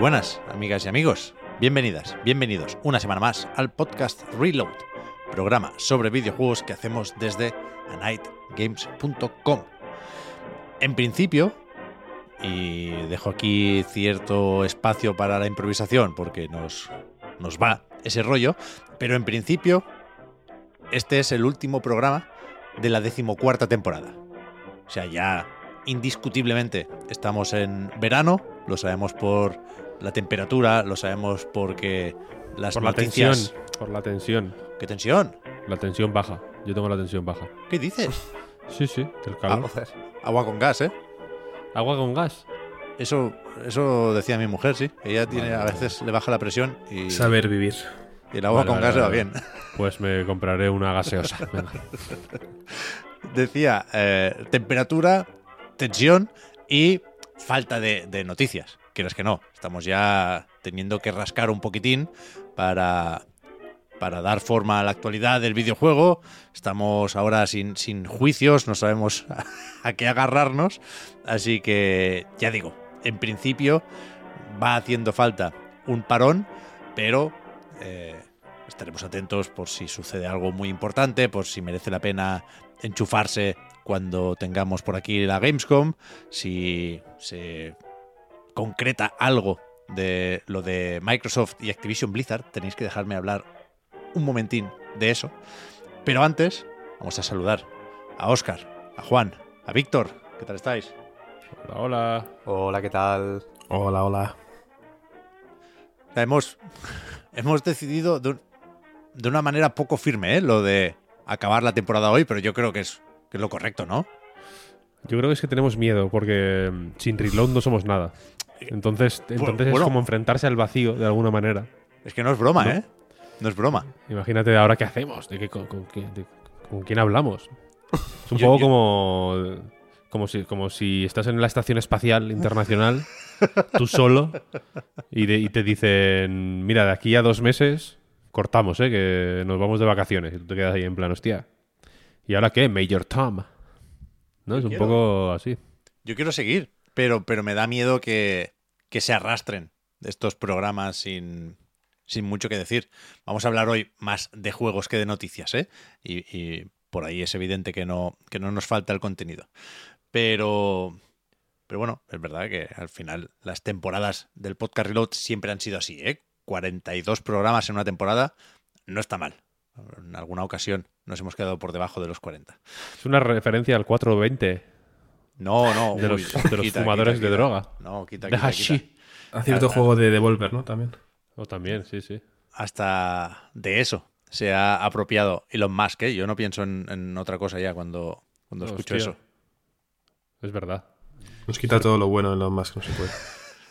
Buenas, amigas y amigos. Bienvenidas, bienvenidos una semana más al podcast Reload, programa sobre videojuegos que hacemos desde anightgames.com. En principio, y dejo aquí cierto espacio para la improvisación porque nos, nos va ese rollo, pero en principio este es el último programa de la decimocuarta temporada. O sea, ya indiscutiblemente estamos en verano, lo sabemos por la temperatura, lo sabemos porque las Por la noticias... tensión. Por la tensión. ¿Qué tensión? La tensión baja. Yo tengo la tensión baja. ¿Qué dices? Sí, sí, del Ah, calor. agua con gas, ¿eh? Agua con gas. Eso, eso decía mi mujer, sí. Ella tiene, a veces le baja la presión y, Saber vivir. y el agua Vale, con vale, gas le va bien. Pues me compraré una gaseosa. Venga. Decía eh, temperatura, tensión y falta de, de noticias. Quieres que no, estamos ya teniendo que rascar un poquitín para, para dar forma a la actualidad del videojuego. Estamos ahora sin, sin juicios, no sabemos a, a qué agarrarnos. Así que, ya digo, en principio va haciendo falta un parón, pero eh, estaremos atentos por si sucede algo muy importante, por si merece la pena enchufarse cuando tengamos por aquí la Gamescom, si se concreta algo de lo de Microsoft y Activision Blizzard, tenéis que dejarme hablar un momentín de eso. Pero antes, vamos a saludar a Oscar, a Juan, a Víctor. ¿Qué tal estáis? Hola, hola. Hola, ¿qué tal? Hola, hola. Hemos, hemos decidido de, un- de una manera poco firme ¿eh? lo de acabar la temporada hoy, pero yo creo que es, que es lo correcto, ¿no? Yo creo que es que tenemos miedo porque mm, sin reload no somos nada. Entonces, entonces bueno. es como enfrentarse al vacío de alguna manera. Es que no es broma, ¿No? ¿eh? No es broma. Imagínate ahora qué hacemos, de qué, con, con de- con quién hablamos. Es un Yo- poco yo- como como si como si estás en la estación espacial internacional tú solo y, de- y te dicen mira de aquí a dos meses cortamos, eh, que nos vamos de vacaciones y tú te quedas ahí en plan hostia. ¿Y ahora qué? Major Tom. ¿No? Es un quiero- poco así. Yo quiero seguir, pero, pero me da miedo que, que se arrastren estos programas sin, sin mucho que decir. Vamos a hablar hoy más de juegos que de noticias, ¿eh? Y, por ahí es evidente que no, que no nos falta el contenido. Pero, pero bueno, es verdad que al final las temporadas del podcast Reload siempre han sido así, ¿eh? 42 programas en una temporada no está mal. En alguna ocasión nos hemos quedado por debajo de los 40. Es una referencia al 420 No, no. de los, de los quita, fumadores quita, de quita. droga. No, quita, De quita, hashish. quita. A cierto Ah, juego de Devolver, ¿no? También. O también, sí, sí. Hasta de eso se ha apropiado Elon Musk, ¿eh? Yo no pienso en, en otra cosa ya cuando, cuando escucho Hostia. eso. Es verdad. Nos quita todo lo bueno en los más que no se puede.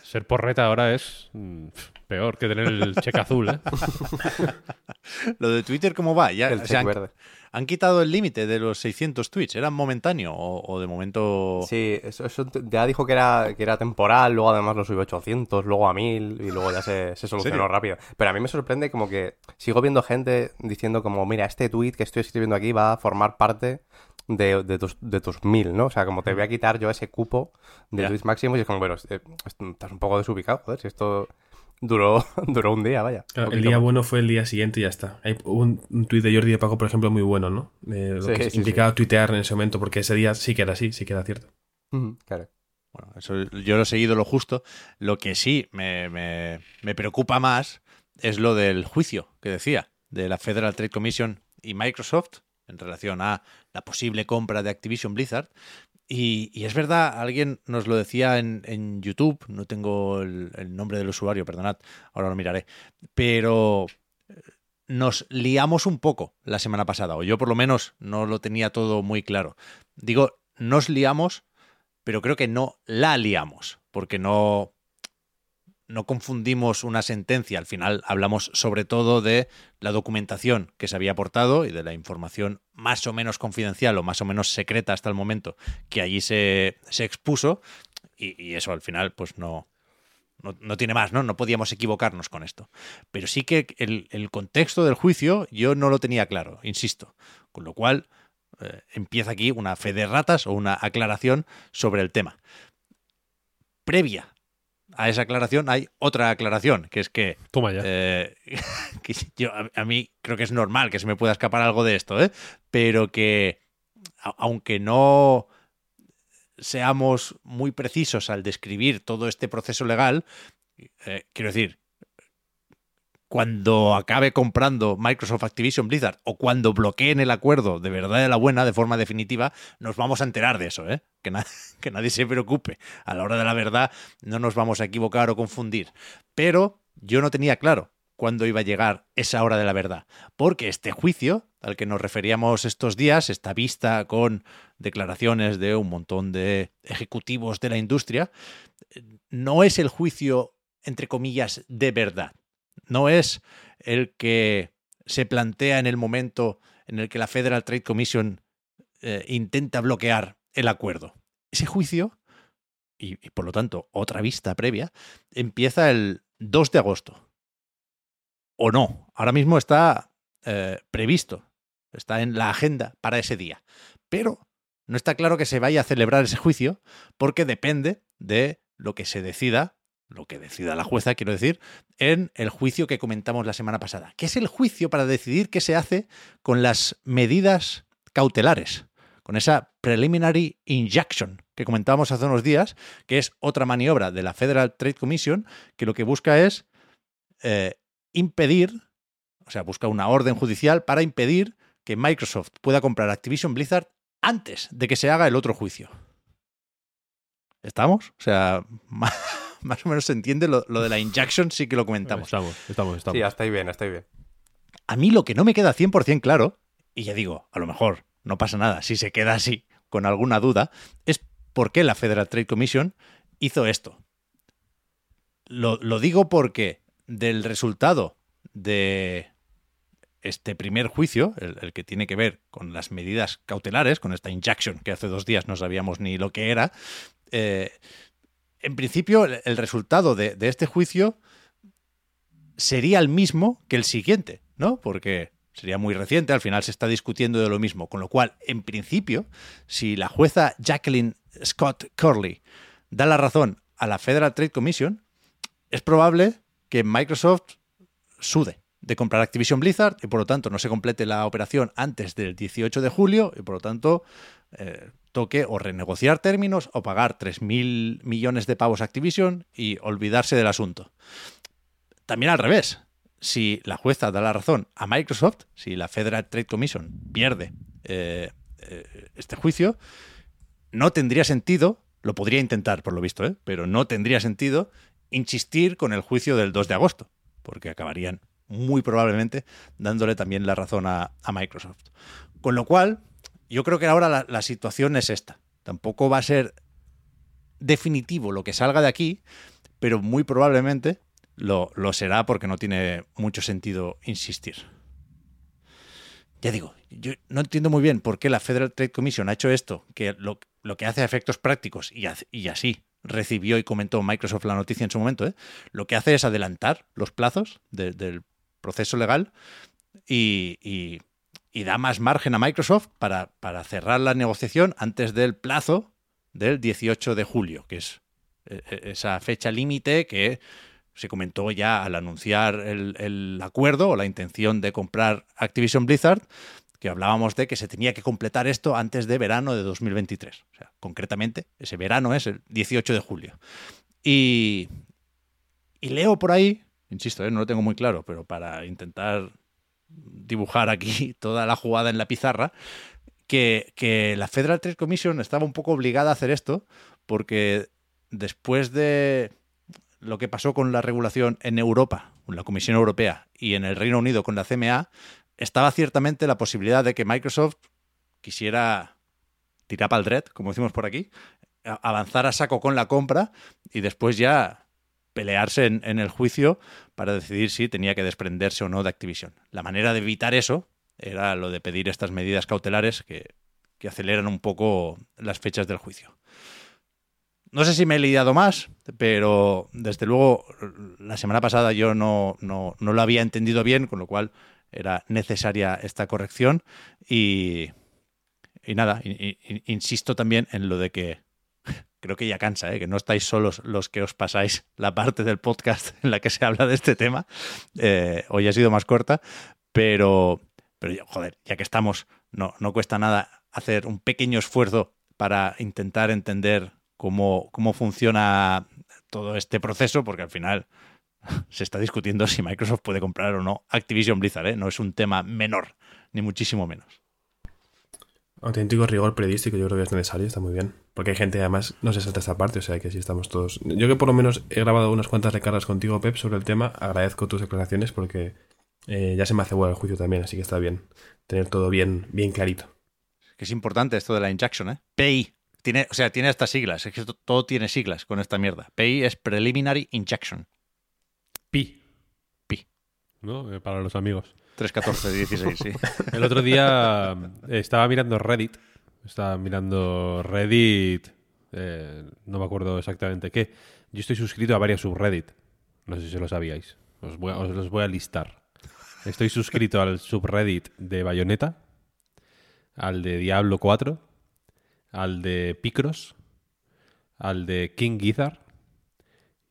Ser porreta ahora es mm, peor que tener el cheque azul, ¿eh? Lo de Twitter, ¿cómo va? Ya, El o sea, han, verde. han quitado el límite de los 600 tweets. ¿Era momentáneo o, o de momento...? Sí, eso, eso ya dijo que era, que era temporal, luego además lo subió a 800, luego a 1000 y luego ya se, se solucionó rápido. Pero a mí me sorprende como que sigo viendo gente diciendo como, mira, este tweet que estoy escribiendo aquí va a formar parte de, de tus, de tus 1000, ¿no? O sea, como te voy a quitar yo ese cupo de Ya. tweets máximos y es como, bueno, eh, estás un poco desubicado, joder, si esto duró, duró un día, vaya. Claro, Un el día más. bueno fue el día siguiente y ya está. Hay un, un tuit de Jordi de Paco, por ejemplo, muy bueno, ¿no? De lo Sí, que sí, implicaba tuitear en ese momento, porque ese día sí que era así, sí que era cierto. Claro. Bueno, eso yo lo he seguido lo justo. Lo que sí me, me- me preocupa más es lo del juicio que decía de la Federal Trade Commission y Microsoft en relación a la posible compra de Activision Blizzard. Y, es verdad, alguien nos lo decía en, YouTube, no tengo el, el nombre del usuario, perdonad, ahora lo miraré, pero eh, nos liamos un poco la semana pasada, o yo por lo menos no lo tenía todo muy claro. Digo, nos liamos, pero creo que no la liamos, porque no, no confundimos una sentencia. Al final hablamos sobre todo de la documentación que se había aportado y de la información más o menos confidencial o más o menos secreta hasta el momento que allí se, se expuso. Y, eso al final, pues no, no, no, tiene más, ¿no? No podíamos equivocarnos con esto. Pero sí que el, el, contexto del juicio yo no lo tenía claro, insisto. Con lo cual eh, empieza aquí una fe de ratas o una aclaración sobre el tema. Previa a esa aclaración hay otra aclaración, que es que... Toma ya. Eh, que yo, a, a, mí creo que es normal que se me pueda escapar algo de esto, ¿eh? Pero que a, aunque no seamos muy precisos al describir todo este proceso legal, eh, quiero decir, cuando acabe comprando Microsoft Activision Blizzard o cuando bloqueen el acuerdo de verdad de la buena, de forma definitiva, nos vamos a enterar de eso, ¿eh? que, que nadie se preocupe. A la hora de la verdad no nos vamos a equivocar o confundir. Pero yo no tenía claro cuándo iba a llegar esa hora de la verdad. Porque este juicio al que nos referíamos estos días, esta vista con declaraciones de un montón de ejecutivos de la industria, no es el juicio, entre comillas, de verdad. No es el que se plantea en el momento en el que la Federal Trade Commission eh, intenta bloquear el acuerdo. Ese juicio, y, por lo tanto otra vista previa, empieza el 2 de agosto o no. Ahora mismo está eh, previsto, está en la agenda para ese día. Pero no está claro que se vaya a celebrar ese juicio porque depende de lo que se decida, lo que decida la jueza, quiero decir, en el juicio que comentamos la semana pasada, que es el juicio para decidir qué se hace con las medidas cautelares, con esa preliminary injunction que comentábamos hace unos días, que es otra maniobra de la Federal Trade Commission, que lo que busca es eh, impedir, o sea, busca una orden judicial para impedir que Microsoft pueda comprar Activision Blizzard antes de que se haga el otro juicio. ¿Estamos? O sea, más, o menos se entiende lo, lo, de la injection, sí que lo comentamos. Estamos, estamos, estamos. Sí, hasta ahí bien, hasta ahí bien. A mí lo que no me queda 100% claro, y ya digo, a lo mejor no pasa nada si se queda así, con alguna duda, es por qué la Federal Trade Commission hizo esto. Lo, lo digo porque del resultado de este primer juicio, el, el, que tiene que ver con las medidas cautelares, con esta injection que hace dos días no sabíamos ni lo que era, eh, en principio el, resultado de, de, este juicio sería el mismo que el siguiente, ¿no? Porque sería muy reciente, al final se está discutiendo de lo mismo, con lo cual, en principio, si la jueza Jacqueline Scott Curley da la razón a la Federal Trade Commission, es probable que Microsoft sude de comprar Activision Blizzard y por lo tanto no se complete la operación antes del 18 de julio y por lo tanto eh, toque o renegociar términos o pagar 3.000 millones de pavos a Activision y olvidarse del asunto. También al revés, si la jueza da la razón a Microsoft, si la Federal Trade Commission pierde eh, eh, este juicio, no tendría sentido, lo podría intentar por lo visto, ¿eh? pero no tendría sentido insistir con el juicio del 2 de agosto, porque acabarían muy probablemente dándole también la razón a, a Microsoft. Con lo cual, yo creo que ahora la, situación es esta. Tampoco va a ser definitivo lo que salga de aquí, pero muy probablemente lo, lo será porque no tiene mucho sentido insistir. Ya digo, yo no entiendo muy bien por qué la Federal Trade Commission ha hecho esto, que lo, lo que hace a efectos prácticos y, y así recibió y comentó Microsoft la noticia en su momento, ¿eh? lo que hace es adelantar los plazos de, del proceso legal y, y, y, da más margen a Microsoft para, para, cerrar la negociación antes del plazo del 18 de julio, que es eh, esa fecha límite que se comentó ya al anunciar el, el acuerdo o la intención de comprar Activision Blizzard, que hablábamos de que se tenía que completar esto antes de verano de 2023. O sea, concretamente, ese verano es el 18 de julio. Y, y leo por ahí, insisto, ¿eh? no lo tengo muy claro, pero para intentar dibujar aquí toda la jugada en la pizarra, que, que la Federal Trade Commission estaba un poco obligada a hacer esto porque después de lo que pasó con la regulación en Europa, con la Comisión Europea y en el Reino Unido con la CMA, estaba ciertamente la posibilidad de que Microsoft quisiera tirar para el red, como decimos por aquí, avanzar a saco con la compra y después ya pelearse en, el juicio para decidir si tenía que desprenderse o no de Activision. La manera de evitar eso era lo de pedir estas medidas cautelares que, que aceleran un poco las fechas del juicio. No sé si me he liado más, pero desde luego la semana pasada yo no, no, no lo había entendido bien, con lo cual era necesaria esta corrección. Y, y nada, insisto también en lo de que creo que ya cansa, ¿eh? que no estáis solos los que os pasáis la parte del podcast en la que se habla de este tema. Eh, hoy ha sido más corta, pero, pero joder, ya que estamos, no, no cuesta nada hacer un pequeño esfuerzo para intentar entender cómo, cómo funciona todo este proceso, porque al final se está discutiendo si Microsoft puede comprar o no Activision Blizzard, ¿eh? no es un tema menor, ni muchísimo menos. Auténtico rigor periodístico, yo creo que es necesario, está muy bien. Porque hay gente, además, no se salta esta parte, o sea que sí estamos todos. Yo que por lo menos he grabado unas cuantas recargas contigo, Pep, sobre el tema, agradezco tus declaraciones porque eh, ya se me hace bueno el juicio también, así que está bien tener todo bien, bien clarito. Que es importante esto de la injection, ¿eh? PI. Tiene, o sea, tiene estas siglas. Es que todo tiene siglas con esta mierda. PI es Preliminary Injection. Pi. Pi. ¿No? Eh, para los amigos. 314, 16, sí. El otro día eh, estaba mirando Reddit. Estaba mirando Reddit. eh, no me acuerdo exactamente qué. Yo estoy suscrito a varios subreddit. No sé si lo sabíais. Os, voy los voy a listar. Estoy suscrito al subreddit de Bayonetta, al de Diablo 4, al de Picross, al de King Gizzard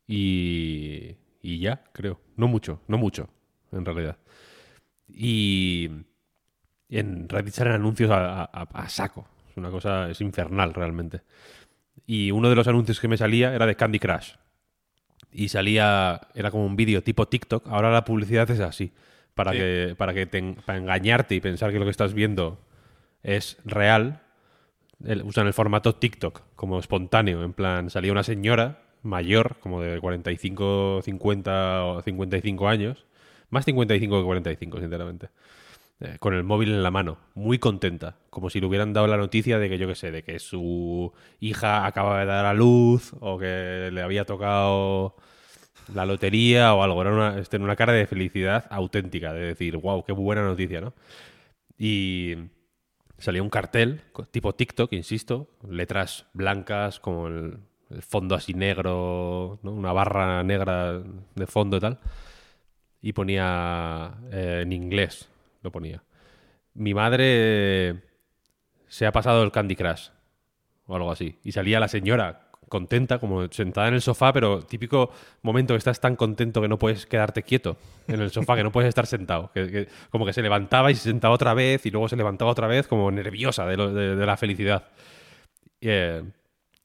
y, y ya, creo. No mucho, no mucho, en realidad. Y en Reddit salen anuncios a, a- a saco. Es una cosa, es infernal realmente. Y uno de los anuncios que me salía era de Candy Crush. Y salía, era como un vídeo tipo TikTok. Ahora la publicidad es así. Para Sí. que, para que te para engañarte y pensar que lo que estás viendo es real, el- usan el formato TikTok como espontáneo. En plan, salía una señora mayor, como de 45, 50 o 55 años. Más 55 que 45, sinceramente. Eh, con el móvil en la mano, muy contenta, como si le hubieran dado la noticia de que yo qué sé, de que su hija acaba de dar a luz o que le había tocado la lotería o algo. Era una, este, una cara de felicidad auténtica, de decir, wow, qué buena noticia, ¿no? Y salía un cartel tipo TikTok, insisto, letras blancas, como el, fondo así negro, una barra negra de fondo y tal. Y ponía eh, en inglés, lo ponía. Mi madre se ha pasado el Candy Crush o algo así. Y salía la señora contenta, como sentada en el sofá, pero típico momento que estás tan contento que no puedes quedarte quieto en el sofá, que no puedes estar sentado. Que, como que se levantaba y se sentaba otra vez y luego se levantaba otra vez, como nerviosa de la felicidad. Y, eh,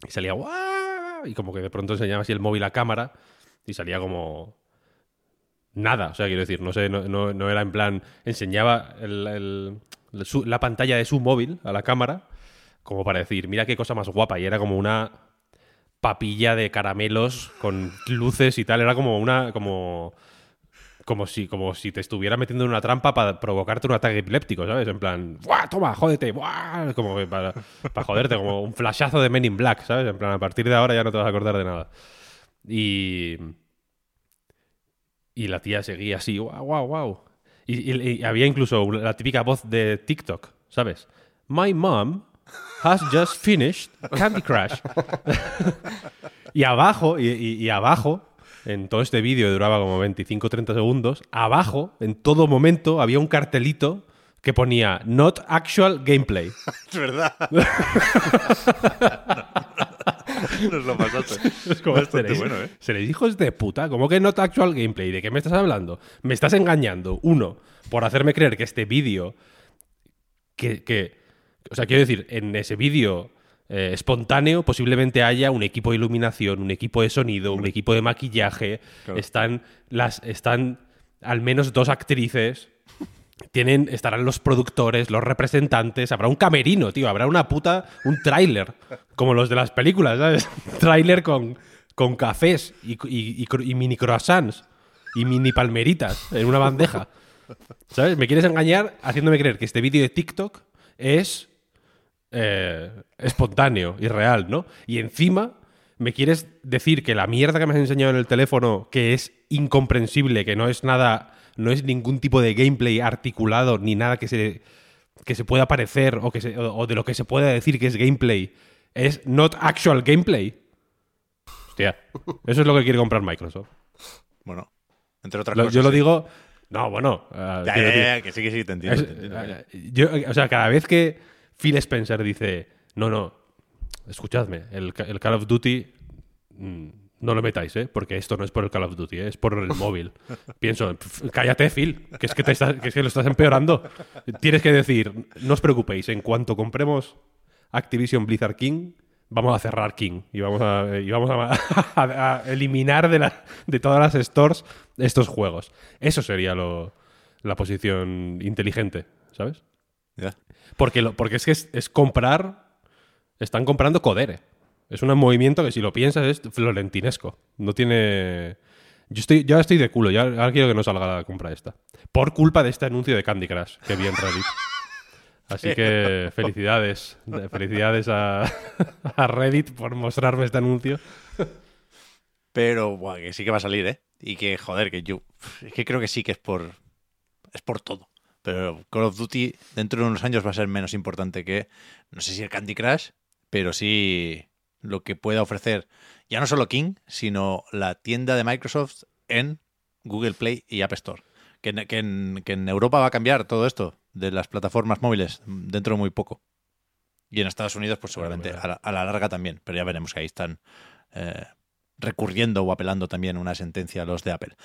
y salía ¡guau! Y como que de pronto enseñaba así el móvil a cámara y salía como nada. O sea, quiero decir, no sé, no, no- no era en plan. Enseñaba el- la pantalla de su móvil a la cámara, como para decir, mira qué cosa más guapa. Y era como una papilla de caramelos con luces y tal. Era como una. como. Como si, como si te estuviera metiendo en una trampa para provocarte un ataque epiléptico, ¿sabes? En plan, ¡buah, toma, jódete! ¡buah! Como para, para joderte, como un flashazo de Men in Black, ¿sabes? En plan, a partir de ahora ya no te vas a acordar de nada. Y. Y la tía seguía así, guau, guau, guau. Y, y- y había incluso la típica voz de TikTok, ¿sabes? My mom has just finished Candy Crush. y abajo, y, abajo, en todo este vídeo que duraba como 25-30 segundos, abajo, en todo momento, había un cartelito que ponía Not Actual Gameplay. Es verdad. Nos lo pasaste. Es como, Bastante bueno, ¿eh? seréis hijos de puta. ¿Cómo que not actual gameplay? ¿De qué me estás hablando? Me estás engañando. Uno, por hacerme creer que este vídeo. Que, que- O sea, quiero decir, en ese vídeo eh, espontáneo posiblemente haya un equipo de iluminación, un equipo de sonido, un equipo de maquillaje. Claro. Están, las, están al menos dos actrices. Tienen, estarán los productores, los representantes, habrá un camerino, tío, habrá una puta, un tráiler, como los de las películas, ¿sabes? tráiler con, con cafés y, y- y mini croissants. y mini palmeritas en una bandeja. ¿Sabes? Me quieres engañar haciéndome creer que este vídeo de TikTok es eh, espontáneo y real, ¿no? Y encima me quieres decir que la mierda que me has enseñado en el teléfono, que es incomprensible, que no es nada, no es ningún tipo de gameplay articulado ni nada que se, que se pueda parecer o, que se- o- o de lo que se pueda decir que es gameplay, es not actual gameplay. Hostia, eso es lo que quiere comprar Microsoft. Bueno, entre otras Lo- cosas. yo lo digo. No, bueno. eh, Ya, ya, ya, que sí, que sí, te entiendo. es- te entiendo. eh, yo, o sea, cada vez que Phil Spencer dice, no, no, escuchadme, el Call of Duty mm, no lo metáis, ¿eh? Porque esto no es por el Call of Duty, ¿eh? es por el móvil. Pienso, "Pf, cállate, Phil, que es que, te estás- que es que lo estás empeorando. Tienes que decir, no os preocupéis, en cuanto compremos Activision Blizzard King, vamos a cerrar King y vamos a, y vamos a, a- a eliminar de, la- de todas las stores estos juegos. Eso sería lo, la posición inteligente, ¿sabes? Porque, lo, porque es que es, es comprar. Están comprando Codere. Es un movimiento que, si lo piensas, es florentinesco. No tiene. Yo estoy, yo estoy de culo. Ya, ahora quiero que no salga la compra esta. Por culpa de este anuncio de Candy Crush que vi en Reddit. Así que felicidades. Felicidades a, a Reddit por mostrarme este anuncio. Pero buah, que sí que va a salir, ¿eh? Y que, joder, que yo. Es que creo que sí que es por. Es por todo. Pero Call of Duty dentro de unos años va a ser menos importante que. No sé si el Candy Crush, pero sí lo que pueda ofrecer. Ya no solo King, sino la tienda de Microsoft en Google Play y App Store. Que en, que en- que en Europa va a cambiar todo esto de las plataformas móviles dentro de muy poco. Y en Estados Unidos, pues seguramente a la, a la larga también. Pero ya veremos que ahí están eh, recurriendo o apelando también una sentencia a los de Apple.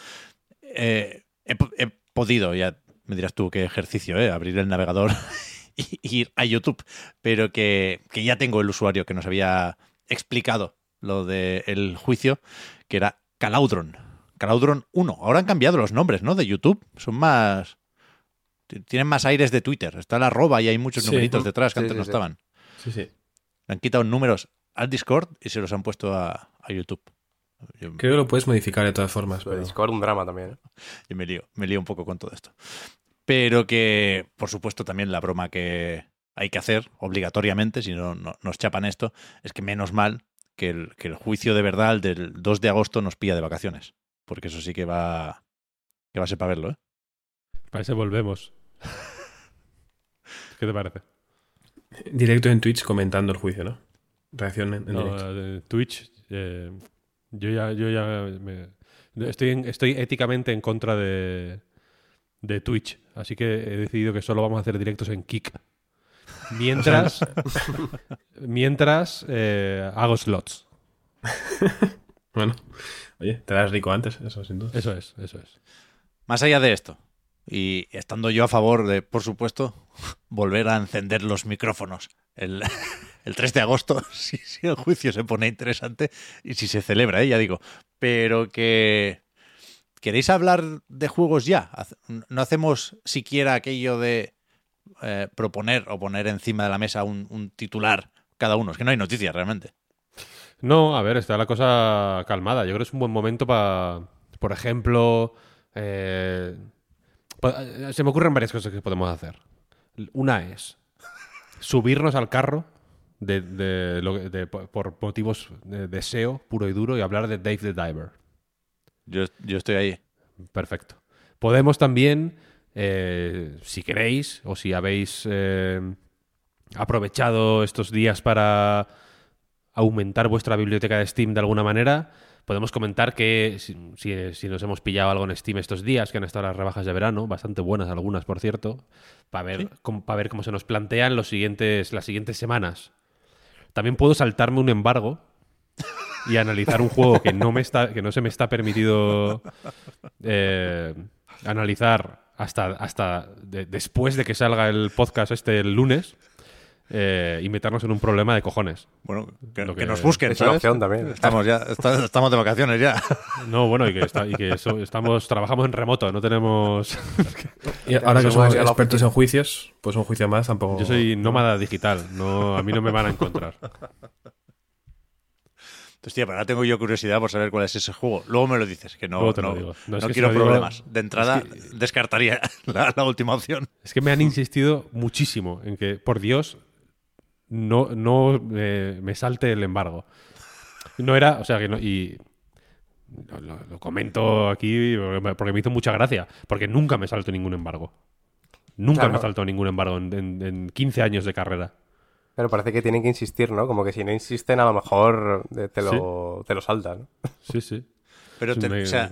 Eh, he, po- he podido, ya me dirás tú qué ejercicio, ¿eh? abrir el navegador y ir a YouTube, pero que, que ya tengo el usuario que nos había explicado lo del juicio, que era Calaudron. Calaudron 1. Ahora han cambiado los nombres, ¿no? De YouTube. Son más... Tienen más aires de Twitter. Está la arroba y hay muchos Sí. numeritos detrás que Sí, antes sí, no sí. estaban. Sí, sí. Le han quitado números al Discord y se los han puesto a, a YouTube. Yo, Creo que lo puedes modificar de todas formas. De Pero... Discord, un drama también. ¿eh? yo me lío, me lío un poco con todo esto. Pero que, por supuesto, también la broma que hay que hacer obligatoriamente, si no, no- nos chapan esto, es que menos mal que el, que el juicio de verdad el del 2 de agosto nos pilla de vacaciones. Porque eso sí que va, que va a ser para verlo, ¿eh? Para eso volvemos. ¿Qué te parece? Directo en Twitch comentando el juicio, ¿no? Reacción en, en No, directo. eh, Twitch, eh, yo ya, yo ya me- estoy, en- estoy éticamente en contra de, de Twitch, así que he decidido que solo vamos a hacer directos en Kick. Mientras, mientras eh, hago slots. Bueno, oye, te das rico antes, eso sin duda. Eso es, eso es. Más allá de esto, y estando yo a favor de, por supuesto, volver a encender los micrófonos el, el 3 de agosto, si, si el juicio se pone interesante y si se celebra, ¿eh? ya digo, pero que... ¿Queréis hablar de juegos ya? ¿No hacemos siquiera aquello de eh, proponer o poner encima de la mesa un, un titular cada uno? Es que no hay noticias realmente. No, a ver, está la cosa calmada. Yo creo que es un buen momento para, por ejemplo, eh, eh, se me ocurren varias cosas que podemos hacer. Una es subirnos al carro de, de de- por por motivos de deseo puro y duro y hablar de Dave the Diver. Yo, yo estoy ahí. Perfecto. Podemos también, eh, si queréis, o si habéis eh, aprovechado estos días para aumentar vuestra biblioteca de Steam de alguna manera, podemos comentar que si, si- si nos hemos pillado algo en Steam estos días, que han estado las rebajas de verano, bastante buenas algunas, por cierto, para ver, cómo- para ver cómo se nos plantean los siguientes, las siguientes semanas. También puedo saltarme un embargo y analizar un juego que no me está que no se me está permitido eh, analizar hasta hasta de- después de que salga el podcast este el lunes eh, y meternos en un problema de cojones Bueno, que, Lo que que- nos busquen, Es una ¿sabes? opción también. Estamos ya, está- estamos de vacaciones ya. no bueno y que, está- y que eso- estamos trabajamos en remoto no tenemos Y ahora que somos expertos en juicios, pues un juicio más tampoco. yo soy nómada digital no a mí no me van a encontrar Hostia, pero ahora tengo yo curiosidad por saber cuál es ese juego. Luego me lo dices, que no, Luego te lo no, digo. No, no es que quiero si lo digo- problemas. De entrada, descartaría la, la última opción. Es que me han insistido muchísimo en que, por Dios, no, no eh, me salte el embargo. No era, o sea, que no, y lo, lo- lo comento aquí porque me- hizo mucha gracia, porque nunca me salto ningún embargo. Nunca Claro. me saltó ningún embargo en, en- en 15 años de carrera. Pero parece que tienen que insistir, ¿no? Como que si no insisten, a lo mejor eh, te lo, te lo saltan. ¿no? Sí, sí. Pero Sí, te, me- o sea,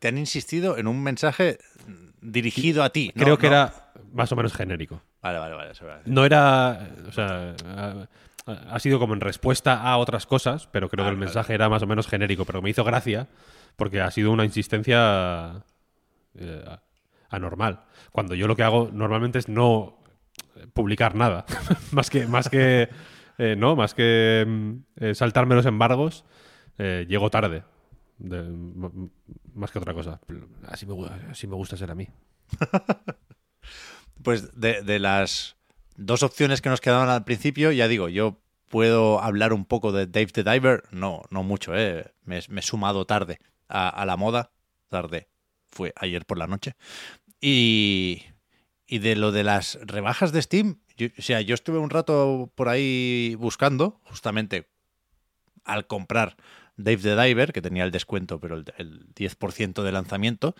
te han insistido en un mensaje dirigido a ti. ¿no? Creo que No- era más o menos genérico. Vale, vale, vale. eso. No era. O sea. Ha, ha sido como en respuesta a otras cosas, pero creo que el Vale, mensaje era más o menos genérico. Pero me hizo gracia porque ha sido una insistencia eh, anormal. Cuando yo lo que hago normalmente es no publicar nada. más que. Más que eh, no, más que mm, eh, saltarme los embargos, eh, llego tarde. De- m- m- más que otra cosa. Así me, así me gusta ser a mí. Pues de, de las dos opciones que nos quedaban al principio, ya digo, yo puedo hablar un poco de Dave the Diver, no, no mucho, ¿eh? me, me he sumado tarde a, a la moda, tarde, fue ayer por la noche. Y, y de lo de las rebajas de Steam, yo- o sea, yo estuve un rato por ahí buscando, justamente al comprar Dave the Diver, que tenía el descuento, pero el, el 10% de lanzamiento,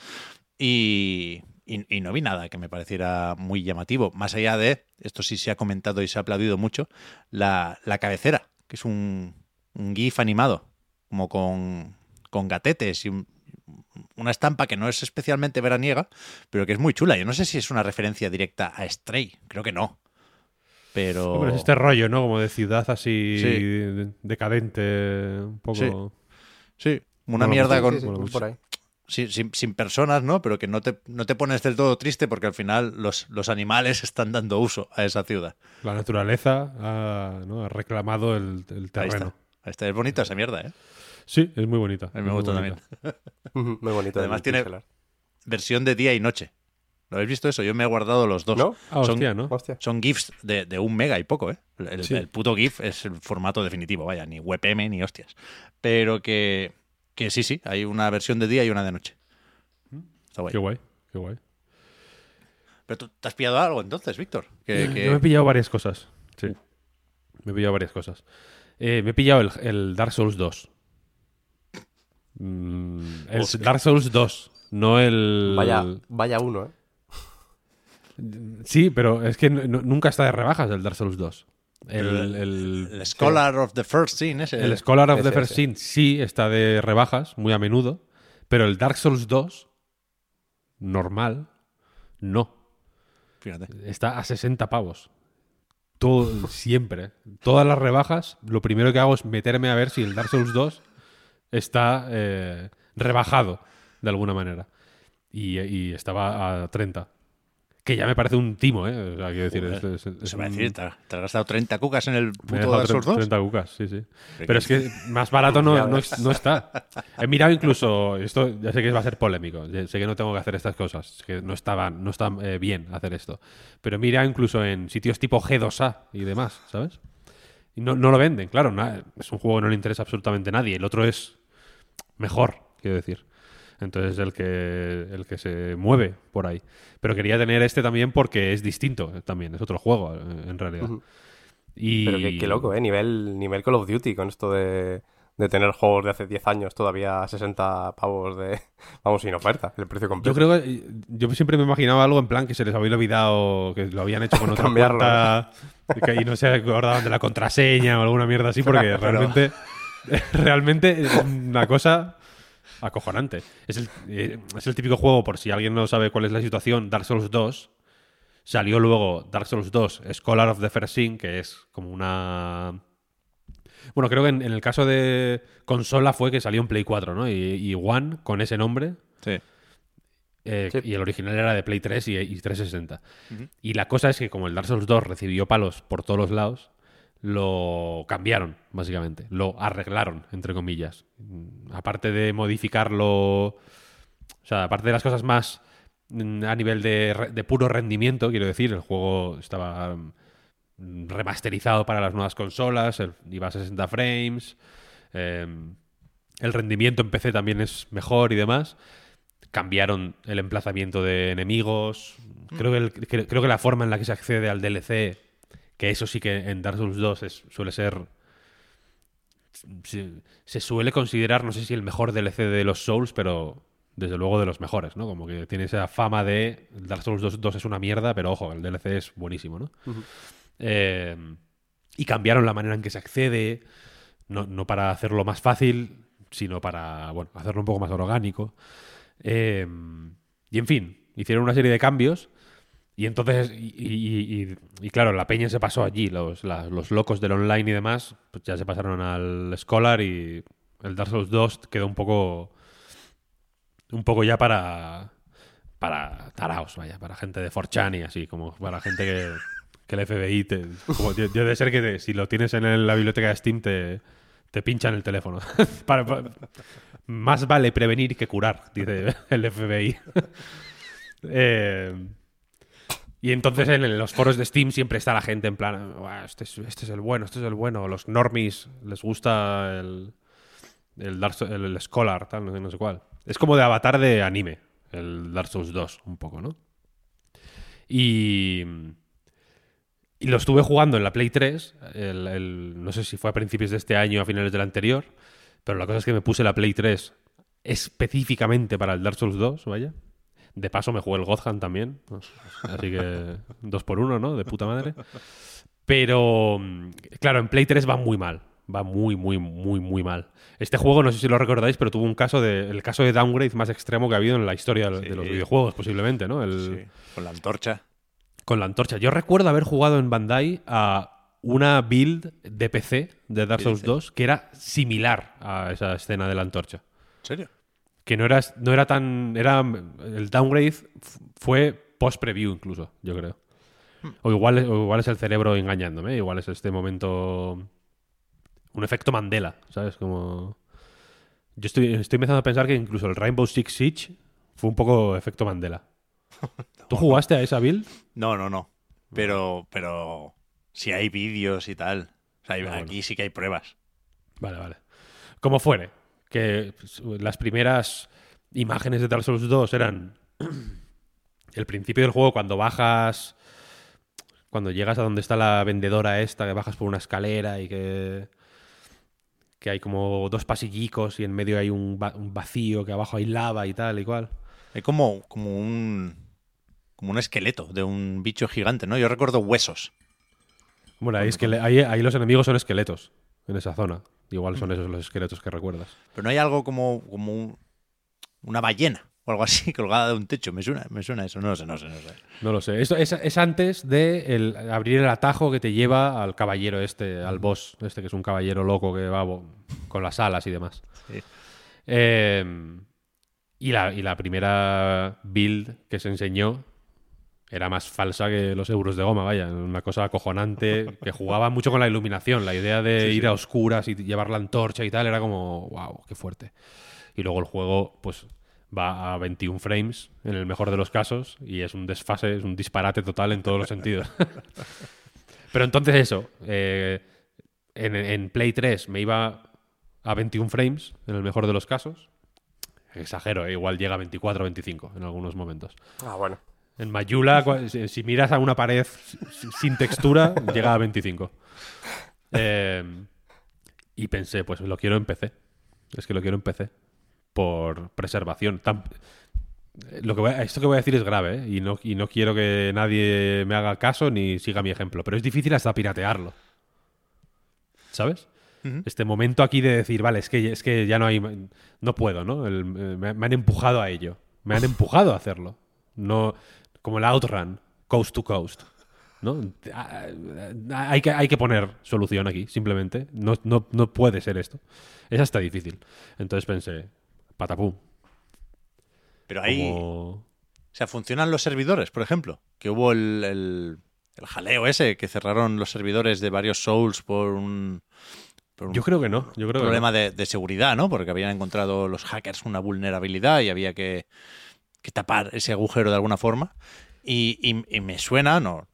y, y- no vi nada que me pareciera muy llamativo. Más allá de, esto sí se ha comentado y se ha aplaudido mucho, la, la cabecera, que es un, un GIF animado, como con, con gatetes y un- una estampa que no es especialmente veraniega, pero que es muy chula. Yo no sé si es una referencia directa a Stray, creo que no. Pero... Hombre, es este rollo, ¿no? Como de ciudad así Sí. de- decadente, un poco. Sí. Sí, una Bueno, mierda Sí, con, sí, sí, bueno, por mucho. ahí. sin, sin- sin personas, ¿no? Pero que no te, no te pones del todo triste porque al final los, los animales están dando uso a esa ciudad. La naturaleza ha, ¿no? ha reclamado el, el Ahí terreno. está. Ahí está. Es bonita esa mierda, ¿eh? Sí, es muy bonita. A mí me gusta bonita. también. Muy bonito. Además tiene-. Versión de día y noche. ¿Lo habéis visto eso? Yo me he guardado los dos. ¿No? Ah, Son- hostia, ¿no? Hostia. Son GIFs de, de un mega y poco, ¿eh? El, Sí. el puto GIF es el formato definitivo, vaya, ni WebM ni hostias. Pero que, que sí, sí, hay una versión de día y una de noche. Está guay. Qué guay, qué guay. Pero tú te has pillado algo entonces, Víctor. Que, que- Yo me he pillado varias cosas. Sí. Me he pillado varias cosas. Eh, me he pillado el, el Dark Souls 2. Mm, el Hostia. Dark Souls 2, no el... Vaya, vaya uno, ¿eh? Sí, pero es que no- nunca está de rebajas el Dark Souls 2. El, El- el- el Scholar of the First Scene ese. el Scholar of the First ese. Sin sí está de rebajas, muy a menudo, pero el Dark Souls 2, normal, no. Fíjate. Está a 60 pavos. Todo, siempre. Todas las rebajas, lo primero que hago es meterme a ver si el Dark Souls 2 está eh, rebajado de alguna manera. Y, y estaba a 30. Que ya me parece un timo, ¿eh? O sea, quiero decir, es- es- es Se va a un- decir, te, te has gastado 30 cucas en el me puto Dark Souls 2. 30 cucas, sí, sí. Pero es que más barato no, no, es- no está. He mirado incluso, esto ya sé que va a ser polémico, sé que no tengo que hacer estas cosas, que no estaban, no está eh, bien hacer esto. Pero mira incluso en sitios tipo G2A y demás, ¿sabes? Y no, no lo venden, claro, na- es un juego que no le interesa absolutamente a nadie. El otro es mejor, quiero decir. Entonces el que, el que se mueve por ahí. Pero quería tener este también porque es distinto eh, también, es otro juego eh, en realidad. Y... Pero qué, qué loco, ¿eh? Nivel, nivel Call of Duty con esto de, de tener juegos de hace 10 años todavía a 60 pavos de... Vamos, sin oferta, el precio completo. Yo creo que eh, yo siempre me imaginaba algo en plan que se les había olvidado que lo habían hecho con otra cuenta y no se acordaban de la contraseña o alguna mierda así porque realmente realmente es una cosa acojonante. Es el, eh, es el típico juego por si alguien no sabe cuál es la situación, Dark Souls 2 salió luego Dark Souls 2 Scholar of the First Sin, que es como una bueno, creo que en, en el caso de consola fue que salió en Play 4, ¿no? Y, y One con ese nombre Sí. eh, Sí. Y el original era de Play 3 y, y 360. Ujú. Y la cosa es que como el Dark Souls 2 recibió palos por todos los lados, lo cambiaron, básicamente. Lo arreglaron, entre comillas. Mm, Aparte de modificarlo... O sea, aparte de las cosas más mm, a nivel de, puro rendimiento, quiero decir, el juego estaba mm, remasterizado para las nuevas consolas, el- iba a 60 frames, Eh, el rendimiento en PC también es mejor y demás. Cambiaron el emplazamiento de enemigos. Creo que, el- que- creo que la forma en la que se accede al DLC, que eso sí que en Dark Souls 2 es- suele ser. Se, se suele considerar, no sé si el mejor DLC de los Souls, pero desde luego de los mejores, ¿no? Como que tiene esa fama de Dark Souls 2, 2 es una mierda, pero ojo, el DLC es buenísimo, ¿no? Eh, y cambiaron la manera en que se accede, no, no para hacerlo más fácil, sino para bueno, hacerlo un poco más orgánico. Eh, y en fin, hicieron una serie de cambios. Y entonces, y, y- y- y claro, la peña se pasó allí, los, los locos del online y demás, pues ya se pasaron al Scholar y el Dark Souls 2 quedó un poco, un poco ya para, para taraos, vaya, para gente de 4chan y así, como para gente que, el FBI te... Como, debe ser que si lo tienes en la biblioteca de Steam te, te pinchan el teléfono. Más vale prevenir que curar, dice el FBI. Eh, y entonces en los foros de Steam siempre está la gente en plan, "Buah, este es, este es el bueno, este es el bueno. Los normies les gusta el, el, Dark el, el Scholar, tal, no sé, no sé cuál. Es como de avatar de anime, el Dark Souls 2, un poco, ¿no? Y, y lo estuve jugando en la Play 3, el- el- no sé si fue a principios de este año o a finales del anterior, pero la cosa es que me puse la Play 3 específicamente para el Dark Souls 2, vaya. De paso me jugué el God Hand también, así que dos por uno, ¿no? De puta madre. Pero, mm, claro, en Play 3 va muy mal. Va muy, muy, muy, muy mal. Este juego, no sé si lo recordáis, pero tuvo un caso de. el caso de downgrade más extremo que ha habido en la historia de- de los videojuegos, posiblemente, ¿no? El, Sí, con la antorcha. Con la antorcha. Yo recuerdo haber jugado en Bandai a una build de PC de Dark ¿Qué Souls dices? 2 que era similar a esa escena de la antorcha. ¿En serio? Que no era, no era tan. Era, el downgrade fue post-preview incluso, yo creo. O igual, es- o igual es el cerebro engañándome, igual es este momento. Un efecto Mandela, ¿sabes? Como. Yo estoy, estoy empezando a pensar que incluso el Rainbow Six Siege fue un poco efecto Mandela. ¿Tú jugaste a esa build? No, no, no. Pero, pero si hay vídeos y tal. O sea, hay- Ah, bueno. aquí sí que hay pruebas. Vale, vale. Como fuere, que pues, las primeras imágenes de Dark Souls 2 eran el principio del juego cuando bajas, cuando llegas a donde está la vendedora esta, que bajas por una escalera y que, que hay como dos pasillicos y en medio hay un, va- un vacío, que abajo hay lava y tal y cual. Hay como, como un. como un esqueleto de un bicho gigante, ¿no? Yo recuerdo huesos. Bueno, ahí, ahí los enemigos son esqueletos en esa zona. Igual son esos los esqueletos que recuerdas. Pero no hay algo como, como un- una ballena o algo así colgada de un techo. Me suena, me suena eso. No lo sé, no sé, no sé. No lo sé. Esto es, es antes de el- abrir el atajo que te lleva al caballero este, al boss, este que es un caballero loco que va con las alas y demás. Sí. Eh, y, la, y la primera build que se enseñó era más falsa que los euros de goma, vaya. Una cosa acojonante que jugaba mucho con la iluminación. La idea de ir a oscuras y llevar la antorcha y tal era como, wow, qué fuerte. Y luego el juego, pues va a 21 frames en el mejor de los casos y es un desfase, es un disparate total en todos los sentidos. Pero entonces eso, eh, en, en Play 3 me iba a 21 frames en el mejor de los casos. Exagero, eh, igual llega a 24 o 25 en algunos momentos. Ah, bueno. En Mayula, si, miras a una pared si- sin textura, llega a 25. Eh, y pensé, pues lo quiero en PC. Es que lo quiero en PC. Por preservación. Eh, lo que voy a- esto que voy a decir es grave, ¿eh? y, no, y no quiero que nadie me haga caso ni siga mi ejemplo. Pero es difícil hasta piratearlo. ¿Sabes? Este momento aquí de decir, vale, es que, es que ya no hay. No puedo, ¿no? El- eh, me, me han empujado a ello. Me han empujado a hacerlo. No. Como el Outrun, coast to coast. ¿No? Ah, ah, Hay que, hay que poner solución aquí, simplemente. No, no, no puede ser esto. Es hasta difícil. Entonces pensé, patapum. Pero ahí. Como... O sea, funcionan los servidores, por ejemplo. Que hubo el, el, el jaleo ese, que cerraron los servidores de varios Souls por un, por un Yo creo que no. Yo creo que problema no. de, de seguridad, ¿no? Porque habían encontrado los hackers una vulnerabilidad y había que, que tapar ese agujero de alguna forma. Y, y- y me suena, no,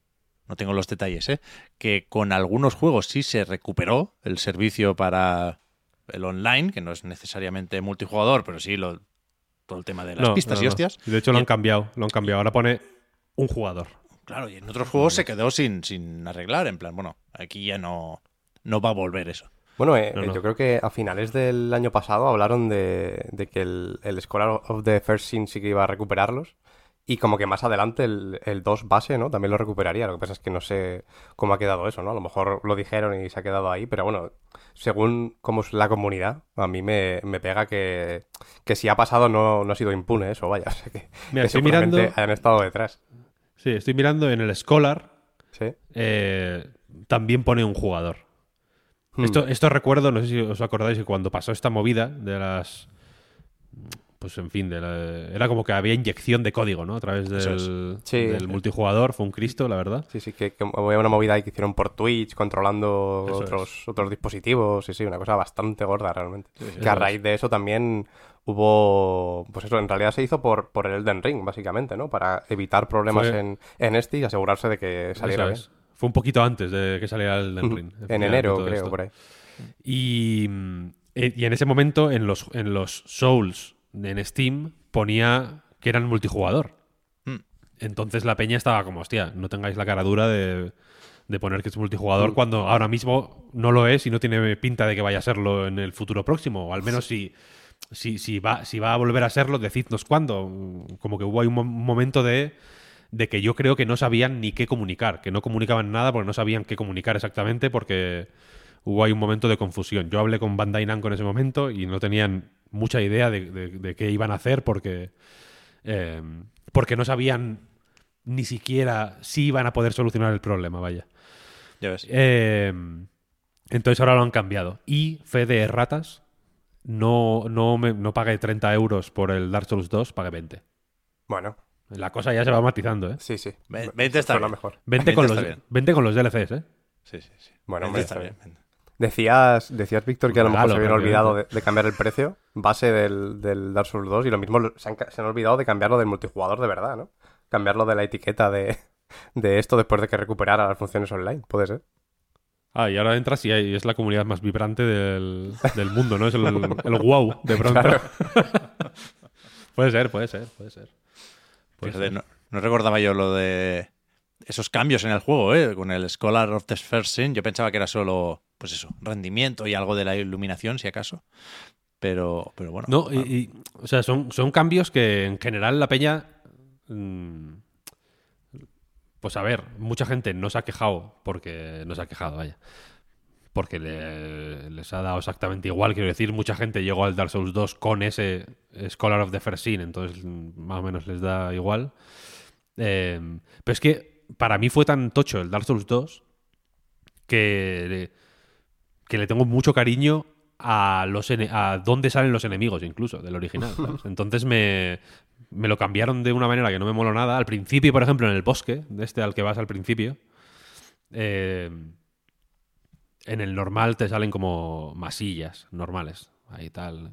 no tengo los detalles, ¿eh? que con algunos juegos sí se recuperó el servicio para el online, que no es necesariamente multijugador, pero sí lo, todo el tema de las No, pistas no, y no. hostias. De hecho, lo Y- han cambiado. Lo han cambiado. Ahora pone un jugador. Claro, y en otros juegos se quedó sin, sin arreglar, en plan, bueno, aquí ya no, no va a volver eso. Bueno, eh, No, no. yo creo que a finales del año pasado hablaron de, de que el, el Scholar of the First Sin sí que iba a recuperarlos. Y como que más adelante el, el 2 base, ¿no? También lo recuperaría. Lo que pasa es que no sé cómo ha quedado eso, ¿no? A lo mejor lo dijeron y se ha quedado ahí. Pero bueno, según cómo es la comunidad, a mí me, me pega que, que si ha pasado no, no ha sido impune eso, vaya. O sea que, Mira, que estoy mirando- hayan estado detrás. Sí, estoy mirando en el Scholar. Sí. eh, también pone un jugador. Hmm. Esto, esto recuerdo, no sé si os acordáis que cuando pasó esta movida de las. Pues en fin, de la- era como que había inyección de código, ¿no? A través del, Sí. del multijugador. Fue un Cristo, la verdad. Sí, sí, que, que había una movida ahí que hicieron por Twitch, controlando Eso otros, otros dispositivos, sí, sí, una cosa bastante gorda realmente. que a es. raíz de eso también hubo, pues eso, en realidad se hizo por, por el Elden Ring, básicamente, ¿no? Para evitar problemas Fue- en, en este y asegurarse de que saliera bien. Fue un poquito antes de que saliera el Elden. Ring. En enero, creo, esto. por ahí. Y, eh, y en ese momento, en los, en los Souls en Steam, ponía que eran multijugador. Mm. Entonces la peña estaba como, hostia, no tengáis la cara dura de, de poner que es multijugador Mm. cuando ahora mismo no lo es y no tiene pinta de que vaya a serlo en el futuro próximo. O al menos si, si, si, va, si va a volver a serlo, decidnos cuándo. Como que hubo ahí un mo- un momento de, de que yo creo que no sabían ni qué comunicar, que no comunicaban nada porque no sabían qué comunicar exactamente porque hubo ahí un momento de confusión. Yo hablé con Bandai Namco en ese momento y no tenían mucha idea de, de- de qué iban a hacer porque, eh, porque no sabían ni siquiera si iban a poder solucionar el problema, vaya. Ya ves. Eh, entonces ahora lo han cambiado. Y fe de ratas, no, no, me, no pagué 30 euros por el Dark Souls 2, pagué 20. Bueno, La cosa ya se va matizando, ¿eh? sí, sí. Ve- 20 está bien. mejor. 20 con, 20 los, bien. 20 con los DLCs, ¿eh? Sí, sí, sí. Bueno, 20 hombre, está bien. Decías, decías Víctor, que a lo mejor se habían olvidado de, cambiar el precio base del, del Dark Souls 2 y lo mismo se han, ca- se han olvidado de cambiarlo del multijugador de verdad, ¿no? Cambiarlo de la etiqueta de, de esto después de que recuperara las funciones online, puede ser. Ah, y ahora entras y hay- es la comunidad más vibrante del, del mundo, ¿no? Es el, el wow, de pronto. puede ser, puede ser, puede ser. Fíjate, no, no recordaba yo lo de esos cambios en el juego, ¿eh? Con el Scholar of the First Sin. Yo pensaba que era solo, pues eso, rendimiento y algo de la iluminación, si acaso. Pero, pero bueno. No, y, ah, y, o sea, son, son cambios que en general la peña. mm, pues a ver, mucha gente no se ha quejado porque no se ha quejado, vaya. Porque le- les ha dado exactamente igual. Quiero decir, mucha gente llegó al Dark Souls 2 con ese Scholar of the First Sin, entonces más o menos les da igual. Eh, pero es que para mí fue tan tocho el Dark Souls 2 que, que le tengo mucho cariño a los a dónde salen los enemigos incluso del original. ¿sabes? Entonces me, me lo cambiaron de una manera que no me moló nada. Al principio, por ejemplo, en el bosque, de este al que vas al principio, eh, en el normal te salen como masillas normales. Ahí tal.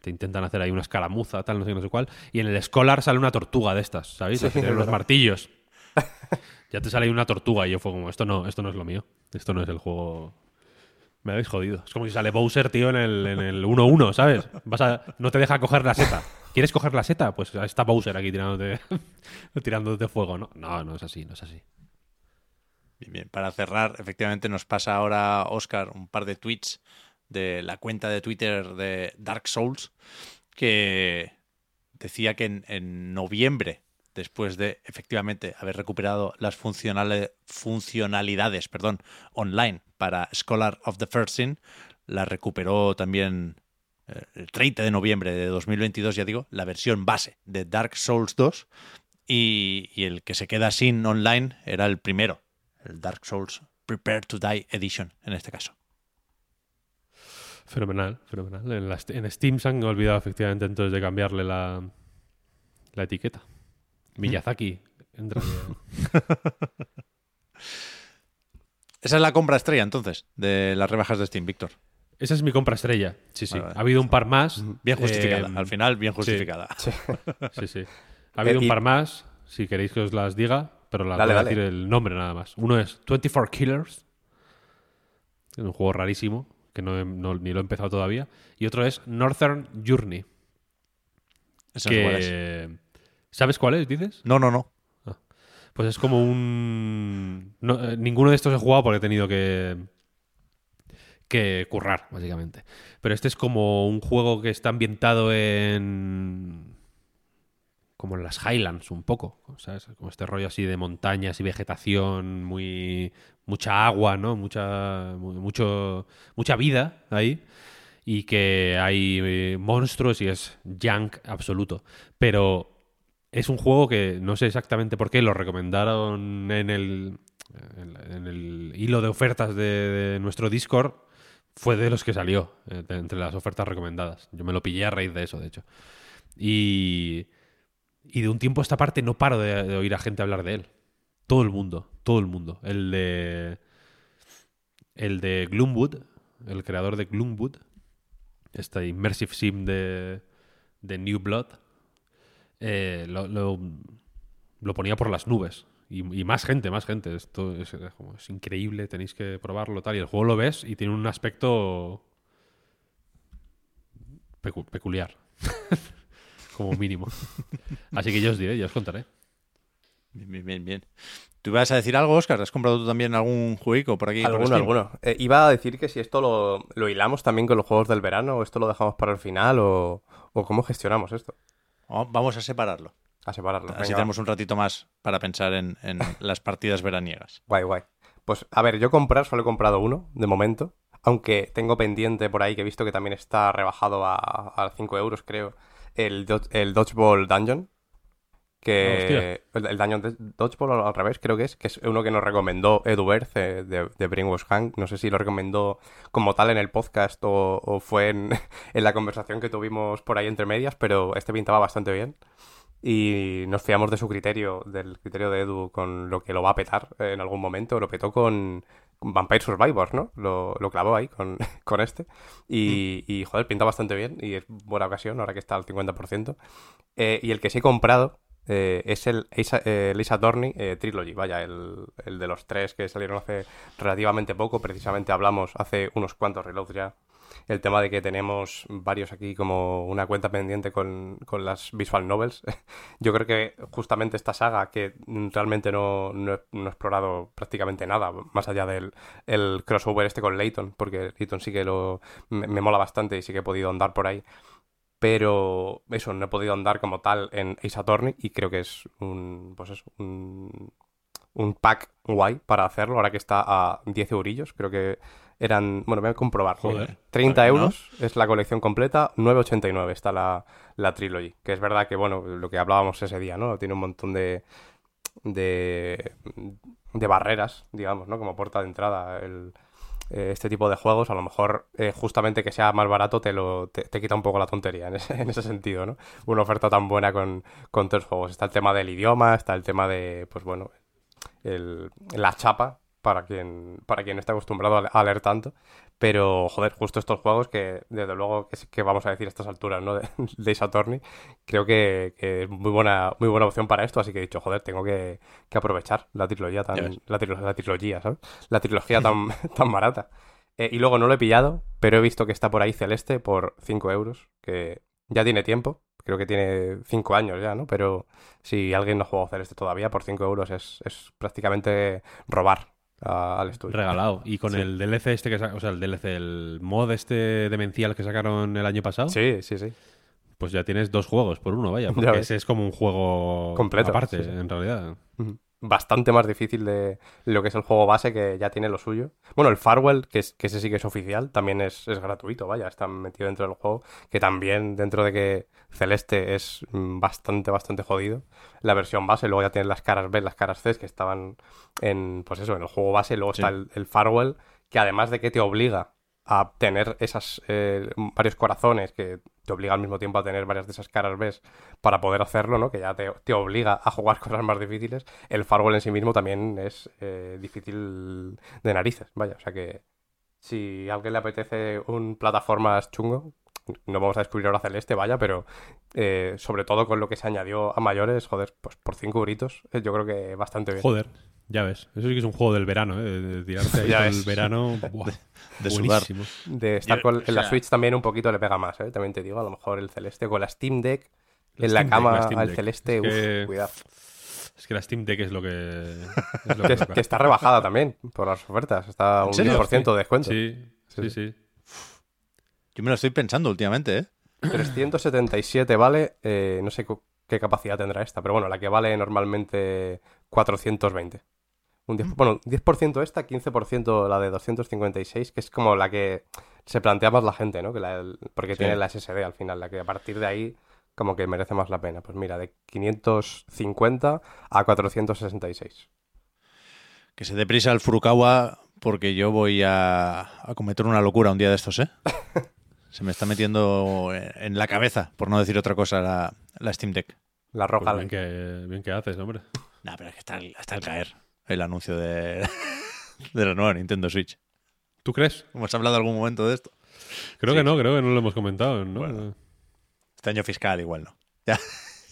Te intentan hacer ahí una escaramuza, tal, no sé qué, no sé cuál. Y en el Scholar sale una tortuga de estas, ¿sabéis? Los martillos. Ya te sale ahí una tortuga y yo fue como, esto no, esto no es lo mío. Esto no es el juego. Me habéis jodido. Es como si sale Bowser, tío, en el, en el 1-1, ¿sabes? Vas a, no te deja coger la seta. ¿Quieres coger la seta? Pues está Bowser aquí tirándote, tirándote fuego, ¿no? No, no es así, no es así. Para cerrar, efectivamente nos pasa ahora, Oscar, un par de tweets de la cuenta de Twitter de Dark Souls que decía que en, noviembre, después de efectivamente haber recuperado las funcionalidades perdón, online para Scholar of the First Sin, la recuperó también eh, el 30 de noviembre de 2022, ya digo, la versión base de Dark Souls 2 y, y el que se queda sin online era el primero, el Dark Souls Prepare to Die Edition en este caso. Fenomenal, fenomenal. En, Steam se han olvidado efectivamente entonces de cambiarle la, la etiqueta. Miyazaki. entra. Esa es la compra estrella entonces de las rebajas de Steam, Víctor. Esa es mi compra estrella. Sí, sí. Vale. Ha habido un par más. Bien justificada, Eh, al final bien justificada. Sí, sí. Ha habido Eh, y- un par más, si queréis que os las diga, pero las Dale, voy a dale. decir el nombre nada más. Uno es 24 Killers. Es un juego rarísimo que no, he- no- ni lo he empezado todavía. Y otro es Northern Journey. Eso es que... ¿Sabes cuál es, dices? No, no, no. Pues es como un... no, eh, ninguno de estos he jugado porque he tenido que... que currar, básicamente. Pero este es como un juego que está ambientado en... como en las Highlands un poco, ¿sabes? Como este rollo así de montañas y vegetación, muy... mucha agua, ¿no? Mucha... mu- mucho... mucha vida ahí. Y que hay eh, monstruos y es junk absoluto. Pero es un juego que no sé exactamente por qué lo recomendaron en el, en, el hilo de ofertas de, nuestro Discord. Fue de los que salió, eh, entre las ofertas recomendadas. Yo me lo pillé a raíz de eso, de hecho. Y, y de un tiempo a esta parte no paro de, oír a gente hablar de él. Todo el mundo, todo el mundo. El de. El de Gloomwood, el creador de Gloomwood, este immersive sim de, de New Blood, eh, lo, lo- ponía por las nubes. Y, más gente, más gente. Esto es, increíble, tenéis que probarlo tal. Y el juego lo ves y tiene un aspecto pecu- peculiar. como mínimo. Así que yo os diré, ya os contaré. Bien, bien, bien, bien. ¿Tú ibas a decir algo, Oscar? ¿Has comprado tú también algún jueguico por aquí? Alguno, alguno. Eh, iba a decir que si esto lo, lo hilamos también con los juegos del verano, o esto lo dejamos para el final, o, o cómo gestionamos esto. Oh, vamos a separarlo. A separarlo. Así Venga, tenemos un ratito más para pensar en, en las partidas veraniegas. Guay, guay. Pues a ver, yo comprar solo he comprado uno, de momento. Aunque tengo pendiente por ahí que he visto que también está rebajado a, a 5 euros, creo. El, do- el Dodgeball Dungeon. Ah, Que. hostia. el, el Dungeon de- Dodgeball al revés, creo que es. Que es uno que nos recomendó Edu Berth eh, de, de Brainwash Hank. No sé si lo recomendó como tal en el podcast o, o fue en, en la conversación que tuvimos por ahí entre medias, pero este pintaba bastante bien y nos fiamos de su criterio, del criterio de Edu con lo que lo va a petar en algún momento. Lo petó con Vampire Survivors, ¿no? Lo, lo clavó ahí con, con este. Y, y, joder, pinta bastante bien y es buena ocasión ahora que está al 50%. Eh, y el que sí he comprado eh, es el Ace, eh, el Ace Attorney eh, Trilogy, vaya, el, el de los tres que salieron hace relativamente poco. Precisamente hablamos hace unos cuantos reloads ya el tema de que tenemos varios aquí como una cuenta pendiente con, con las visual novels. Yo creo que justamente esta saga, que realmente no, no, no he explorado prácticamente nada, más allá del el crossover este con Layton, porque Layton sí que lo, me, me mola bastante y sí que he podido andar por ahí. Pero eso, no he podido andar como tal en Ace Attorney y creo que es un, pues eso, un, un pack guay para hacerlo, ahora que está a 10 eurillos, creo que eran, bueno, voy a comprobar. Joder. 30 Joder, ¿no? euros es la colección completa, 9,89 está la, la trilogy. Que es verdad que, bueno, lo que hablábamos ese día, ¿no? Tiene un montón de, de, de barreras, digamos, ¿no? Como puerta de entrada. El, eh, este tipo de juegos, a lo mejor eh, justamente que sea más barato te, lo, te, te quita un poco la tontería en ese, en ese sentido, ¿no? Una oferta tan buena con, con tres juegos. Está el tema del idioma, está el tema de, pues bueno, el, la chapa para quien para quien está acostumbrado a, leer tanto. Pero joder justo estos juegos que desde luego que, que vamos a decir a estas alturas no de, de Attorney creo que, que es muy buena muy buena opción para esto. Así que he dicho joder tengo que, que aprovechar la trilogía tan la, trilo- la trilogía ¿sabes? la trilogía tan tan barata. Eh, y luego no lo he pillado pero he visto que está por ahí Celeste por 5 euros que ya tiene tiempo. Creo que tiene 5 años ya no pero si alguien no ha jugado Celeste todavía por 5 euros es, es prácticamente robar a- al estudio Regalado. Y con Sí. el DLC este que o sea, el DLC, el mod este demencial que sacaron el año pasado, sí sí sí pues ya tienes dos juegos por uno, vaya. Ya Porque ese es como un juego Completo, aparte, sí, sí. en realidad. Bastante más difícil de lo que es el juego base, que ya tiene lo suyo. Bueno, el Farwell, que, es, que ese sí que es oficial, también es, es gratuito, vaya, está metido dentro del juego. Que también, dentro de que Celeste es mm, bastante, bastante jodido. La versión base, luego ya tienes las caras B, las caras C, que estaban en, pues eso, en el juego base. Luego Sí. está el, el Farwell, que además de que te obliga a tener esas eh, varios corazones que te obliga al mismo tiempo a tener varias de esas caras B para poder hacerlo, ¿no? Que ya te, te obliga a jugar cosas más difíciles. El Farwell en sí mismo también es eh, difícil de narices, vaya. O sea que si a alguien le apetece un plataformas chungo, no vamos a descubrir ahora Celeste, vaya, pero eh, sobre todo con lo que se añadió a mayores, joder, pues por cinco euritos, eh, yo creo que bastante bien. Joder. Ya ves, eso sí que es un juego del verano, ¿eh? de, de tirarte ahí el verano. buah, de sudar. buenísimo. De estar con, en la Switch también un poquito le pega más, ¿eh? También te digo, a lo mejor el celeste con la Steam Deck, La en la Steam Deck, cama la Steam al Deck. celeste, Es uf, cuidado. Es que la Steam Deck es lo que. Es lo Que, está rebajada también por las ofertas, está un serio? 10% de descuento. Sí, sí, Sí, sí. Yo me lo estoy pensando últimamente, ¿eh? 377 vale, eh, no sé qué capacidad tendrá esta, pero bueno, la que vale normalmente 420. Un 10, bueno, 10% esta, 15% la de 256, que es como la que se plantea más la gente, ¿no? Que la, el- porque Sí. tiene la SSD al final, la que a partir de ahí como que merece más la pena. Pues mira, de 550 a 466. Que se dé prisa el Furukawa porque yo voy a, a cometer una locura un día de estos, ¿eh? Se me está metiendo en- la cabeza, por no decir otra cosa, la, la Steam Deck. La Pues roja. bien, que, bien que haces, hombre. Nah, pero es que está, está al caer el anuncio de, de la nueva Nintendo Switch. ¿Tú crees? ¿Hemos hablado algún momento de esto? Creo Sí. que no, creo que no lo hemos comentado, ¿no? Bueno. Este año fiscal igual no. Ya,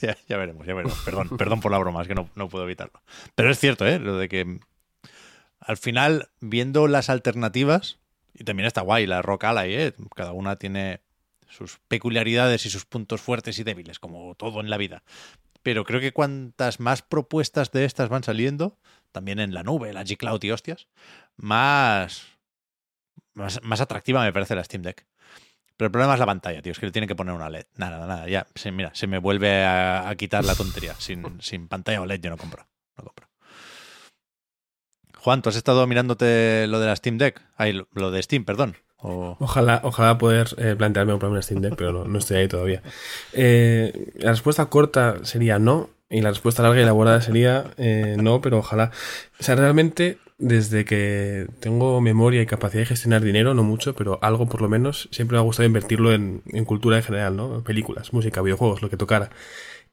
ya, ya veremos, ya veremos. Perdón, perdón por la broma, es que no, no puedo evitarlo. Pero es cierto, ¿eh? Lo de que al final, viendo las alternativas, y también está guay la Rock Ally, ¿eh? Cada una tiene sus peculiaridades y sus puntos fuertes y débiles, como todo en la vida. Pero creo que cuantas más propuestas de estas van saliendo, también en la nube, la G-Cloud y hostias, más, más, más atractiva me parece la Steam Deck. Pero el problema es la pantalla, tío. Es que le tienen que poner una LED. Nada, nada, nada. Ya, se, mira, se me vuelve a, a quitar la tontería. Sin, sin pantalla OLED yo no compro. No compro. Juan, ¿tú has estado mirándote lo de la Steam Deck? Ay, lo, de Steam, perdón. O... Ojalá, ojalá poder eh, plantearme comprarme una Steam Deck, pero no, no estoy ahí todavía. Eh, la respuesta corta sería no, y la respuesta larga y elaborada sería eh, no, pero ojalá. O sea, realmente, desde que tengo memoria y capacidad de gestionar dinero, no mucho, pero algo por lo menos, siempre me ha gustado invertirlo en, en cultura en general, ¿no? Películas, música, videojuegos, lo que tocara.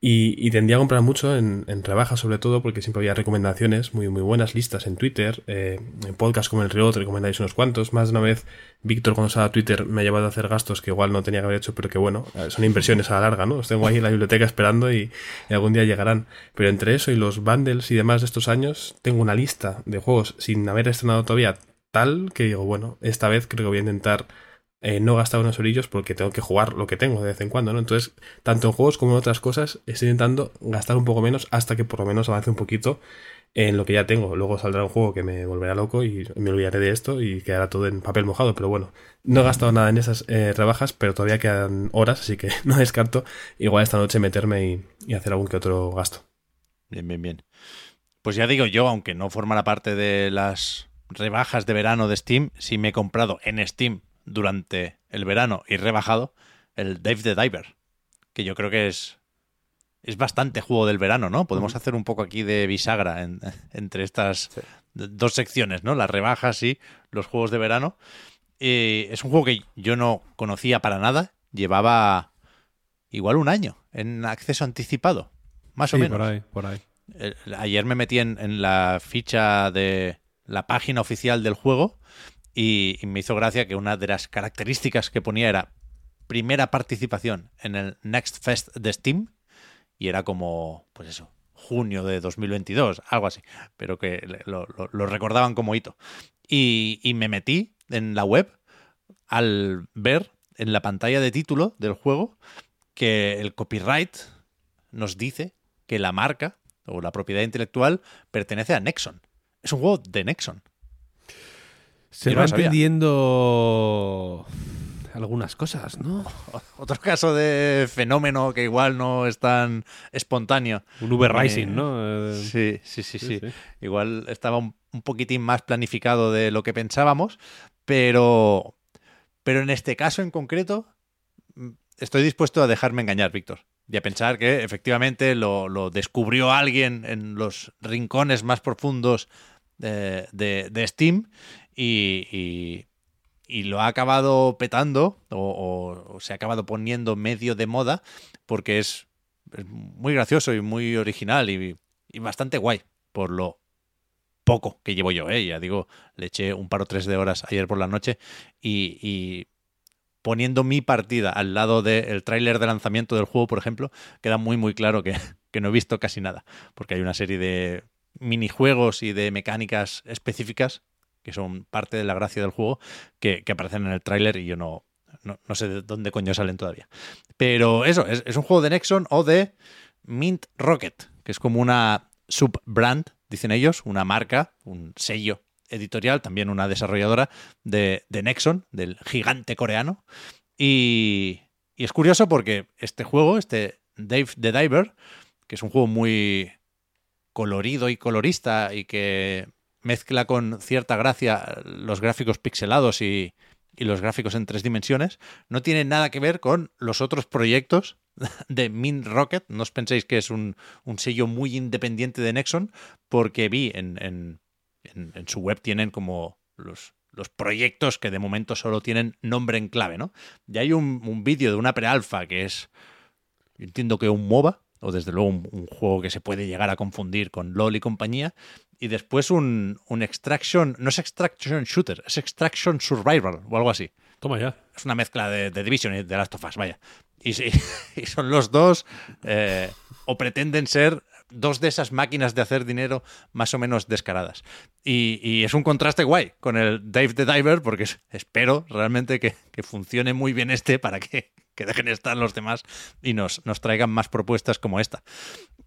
Y, y tendría a comprar mucho en, en rebajas, sobre todo, porque siempre había recomendaciones muy, muy buenas, listas en Twitter, eh, en podcasts como el Río, te recomendáis unos cuantos. Más de una vez, Víctor, cuando estaba a Twitter, me ha llevado a hacer gastos que igual no tenía que haber hecho, pero que bueno, eh, son inversiones a la larga, ¿no? Los tengo ahí en la biblioteca esperando y algún día llegarán. Pero entre eso y los bundles y demás de estos años, tengo una lista de juegos sin haber estrenado todavía tal que digo, bueno, esta vez creo que voy a intentar eh, no gastar unos orillos porque tengo que jugar lo que tengo de vez en cuando, ¿no? Entonces, tanto en juegos como en otras cosas, estoy intentando gastar un poco menos hasta que por lo menos avance un poquito en lo que ya tengo. Luego saldrá un juego que me volverá loco y me olvidaré de esto y quedará todo en papel mojado. Pero bueno, no he gastado nada en esas eh, rebajas, pero todavía quedan horas, así que no descarto igual esta noche meterme y, hacer algún que otro gasto. Bien, bien, bien. Pues ya digo yo, aunque no formara parte de las rebajas de verano de Steam, sí me he comprado en Steam durante el verano y rebajado el Dave the Diver, que yo creo que es, es bastante juego del verano, ¿no? Podemos hacer un poco aquí de bisagra en- entre estas Sí. dos secciones, ¿no? Las rebajas y los juegos de verano. Y es un juego que yo no conocía para nada, llevaba igual un año en acceso anticipado, más o menos. por ahí, por ahí. Ayer me metí en, en la ficha de la página oficial del juego y, me hizo gracia que una de las características que ponía era primera participación en el Next Fest de Steam y era como, pues eso, junio de 2022, algo así, pero que lo recordaban como hito. Y, y me metí en la web al ver en la pantalla de título del juego que el copyright nos dice que la marca o la propiedad intelectual pertenece a Nexon. Es un juego de Nexon. Se Yo no va sabía. entendiendo algunas cosas, ¿no? Otro caso de fenómeno que igual no es tan espontáneo. Un Uber Eh, Rising, ¿no? Eh, Sí, sí, sí, sí. Igual estaba un, un poquitín más planificado de lo que pensábamos, pero, pero en este caso en concreto mm, estoy dispuesto a dejarme engañar, Víctor. Y a pensar que efectivamente lo, lo descubrió alguien en los rincones más profundos de, de- de Steam y, y- lo ha acabado petando o, se ha acabado poniendo medio de moda porque es, muy gracioso y muy original y, bastante guay por lo poco que llevo yo, ¿eh? Ya digo, le eché un par o tres de horas ayer por la noche y, poniendo mi partida al lado del tráiler de lanzamiento del juego, por ejemplo, queda muy muy claro que, que no he visto casi nada, porque hay una serie de minijuegos y de mecánicas específicas que son parte de la gracia del juego que, que aparecen en el tráiler y yo no, no, no sé de dónde coño salen todavía. Pero eso, es, es un juego de Nexon o de Mint Rocket, que es como una subbrand, dicen ellos, una marca, un sello editorial, también una desarrolladora de, de Nexon, del gigante coreano. Y, y es curioso porque este juego, este Dave the Diver, que es un juego muy colorido y colorista y que mezcla con cierta gracia los gráficos pixelados y, y los gráficos en tres dimensiones, no tiene nada que ver con los otros proyectos de Mint Rocket. No os penséis que es un, sello muy independiente de Nexon, porque vi en, en, su web tienen como los, proyectos que de momento solo tienen nombre en clave, ¿no? Y hay un, un vídeo de una prealfa que es, yo entiendo que un MOBA, o desde luego un, un, juego que se puede llegar a confundir con LOL y compañía, y después un, un Extraction, no es Extraction Shooter, es Extraction Survival o algo así. Toma ya. Es una mezcla de, de Division y de Last of Us, vaya. Y, y son los dos, eh, o pretenden ser dos de esas máquinas de hacer dinero más o menos descaradas. Y, y, es un contraste guay con el Dave the Diver, porque espero realmente que, que funcione muy bien este para que, que, dejen estar los demás y nos, nos traigan más propuestas como esta.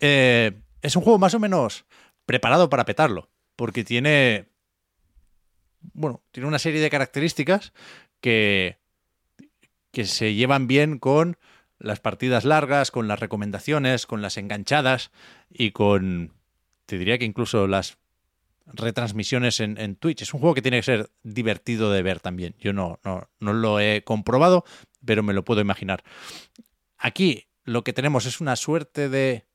Eh, es un juego más o menos preparado para petarlo, porque tiene, bueno, tiene una serie de características que, que se llevan bien con las partidas largas, con las recomendaciones, con las enganchadas y con, te diría que incluso las retransmisiones en, en, Twitch. Es un juego que tiene que ser divertido de ver también. Yo no, no, no lo he comprobado, pero me lo puedo imaginar. Aquí lo que tenemos es una suerte de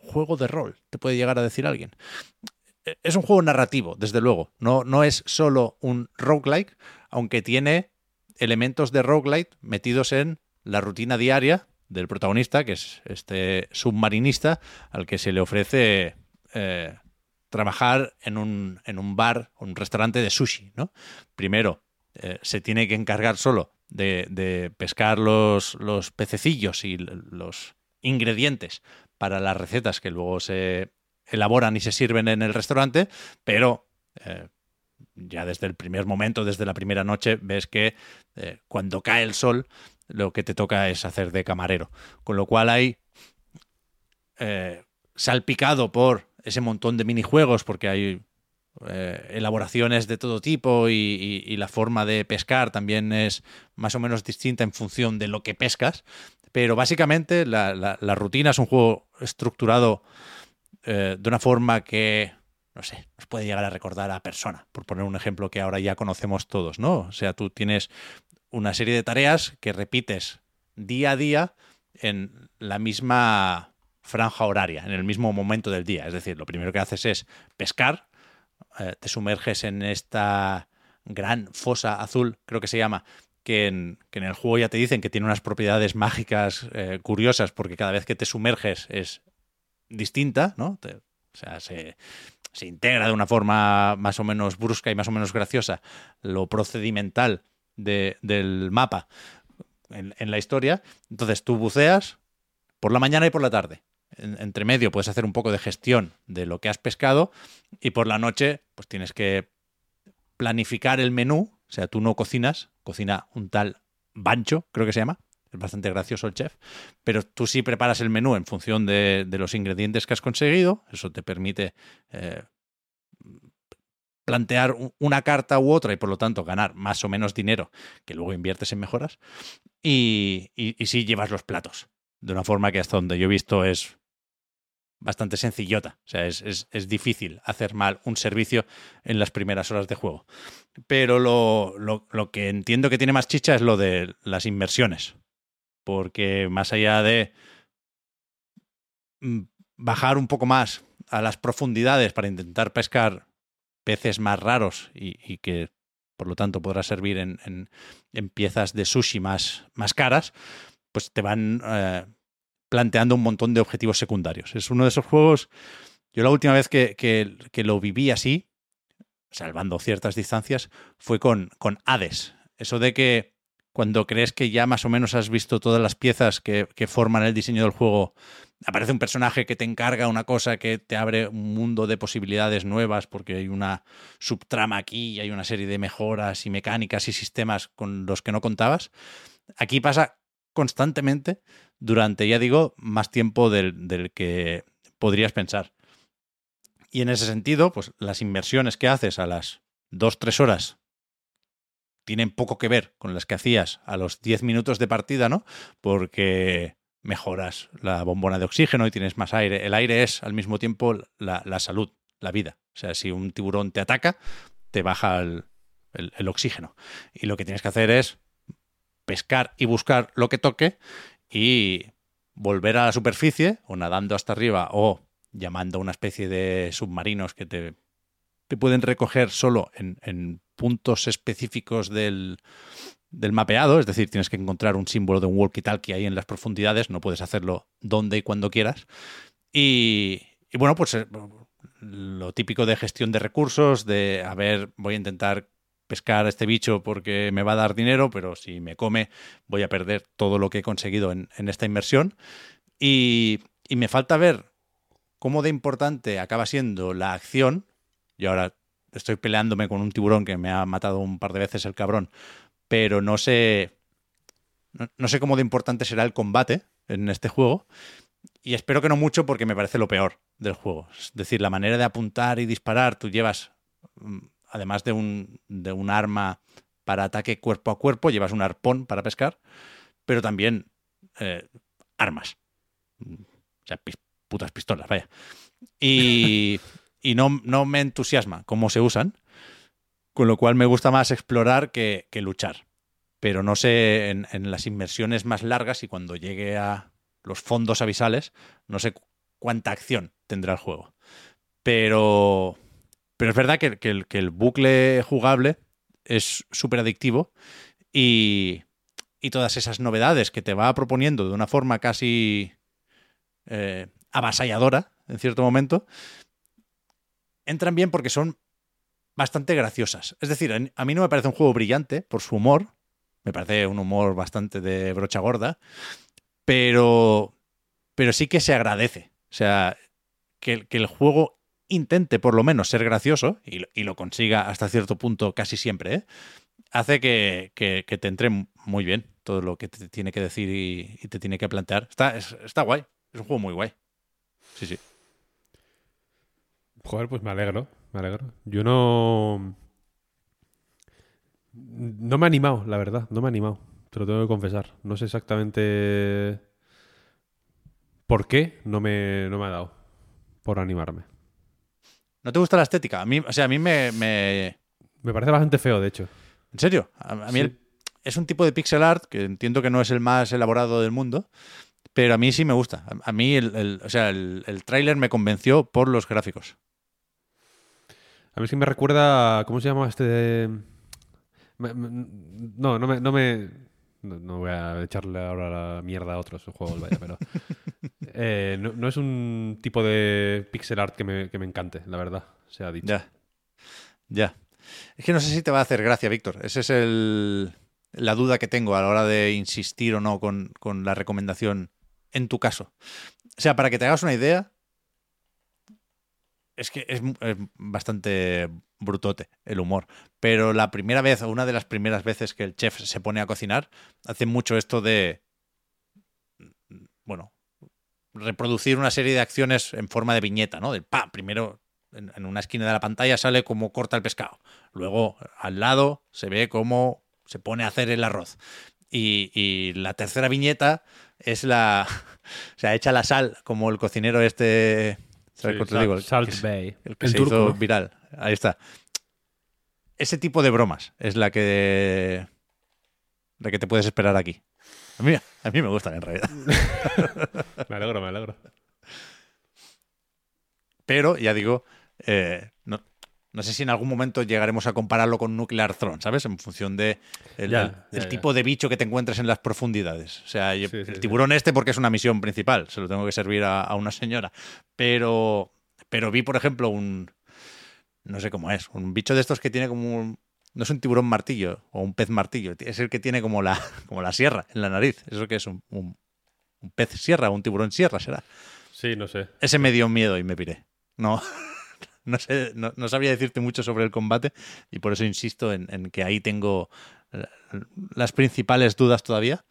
juego de rol, te puede llegar a decir alguien. Es un juego narrativo, desde luego. No, no es solo un roguelike, aunque tiene elementos de roguelike metidos en la rutina diaria del protagonista, que es este submarinista, al que se le ofrece eh, trabajar en un, en un bar, un restaurante de sushi. ¿no? Primero, eh, se tiene que encargar solo de, de pescar los, los, pececillos y los ingredientes para las recetas que luego se elaboran y se sirven en el restaurante, pero eh, ya desde el primer momento, desde la primera noche, ves que eh, cuando cae el sol, lo que te toca es hacer de camarero. Con lo cual hay eh, salpicado por ese montón de minijuegos, porque hay elaboraciones de todo tipo y, la forma de pescar también es más o menos distinta en función de lo que pescas. Pero básicamente la, la, rutina es un juego estructurado eh, de una forma que, no sé, nos puede llegar a recordar a persona, por poner un ejemplo que ahora ya conocemos todos, ¿no? O sea, tú tienes una serie de tareas que repites día a día en la misma franja horaria, en el mismo momento del día. Es decir, lo primero que haces es pescar, eh, te sumerges en esta gran fosa azul, creo que se llama, que en, que en, el juego ya te dicen que tiene unas propiedades mágicas eh, curiosas porque cada vez que te sumerges es distinta, ¿no? O sea, se, se, integra de una forma más o menos brusca y más o menos graciosa lo procedimental de, del mapa en, en, la historia. Entonces tú buceas por la mañana y por la tarde. En, entre medio puedes hacer un poco de gestión de lo que has pescado y por la noche pues tienes que planificar el menú. O sea, tú no cocinas, cocina un tal Bancho, creo que se llama, es bastante gracioso el chef, pero tú sí preparas el menú en función de, los ingredientes que has conseguido, eso te permite eh, plantear una carta u otra y por lo tanto ganar más o menos dinero que luego inviertes en mejoras. Y, y, y sí llevas los platos de una forma que hasta donde yo he visto es bastante sencillota. O sea, es, es, es, difícil hacer mal un servicio en las primeras horas de juego. Pero lo, lo, lo, que entiendo que tiene más chicha es lo de las inversiones. Porque más allá de mm, bajar un poco más a las profundidades para intentar pescar peces más raros y, y que por lo tanto podrá servir en, en, piezas de sushi más, más caras, pues te van eh, planteando un montón de objetivos secundarios. Es uno de esos juegos. Yo la última vez que, que, que lo viví así, salvando ciertas distancias, fue con, con Hades. Eso de que cuando crees que ya más o menos has visto todas las piezas que, que forman el diseño del juego aparece un personaje que te encarga una cosa que te abre un mundo de posibilidades nuevas porque hay una subtrama aquí y hay una serie de mejoras y mecánicas y sistemas con los que no contabas. Aquí pasa constantemente durante, ya digo, más tiempo del, que podrías pensar. Y en ese sentido, pues las inversiones que haces a las 2-3 horas tienen poco que ver con las que hacías a los 10 minutos de partida, ¿no? Porque mejoras la bombona de oxígeno y tienes más aire. El aire es al mismo tiempo la, la salud, la vida. O sea, si un tiburón te ataca, te baja el, el, oxígeno. Y lo que tienes que hacer es pescar y buscar lo que toque y volver a la superficie o nadando hasta arriba o llamando a una especie de submarinos que te, te pueden recoger solo en, en puntos específicos del, del, mapeado, es decir, tienes que encontrar un símbolo de un walkie-talkie ahí en las profundidades, no puedes hacerlo donde y cuando quieras. Y, y bueno, pues eh, lo típico de gestión de recursos, de, a ver, voy a intentar pescar este bicho porque me va a dar dinero, pero si me come voy a perder todo lo que he conseguido en, esta inversión. Y, me falta ver cómo de importante acaba siendo la acción. Y ahora estoy peleándome con un tiburón que me ha matado un par de veces el cabrón, pero no sé. No, no, sé cómo de importante será el combate en este juego. Y espero que no mucho porque me parece lo peor del juego. Es decir, la manera de apuntar y disparar, tú llevas, además de un, de un arma para ataque cuerpo a cuerpo, llevas un arpón para pescar, pero también eh, armas. O sea, pis, putas pistolas, vaya. Y, y no, no, me entusiasma cómo se usan, con lo cual me gusta más explorar que, que luchar. Pero no sé, en, en, las inmersiones más largas y cuando llegue a los fondos avisales, no sé cuánta acción tendrá el juego. Pero, pero es verdad que, el, bucle jugable es súper adictivo y, todas esas novedades que te va proponiendo de una forma casi eh, avasalladora, en cierto momento, entran bien porque son bastante graciosas. Es decir, a mí no me parece un juego brillante por su humor, me parece un humor bastante de brocha gorda, pero, pero sí que se agradece. O sea, que el juego intente por lo menos ser gracioso, y, lo consiga hasta cierto punto casi siempre, ¿eh? hace que, te entre muy bien todo lo que te tiene que decir y, te tiene que plantear. Está, es, está guay, es un juego muy guay. Sí, sí. Joder, pues me alegro, me alegro. Yo no... No me ha animado, la verdad, no me ha animado. Te lo tengo que confesar. No sé exactamente por qué no me, no me ha dado por animarme. ¿No te gusta la estética? A mí, o sea, a mí me, me... Me parece bastante feo, de hecho. ¿En serio? A, a mí sí. el, es un tipo de pixel art que entiendo que no es el más elaborado del mundo, pero a mí sí me gusta. A, a mí, el, el, o sea, el, el tráiler me convenció por los gráficos. A mí sí me recuerda. ¿Cómo se llama este.? No, no me. No, me, no, no voy a echarle ahora la mierda a otros juegos, vaya, pero. eh, no, no, es un tipo de pixel art que me, que me encante, la verdad, se ha dicho. Ya. Ya. Es que no sé si te va a hacer gracia, Víctor. Ese es el, la duda que tengo a la hora de insistir o no con, con la recomendación en tu caso. O sea, para que te hagas una idea, es que es, es, bastante brutote el humor. Pero la primera vez, o una de las primeras veces que el chef se pone a cocinar, hace mucho esto de. Bueno, reproducir una serie de acciones en forma de viñeta, ¿no? Del pa, primero en, en, una esquina de la pantalla sale cómo corta el pescado. Luego al lado se ve cómo se pone a hacer el arroz. Y, y la tercera viñeta es la. O sea, echa la sal, como el cocinero este ¿Sabes sí, te digo? El, Salt Bay. El que el se turco. hizo viral. Ahí está. Ese tipo de bromas es la que la que te puedes esperar aquí. A mí, a mí me gustan en realidad. me alegro, me alegro. Pero, ya digo, eh, no, no, sé si en algún momento llegaremos a compararlo con Nuclear Throne, ¿sabes? En función de el, ya, ya, el tipo de bicho que te encuentres en las profundidades. O sea, sí, el sí, tiburón sí. este porque es una misión principal, se lo tengo que servir a, a, una señora. Pero, pero vi, por ejemplo, un... No sé cómo es, un bicho de estos que tiene como un, no es un tiburón martillo o un pez martillo, es el que tiene como la, como la sierra en la nariz. Eso que es un, un Un pez sierra, un tiburón sierra será. Sí, no sé. Ese me dio miedo y me piré. No, no sé, no, no sabía decirte mucho sobre el combate y por eso insisto en, en que ahí tengo las principales dudas todavía.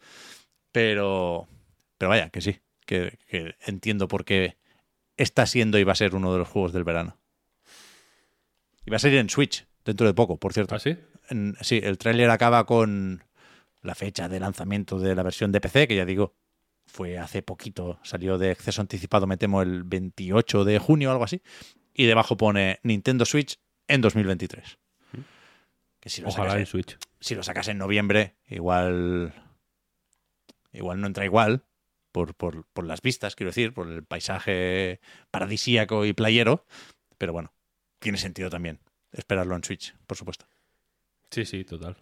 Pero, pero vaya, que sí, que, que entiendo por qué está siendo y va a ser uno de los juegos del verano. Y va a salir en Switch dentro de poco, por cierto. ¿Ah, sí? En- sí, el tráiler acaba con la fecha de lanzamiento de la versión de PC, que ya digo, fue hace poquito, salió de acceso anticipado, me temo, el 28 de junio o algo así. Y debajo pone Nintendo Switch en 2023. Que si lo, Ojalá sacas, en en- Switch. si lo sacas en noviembre, igual. Igual no entra igual. Por, por, por las vistas, quiero decir, por el paisaje paradisíaco y playero. Pero bueno, tiene sentido también esperarlo en Switch, por supuesto. Sí, sí, total.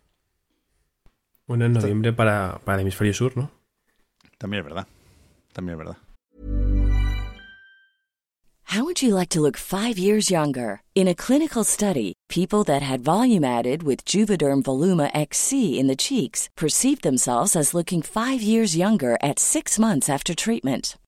Bueno, en noviembre para, para el hemisferio sur, ¿no? También es verdad. También es verdad. How would you like to look five years younger? In a clinical study, people that had volume added with Juvederm Voluma XC in the cheeks perceived themselves as looking five years younger at six months after treatment.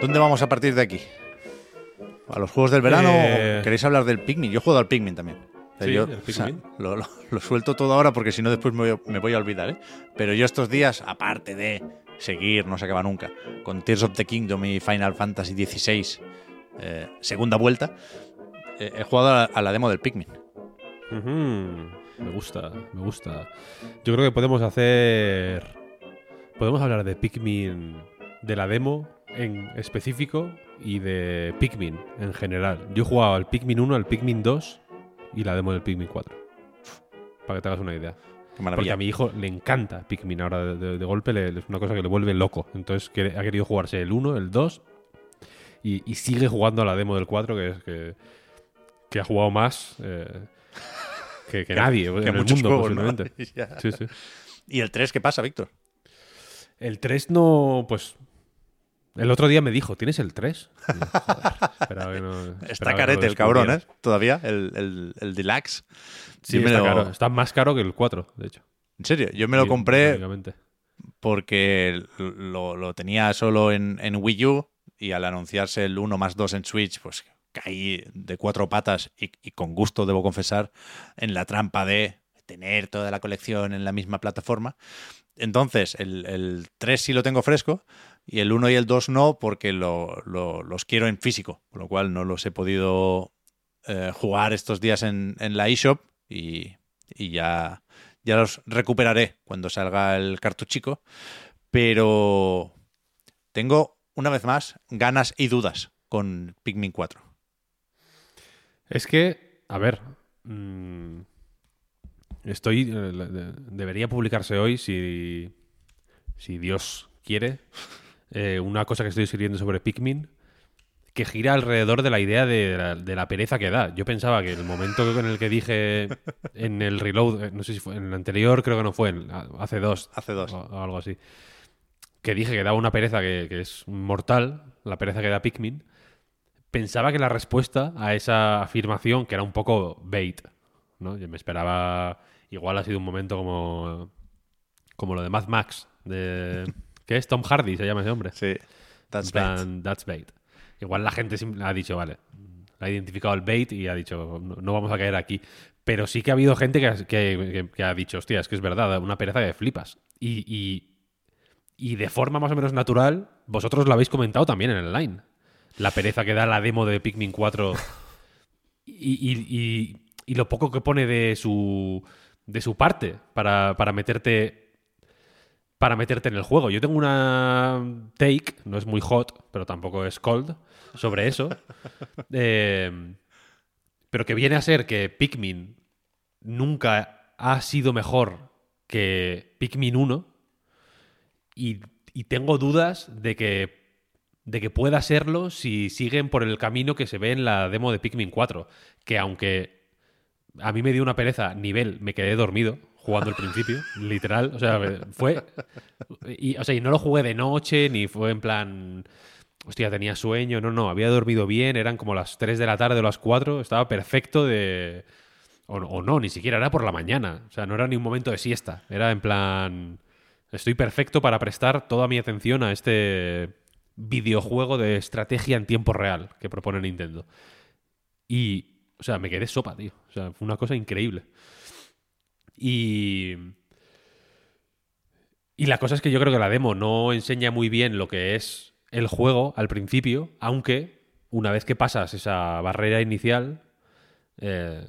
¿Dónde vamos a partir de aquí? ¿A los juegos del verano? Eh, ¿O ¿Queréis hablar del Pikmin? Yo he jugado al Pikmin también. O sea, Sí, yo, el o sea, Pikmin. lo, lo- lo suelto todo ahora porque si no después me voy, a- me voy a olvidar. ¿eh? Pero yo estos días, aparte de seguir, no se acaba nunca, con Tears of the Kingdom y Final Fantasy XVI, eh, segunda vuelta, eh, he jugado a, a la demo del Pikmin. Me gusta, me gusta. Yo creo que podemos hacer. Podemos hablar de Pikmin de la demo en específico y de Pikmin en general. Yo he jugado al Pikmin 1, al Pikmin 2 y la demo del Pikmin 4. Para que te hagas una idea. Qué Porque a mi hijo le encanta Pikmin ahora de, de- de golpe, le- es una cosa que le vuelve loco. Entonces que- ha querido jugarse el 1, el 2 y, y sigue jugando a la demo del 4, que es que, que ha jugado más eh, que, que nadie en el muchos mundo, juegos, ¿no? Sí, sí. ¿Y el 3 qué pasa, Víctor? El 3 no, pues... El otro día me dijo, ¿tienes el 3? Y yo, joder, que no- Está que carete el cabrón, ¿eh? Todavía, el, el, el Deluxe. Sí, está lo- caro. Está más caro que el 4, de hecho. En serio, yo me lo Sí, compré porque lo, lo tenía solo en, en Wii U y al anunciarse el 1 más 2 en Switch, pues caí de cuatro patas y, con gusto, debo confesar, en la trampa de tener toda la colección en la misma plataforma. Entonces, el, el 3 sí lo tengo fresco y el 1 y el 2 no porque lo- los quiero en físico, con lo cual no los he podido eh, jugar estos días en, en la eShop y, y ya, ya los recuperaré cuando salga el cartuchico. Pero tengo, una vez más, ganas y dudas con Pikmin 4. Es que, a ver, mm, estoy, eh, debería publicarse hoy si, si Dios quiere, eh, una cosa que estoy escribiendo sobre Pikmin que gira alrededor de la idea de la, de la pereza que da. Yo pensaba que el momento en el que dije en el reload, eh, no sé si fue en el anterior, creo que no fue, en- hace dos, Hace dos. o, o algo así, que dije que daba una pereza que, que es mortal, la pereza que da Pikmin, pensaba que la respuesta a esa afirmación, que era un poco bait, ¿no? Yo me esperaba, igual ha sido un momento como, como lo de Mad Max, de... ¿Qué es? Tom Hardy se llama ese hombre. Sí, that's plan, That's bait. Igual la gente ha dicho, vale, ha identificado el bait y ha dicho, no, no vamos a caer aquí. Pero sí que ha habido gente que, ha- que- que- que ha dicho, hostia, es que es verdad, una pereza de flipas. Y, y, y de forma más o menos natural, vosotros lo habéis comentado también en el line. La pereza que da la demo de Pikmin 4 y, y- y- y lo poco que pone de su, de su parte para, para meterte para meterte en el juego. Yo tengo una take, no es muy hot, pero tampoco es cold, sobre eso. Eh, pero que viene a ser que Pikmin nunca ha sido mejor que Pikmin 1 y, y tengo dudas de que, de que pueda serlo si siguen por el camino que se ve en la demo de Pikmin 4, que aunque a mí me dio una pereza nivel, me quedé dormido jugando al principio, literal, o sea, fue y, o sea, y no lo jugué de noche ni fue en plan hostia, tenía sueño, no, no, había dormido bien, eran como las 3 de la tarde o las 4, estaba perfecto de o, o no, ni siquiera era por la mañana, o sea, no era ni un momento de siesta, era en plan estoy perfecto para prestar toda mi atención a este videojuego de estrategia en tiempo real que propone Nintendo. Y, o sea, me quedé sopa, tío. O sea, fue una cosa increíble. Y. Y la cosa es que yo creo que la demo no enseña muy bien lo que es el juego al principio, aunque una vez que pasas esa barrera inicial, eh,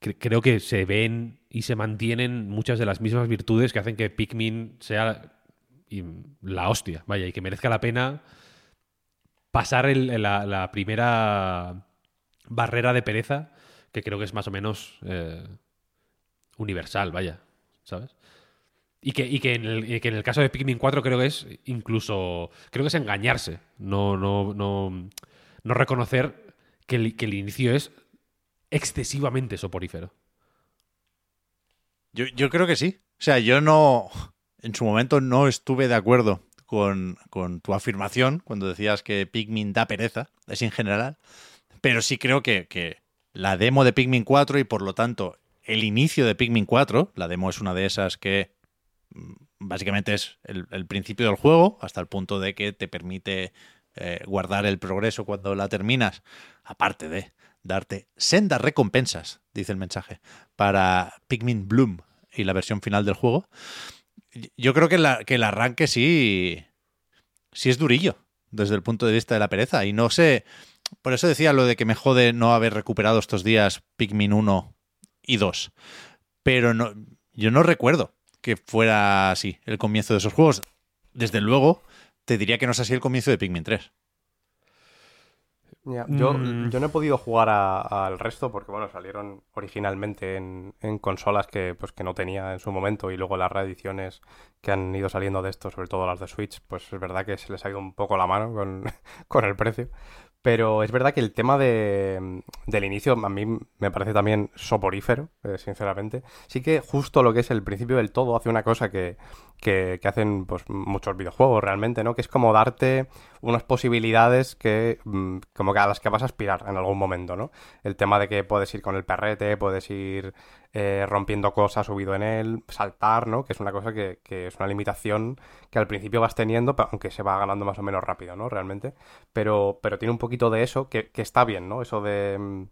cre- creo que se ven y se mantienen muchas de las mismas virtudes que hacen que Pikmin sea la hostia, vaya, y que merezca la pena pasar la, primera barrera de pereza, que creo que es más o menos eh, universal, vaya, ¿sabes? Y que, y que, en el, que en el caso de Pikmin 4 creo que es incluso, creo que es engañarse, no, no, no, no reconocer que el, que el inicio es excesivamente soporífero. Yo, yo creo que sí. O sea, yo no. En su momento no estuve de acuerdo con, tu afirmación cuando decías que Pikmin da pereza, es en general. Pero sí creo que, la demo de Pikmin 4 y por lo tanto el inicio de Pikmin 4, la demo es una de esas que mm, básicamente es el, el principio del juego, hasta el punto de que te permite eh, guardar el progreso cuando la terminas, aparte de darte sendas recompensas, dice el mensaje, para Pikmin Bloom y la versión final del juego. Yo creo que, la- que el arranque sí, sí es durillo desde el punto de vista de la pereza. Y no sé, por eso decía lo de que me jode no haber recuperado estos días Pikmin 1 y 2. Pero no, yo no recuerdo que fuera así el comienzo de esos juegos. Desde luego, te diría que no es así el comienzo de Pikmin 3. Ya, Yo, Mm. yo no he podido jugar al resto porque, bueno, salieron originalmente en, en consolas que, pues, que no tenía en su momento y luego las reediciones que han ido saliendo de esto, sobre todo las de Switch, pues es verdad que se les ha ido un poco la mano con, con el precio. Pero es verdad que el tema de, del inicio a mí me parece también soporífero, eh, sinceramente. Sí que justo lo que es el principio del todo hace una cosa que, que, hacen pues, muchos videojuegos realmente, ¿no? Que es como darte unas posibilidades que mm, como que a las que vas a aspirar en algún momento, ¿no? El tema de que puedes ir con el perrete, puedes ir eh, rompiendo cosas subido en él, saltar, ¿no? Que es una cosa que, que es una limitación que al principio vas teniendo, aunque se va ganando más o menos rápido, ¿no? Realmente. Pero, pero tiene un poquito de eso que, que está bien, ¿no? Eso de, mm,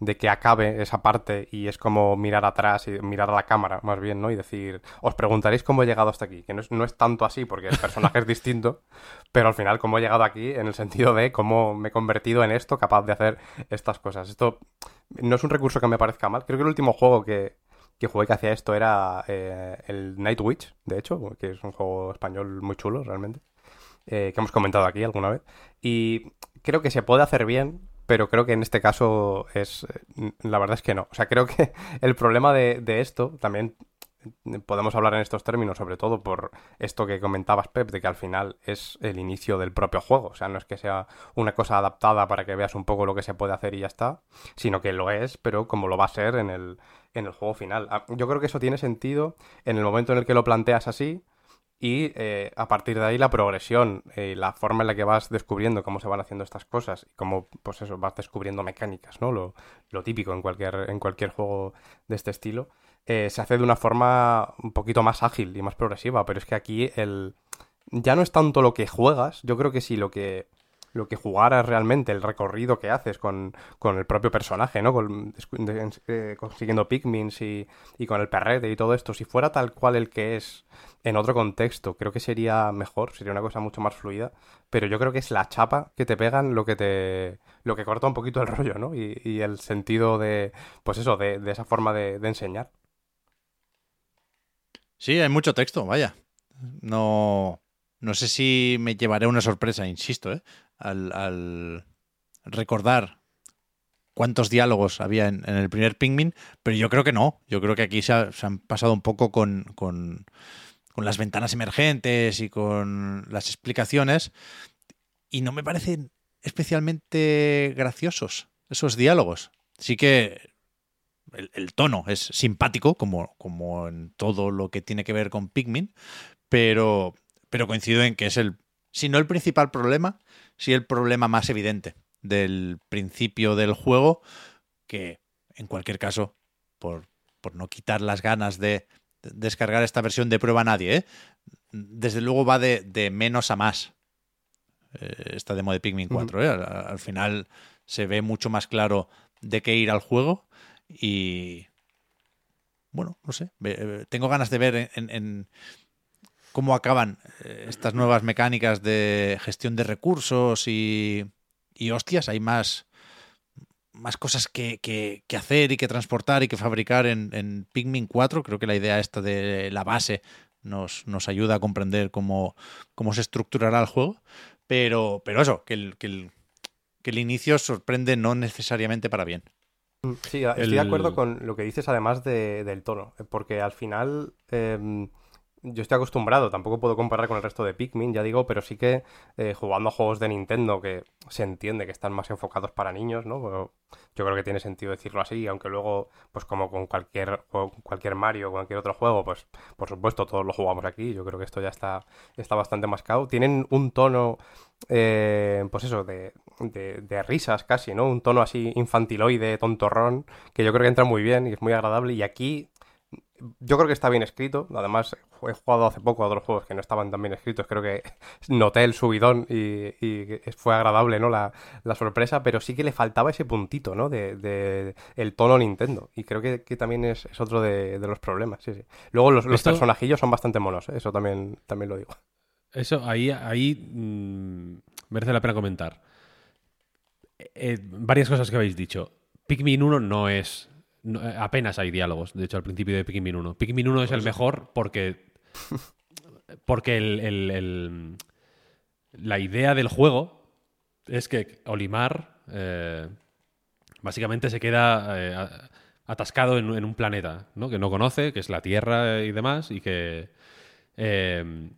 de que acabe esa parte y es como mirar atrás y mirar a la cámara, más bien, ¿no? Y decir, os preguntaréis cómo he llegado hasta aquí, que no es, no es tanto así porque el personaje es distinto, pero al final cómo he llegado aquí en el sentido de cómo me he convertido en esto, capaz de hacer estas cosas. Esto no es un recurso que me parezca mal. Creo que el último juego que, que jugué que hacía esto era eh, el Night Witch, de hecho, que es un juego español muy chulo realmente, eh, que hemos comentado aquí alguna vez. Y creo que se puede hacer bien, pero creo que en este caso es. La verdad es que no. O sea, creo que el problema de, de esto también. Podemos hablar en estos términos, sobre todo por esto que comentabas, Pep, de que al final es el inicio del propio juego. O sea, no es que sea una cosa adaptada para que veas un poco lo que se puede hacer y ya está, sino que lo es, pero como lo va a ser en el, en el juego final. Ah, Yo creo que eso tiene sentido en el momento en el que lo planteas así, y eh, a partir de ahí la progresión, eh, la forma en la que vas descubriendo cómo se van haciendo estas cosas y cómo, pues eso, vas descubriendo mecánicas, ¿no? Lo, lo típico en cualquier, en cualquier juego de este estilo, eh, se hace de una forma un poquito más ágil y más progresiva, pero es que aquí el... Ya no es tanto lo que juegas, yo creo que sí lo que lo que jugaras realmente, el recorrido que haces con, con el propio personaje, ¿no? Con, eh, consiguiendo Pikmins y, y, con el perrete y todo esto, si fuera tal cual el que es en otro contexto, creo que sería mejor, sería una cosa mucho más fluida, pero yo creo que es la chapa que te pegan lo que te lo que corta un poquito el rollo, ¿no? Y, y el sentido de, pues eso, de, de esa forma de, enseñar. Sí, hay mucho texto, vaya. No, no sé si me llevaré una sorpresa, insisto, ¿eh? Al, recordar cuántos diálogos había en, el primer Pingmin, pero yo creo que no. Yo creo que aquí se, ha, se han pasado un poco con, con, con, las ventanas emergentes y con las explicaciones, y no me parecen especialmente graciosos esos diálogos. Sí que el, el tono es simpático, como, como en todo lo que tiene que ver con Pikmin, pero, pero coincido en que es el, si no el principal problema, sí el problema más evidente del principio del juego, que en cualquier caso, por, por no quitar las ganas de, de, descargar esta versión de prueba a nadie, ¿eh? desde luego va de, de menos a más. Eh, esta demo de Pikmin 4, ¿eh? al, al, final se ve mucho más claro de qué ir al juego y bueno, no sé, tengo ganas de ver en, en cómo acaban eh, estas nuevas mecánicas de gestión de recursos y, y hostias, hay más, más cosas que, que, que, hacer y que transportar y que fabricar en, en, Pikmin 4. Creo que la idea esta de la base nos, nos ayuda a comprender cómo, cómo se estructurará el juego. Pero, pero eso, que el, que, el, que el inicio sorprende no necesariamente para bien. Sí, estoy el... de acuerdo con lo que dices además de, del tono, porque al final... Eh, yo estoy acostumbrado, tampoco puedo comparar con el resto de Pikmin, ya digo, pero sí que eh, jugando a juegos de Nintendo que se entiende que están más enfocados para niños, ¿no? Yo creo que tiene sentido decirlo así, aunque luego, pues como con cualquier, cualquier Mario o cualquier otro juego, pues por supuesto todos lo jugamos aquí, yo creo que esto ya está, está bastante mascado. Tienen un tono, eh, pues eso, de, de, de, risas casi, ¿no? Un tono así infantiloide, tontorrón, que yo creo que entra muy bien y es muy agradable. Y aquí yo creo que está bien escrito. Además, he jugado hace poco a otros juegos que no estaban tan bien escritos. Creo que noté el subidón y, y fue agradable, ¿no? La, la, sorpresa, pero sí que le faltaba ese puntito, ¿no? De, de el tono Nintendo. Y creo que, que también es, es, otro de, de, los problemas. Sí, sí. Luego los, los personajillos son bastante monos, ¿eh? eso también, también lo digo. Eso, ahí, ahí mmm, merece la pena comentar. Eh, varias cosas que habéis dicho. Pikmin 1 no es no, eh, apenas hay diálogos, de hecho, al principio de Pikmin 1. Pikmin 1 es el mejor porque. Porque el, el, el, la idea del juego es que Olimar eh, básicamente se queda eh, atascado en, en, un planeta ¿no? que no conoce, que es la Tierra y demás, y que. Eh,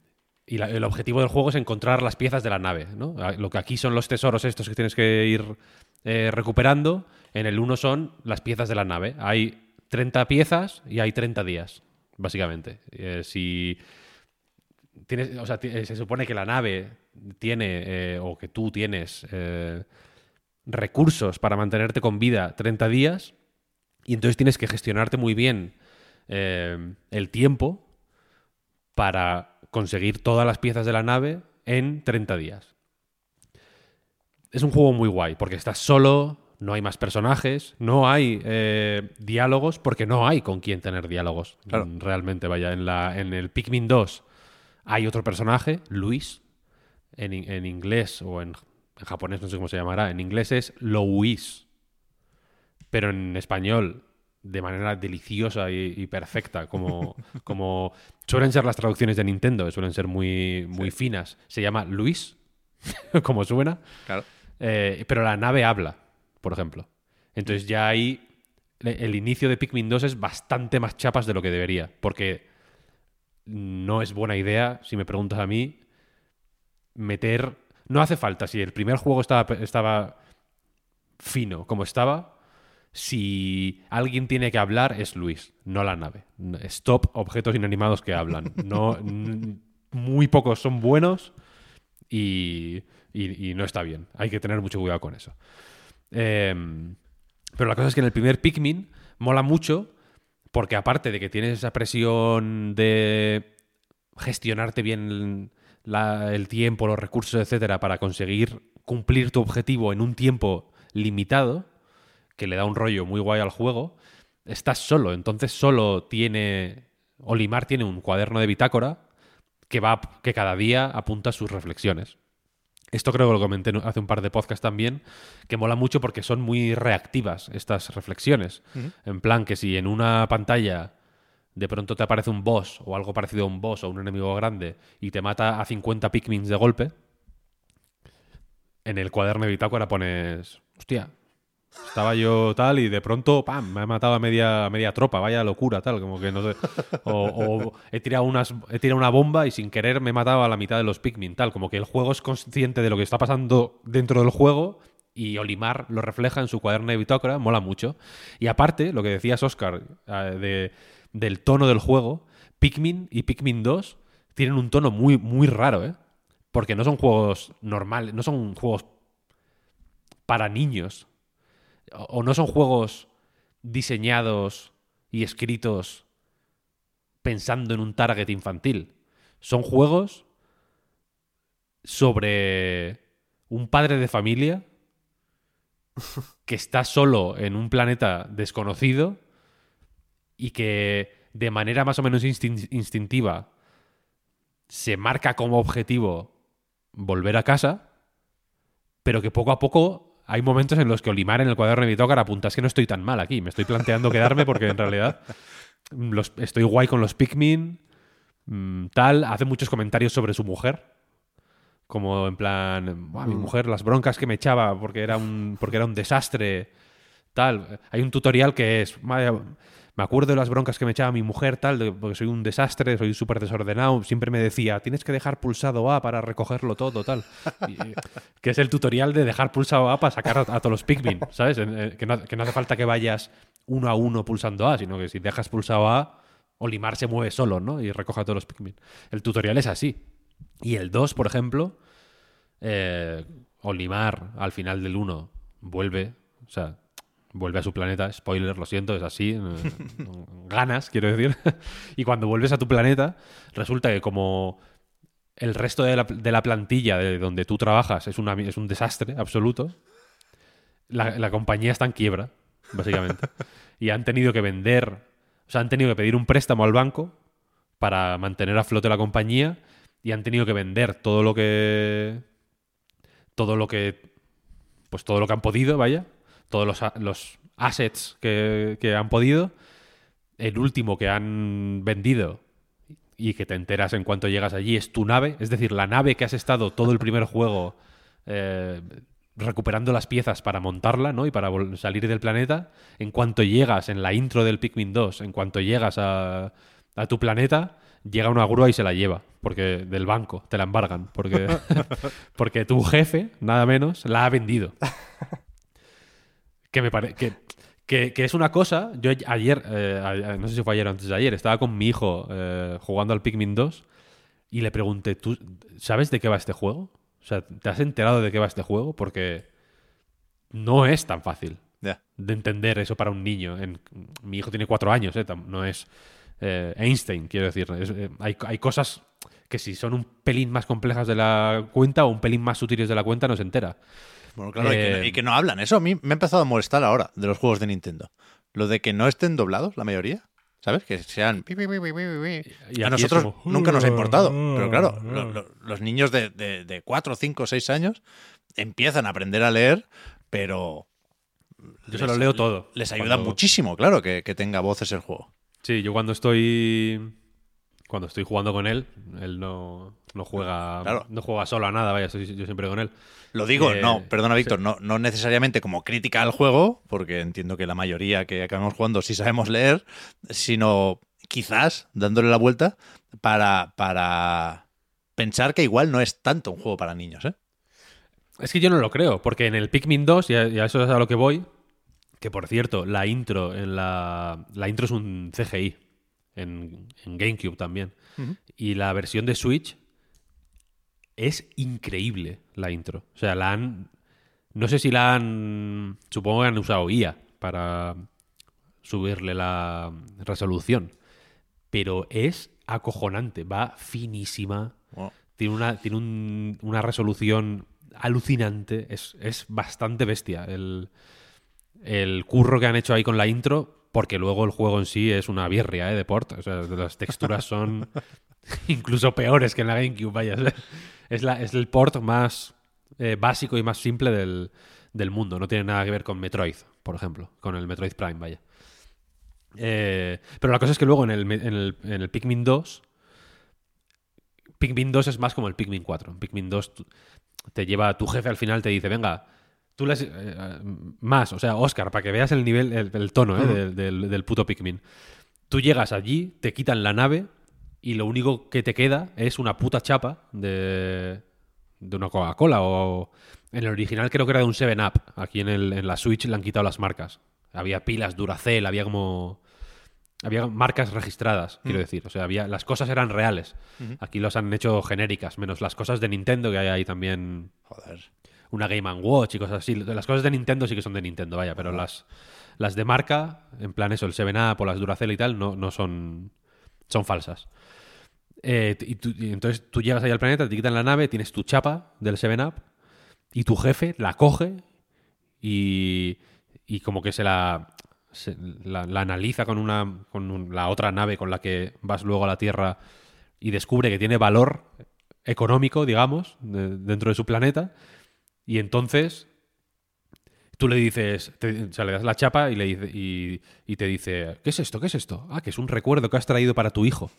y la, el objetivo del juego es encontrar las piezas de la nave. ¿no? Lo que aquí son los tesoros estos que tienes que ir recuperando. En el 1 son las piezas de la nave. Hay 30 piezas y hay 30 días, básicamente. Eh, si tienes, o sea, se supone que la nave tiene, eh, o que tú tienes, eh, recursos para mantenerte con vida 30 días, y entonces tienes que gestionarte muy bien eh, el tiempo para conseguir todas las piezas de la nave en 30 días. Es un juego muy guay, porque estás solo, no hay más personajes, no hay eh, diálogos, porque no hay con quién tener diálogos. Claro. Realmente, vaya, en, la, en el Pikmin 2 hay otro personaje, Luis, en, en inglés o en, en, japonés, no sé cómo se llamará, en inglés es Louis, pero en español de manera deliciosa y, y perfecta, como, como suelen ser las traducciones de Nintendo, suelen ser muy, muy sí. finas. Se llama Luis, como suena. Claro. Eh, pero la nave habla, por ejemplo. Entonces ya ahí el inicio de Pikmin 2 es bastante más chapas de lo que debería, porque no es buena idea, si me preguntas a mí, meter... No hace falta, si el primer juego estaba, estaba fino como estaba, si alguien tiene que hablar es Luis, no la nave. Stop objetos inanimados que hablan. No, muy pocos son buenos y, y- y no está bien. Hay que tener mucho cuidado con eso. Em, pero la cosa es que en el primer Pikmin mola mucho porque aparte de que tienes esa presión de gestionarte bien el tiempo, los recursos, etcétera, para conseguir cumplir tu objetivo en un tiempo limitado, que le da un rollo muy guay al juego, estás solo. Entonces solo tiene. Olimar tiene un cuaderno de bitácora que va que cada día apunta sus reflexiones. Esto creo que lo comenté en- hace un par de podcasts también, que mola mucho porque son muy reactivas estas reflexiones. En plan, que si en una pantalla de pronto te aparece un boss o algo parecido a un boss o un enemigo grande y te mata a 50 Pikmins de golpe, en el cuaderno de bitácora pones, hostia, estaba yo tal y de pronto, pam, me ha matado a media, a media tropa, vaya locura, tal, como que no sé. O, he, tirado unas, he tirado una bomba y sin querer me he matado a la mitad de los Pikmin, tal, como que el juego es consciente de lo que está pasando dentro del juego y Olimar lo refleja en su cuaderno de bitácora, mola mucho. Y aparte, lo que decías, Oscar, eh, de, del tono del juego, Pikmin y Pikmin 2 tienen un tono muy, muy raro, ¿eh? Porque no son juegos normales, no son juegos para niños. O no son juegos diseñados y escritos pensando en un target infantil. Son juegos sobre un padre de familia que está solo en un planeta desconocido y que de manera más o menos instin- instintiva se marca como objetivo volver a casa, pero que poco a poco hay momentos en los que Olimar en el cuaderno de bitácora apunta, es que no estoy tan mal aquí, me estoy planteando quedarme porque en realidad los- estoy guay con los Pikmin, mm, tal, hace muchos comentarios sobre su mujer, como en plan, "Buah, mi mujer, las broncas que me echaba porque era un, porque era un desastre, tal. Hay un tutorial que es, "Vaya, me acuerdo de las broncas que me echaba mi mujer, tal, de- porque soy un desastre, soy súper desordenado, siempre me decía, tienes que dejar pulsado A para recogerlo todo, tal. Y- que es el tutorial de dejar pulsado A para sacar a, a todos los Pikmin, ¿sabes? Que, no, que no hace falta que vayas uno a uno pulsando A, sino que si dejas pulsado A, Olimar se mueve solo, ¿no? Y recoge a todos los Pikmin. El tutorial es así. Y el 2, por ejemplo, eh, Olimar al final del 1 vuelve, o sea, vuelve a su planeta, spoiler, lo siento, es así, ganas, quiero decir. y cuando vuelves a tu planeta, resulta que como el resto de la, de la plantilla de donde tú trabajas es, una, es un desastre absoluto, la, la compañía está en quiebra, básicamente. y han tenido que vender, o sea, han tenido que pedir un préstamo al banco para mantener a flote la compañía y han tenido que vender todo lo que todo lo que pues todo lo que han podido, vaya, todos los, los assets que, que han podido. El último que han vendido y que te enteras en cuanto llegas allí es tu nave, es decir, la nave que has estado todo el primer juego eh, recuperando las piezas para montarla, ¿no? Y para salir del planeta. En cuanto llegas en la intro del Pikmin 2, en cuanto llegas a, a tu planeta, llega una grúa y se la lleva, porque del banco te la embargan, porque, porque tu jefe, nada menos, la ha vendido. Que me parece que, que, que es una cosa. Yo ayer, eh, no sé si fue ayer o antes de ayer, estaba con mi hijo eh, jugando al Pikmin 2 y le pregunté, ¿tú sabes de qué va este juego? O sea, ¿te has enterado de qué va este juego? Porque no es tan fácil de entender eso para un niño. En- mi hijo tiene cuatro años, ¿eh? No es eh, Einstein, quiero decir. Es, eh, hay, hay cosas que si son un pelín más complejas de la cuenta o un pelín más sutiles de la cuenta no se entera. Bueno, claro, y, que, no- y que no hablan. Eso a mí me ha empezado a molestar ahora de los juegos de Nintendo. Lo de que no estén doblados, la mayoría. ¿Sabes? Que sean... Y a nosotros como, nunca nos ha importado. Pero claro, "Ah, lo- lo- los niños de, de, de 4, 5, 6 años empiezan a aprender a leer, pero... Yo se lo leo todo. Les ayuda Cuando- muchísimo, claro, que, que tenga voces el juego. Sí, yo cuando estoy cuando estoy jugando con él, él no, no juega Claro. no juega solo a nada, vaya, estoy yo siempre con él. Lo digo, Eh, no, perdona Víctor, no, no necesariamente como crítica al juego, porque entiendo que la mayoría que acabamos jugando sí sabemos leer, sino quizás dándole la vuelta para, para pensar que igual no es tanto un juego para niños, ¿eh? Es que yo no lo creo, porque en el Pikmin 2, y a, y a eso es a lo que voy, que por cierto, la intro en la la intro es un CGI en, en GameCube también. Y la versión de Switch es increíble la intro. O sea, la han. No sé si la han. Supongo que han usado IA para subirle la resolución. Pero es acojonante. Va finísima. Tiene una, tiene un- una resolución alucinante. Es, es bastante bestia el, el curro que han hecho ahí con la intro, porque luego el juego en sí es una birria ¿eh? de port. O sea, las texturas son incluso peores que en la GameCube, vaya. Es, la- es el port más eh, básico y más simple del, del mundo. No tiene nada que ver con Metroid, por ejemplo, con el Metroid Prime, vaya. Eh, pero la cosa es que luego en el, en el, en el Pikmin 2 Pikmin 2 es más como el Pikmin 4. En Pikmin 2 tú- te lleva tu jefe al final, te dice, venga, tú les, eh, eh, más, o sea, Oscar, para que veas el nivel, el, el tono eh, del, del- del puto Pikmin. Tú llegas allí, te quitan la nave y lo único que te queda es una puta chapa de, de una Coca-Cola o... En el original creo que era de un 7-Up. Aquí en, el, en la Switch le han quitado las marcas. Había pilas Duracell, había como... Había marcas registradas, quiero decir. O sea, había, las cosas eran reales. Aquí los han hecho genéricas, menos las cosas de Nintendo, que hay ahí también joder. Una Game Watch y cosas así. Las cosas de Nintendo sí que son de Nintendo, vaya, pero las, las de marca, en plan eso, el 7-Up o las Duracell y tal, no, no son, son falsas. Eh, y, tú- y entonces tú llegas ahí al planeta, te quitan la nave, tienes tu chapa del 7-Up y tu jefe la coge y, y como que se la, se- la, la analiza con, una, con un- la otra nave con la que vas luego a la Tierra y descubre que tiene valor económico, digamos, de- dentro de su planeta. Y entonces tú le dices, o sea, le das la chapa y, le dice, y, te dice, ¿qué es esto? ¿Qué es esto? Ah, que es un recuerdo que has traído para tu hijo.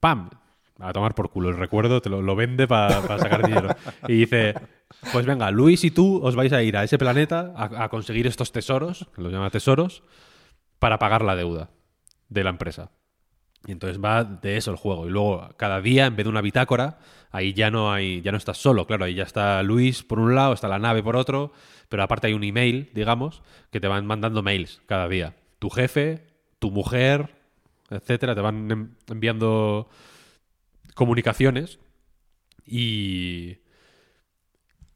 ¡Pam! A tomar por culo el recuerdo, te lo, lo vende para sacar dinero. Y dice, pues venga, Luis y tú os vais a ir a ese planeta a, a conseguir estos tesoros, que los llama tesoros, para pagar la deuda de la empresa. Y entonces va de eso el juego. Y luego, cada día, en vez de una bitácora, ahí ya no hay, ya no estás solo, claro, ahí ya está Luis por un lado, está la nave por otro, pero aparte hay un email, digamos, que te van mandando mails cada día. Tu jefe, tu mujer, etcétera, te van en- enviando comunicaciones y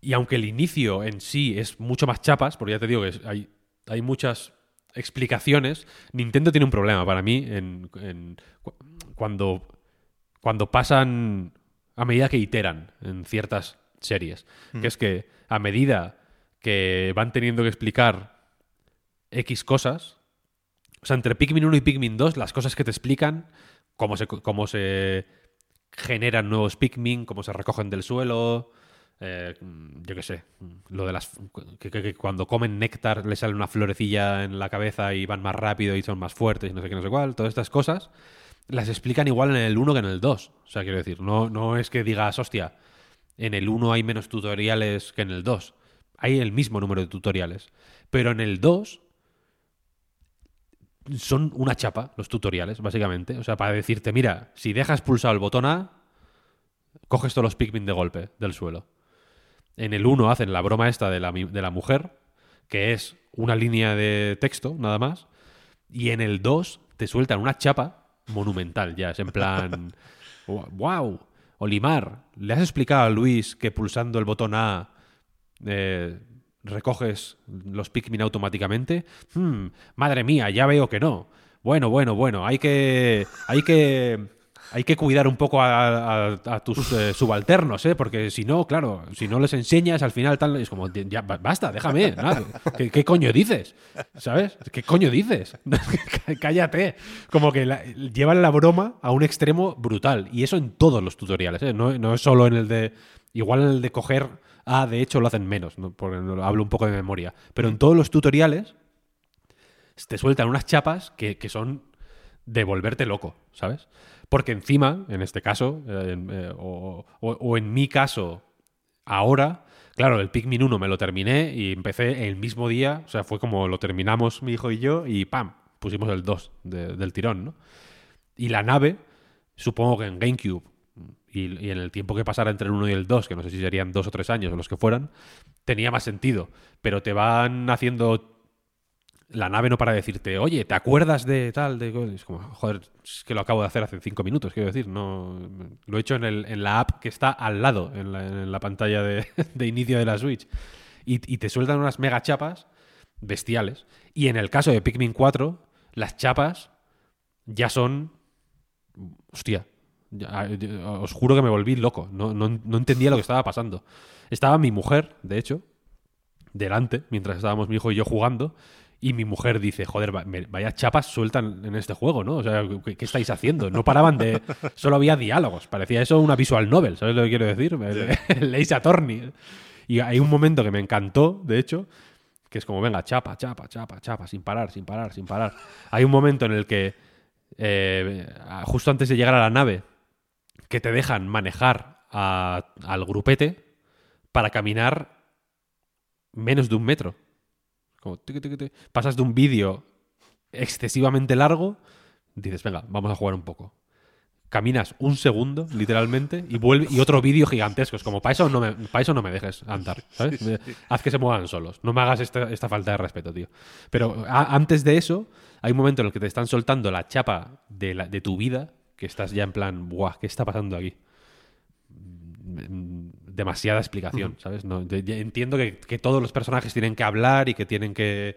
y aunque el inicio en sí es mucho más chapas, porque ya te digo que hay, hay muchas explicaciones, Nintendo tiene un problema para mí en, en cu- cuando, cuando pasan a medida que iteran en ciertas series. Que es que a medida que van teniendo que explicar X cosas, o sea, entre Pikmin 1 y Pikmin 2, las cosas que te explican, cómo se, cómo se generan nuevos Pikmin, cómo se recogen del suelo, eh, yo qué sé, lo de las que cuando comen néctar les sale una florecilla en la cabeza y van más rápido y son más fuertes y no sé qué, no sé cuál, todas estas cosas las explican igual en el 1 que en el 2. O sea, quiero decir, no, no es que digas, hostia, en el 1 hay menos tutoriales que en el 2. Hay el mismo número de tutoriales. Pero en el 2 son una chapa los tutoriales, básicamente. O sea, para decirte, mira, si dejas pulsado el botón A, coges todos los Pikmin de golpe del suelo. En el 1 hacen la broma esta de la, de la mujer, que es una línea de texto, nada más. Y en el 2 te sueltan una chapa monumental ya. Es en plan, wow, Olimar, ¿le has explicado a Luis que pulsando el botón A eh, recoges los Pikmin automáticamente? Hmm, madre mía, ya veo que no. Bueno, bueno, bueno, hay que, hay que, hay que cuidar un poco a, a- a tus eh, subalternos, ¿eh? Porque si no, claro, si no les enseñas, al final tal, es como, ya, ba- basta, déjame, nada, ¿qué, qué coño dices? ¿Sabes? ¿Qué coño dices? Cállate. Como que la- llevan la broma a un extremo brutal. Y eso en todos los tutoriales, ¿eh? No, no es solo en el de... Igual en el de coger... Ah, de hecho lo hacen menos, ¿no? porque hablo un poco de memoria. Pero en todos los tutoriales te sueltan unas chapas que, que son de volverte loco, ¿sabes? Porque encima, en este caso, eh, eh, o, o- en mi caso, ahora, claro, el Pikmin 1 me lo terminé y empecé el mismo día, o sea, fue como lo terminamos mi hijo y yo y ¡pam! Pusimos el 2 de- del tirón, ¿no? Y la nave, supongo que en GameCube y, y en el tiempo que pasara entre el 1 y el 2, que no sé si serían dos o tres años o los que fueran, tenía más sentido. Pero te van haciendo la nave no para de decirte, oye, ¿te acuerdas de tal? De... Es como, joder, es que lo acabo de hacer hace cinco minutos, quiero decir. no Lo he hecho en, el, en la app que está al lado, en la, en la pantalla de, de, inicio de la Switch. Y, te sueltan unas mega chapas bestiales. Y en el caso de Pikmin 4, las chapas ya son... Hostia, os juro que me volví loco. No, no, no entendía lo que estaba pasando. Estaba mi mujer, de hecho, delante, mientras estábamos mi hijo y yo jugando, y mi mujer dice, joder, vaya chapas sueltan en este juego, ¿no? O sea, ¿qué, estáis haciendo? No paraban de... Solo había diálogos. Parecía eso una visual novel, ¿sabes lo que quiero decir? Leis Attorney. Y hay un momento que me encantó, de hecho, que es como, venga, chapa, chapa, chapa, chapa, sin parar, sin parar, sin parar. Hay un momento en el que, eh, justo antes de llegar a la nave, que te dejan manejar al grupete para caminar menos de un metro. Como pasas de un vídeo excesivamente largo, dices, venga, vamos a jugar un poco. Caminas un segundo, literalmente, y vuelve y otro vídeo gigantesco. Es como, para eso no me, para eso no me dejes andar. Haz que se muevan solos. No me hagas esta, falta de respeto, tío. Pero antes de eso, hay un momento en el que te están soltando la chapa de, de tu vida, que estás ya en plan, ¡buah! ¿Qué está pasando aquí? Demasiada explicación, ¿sabes? No, entiendo que, todos los personajes tienen que hablar y que tienen que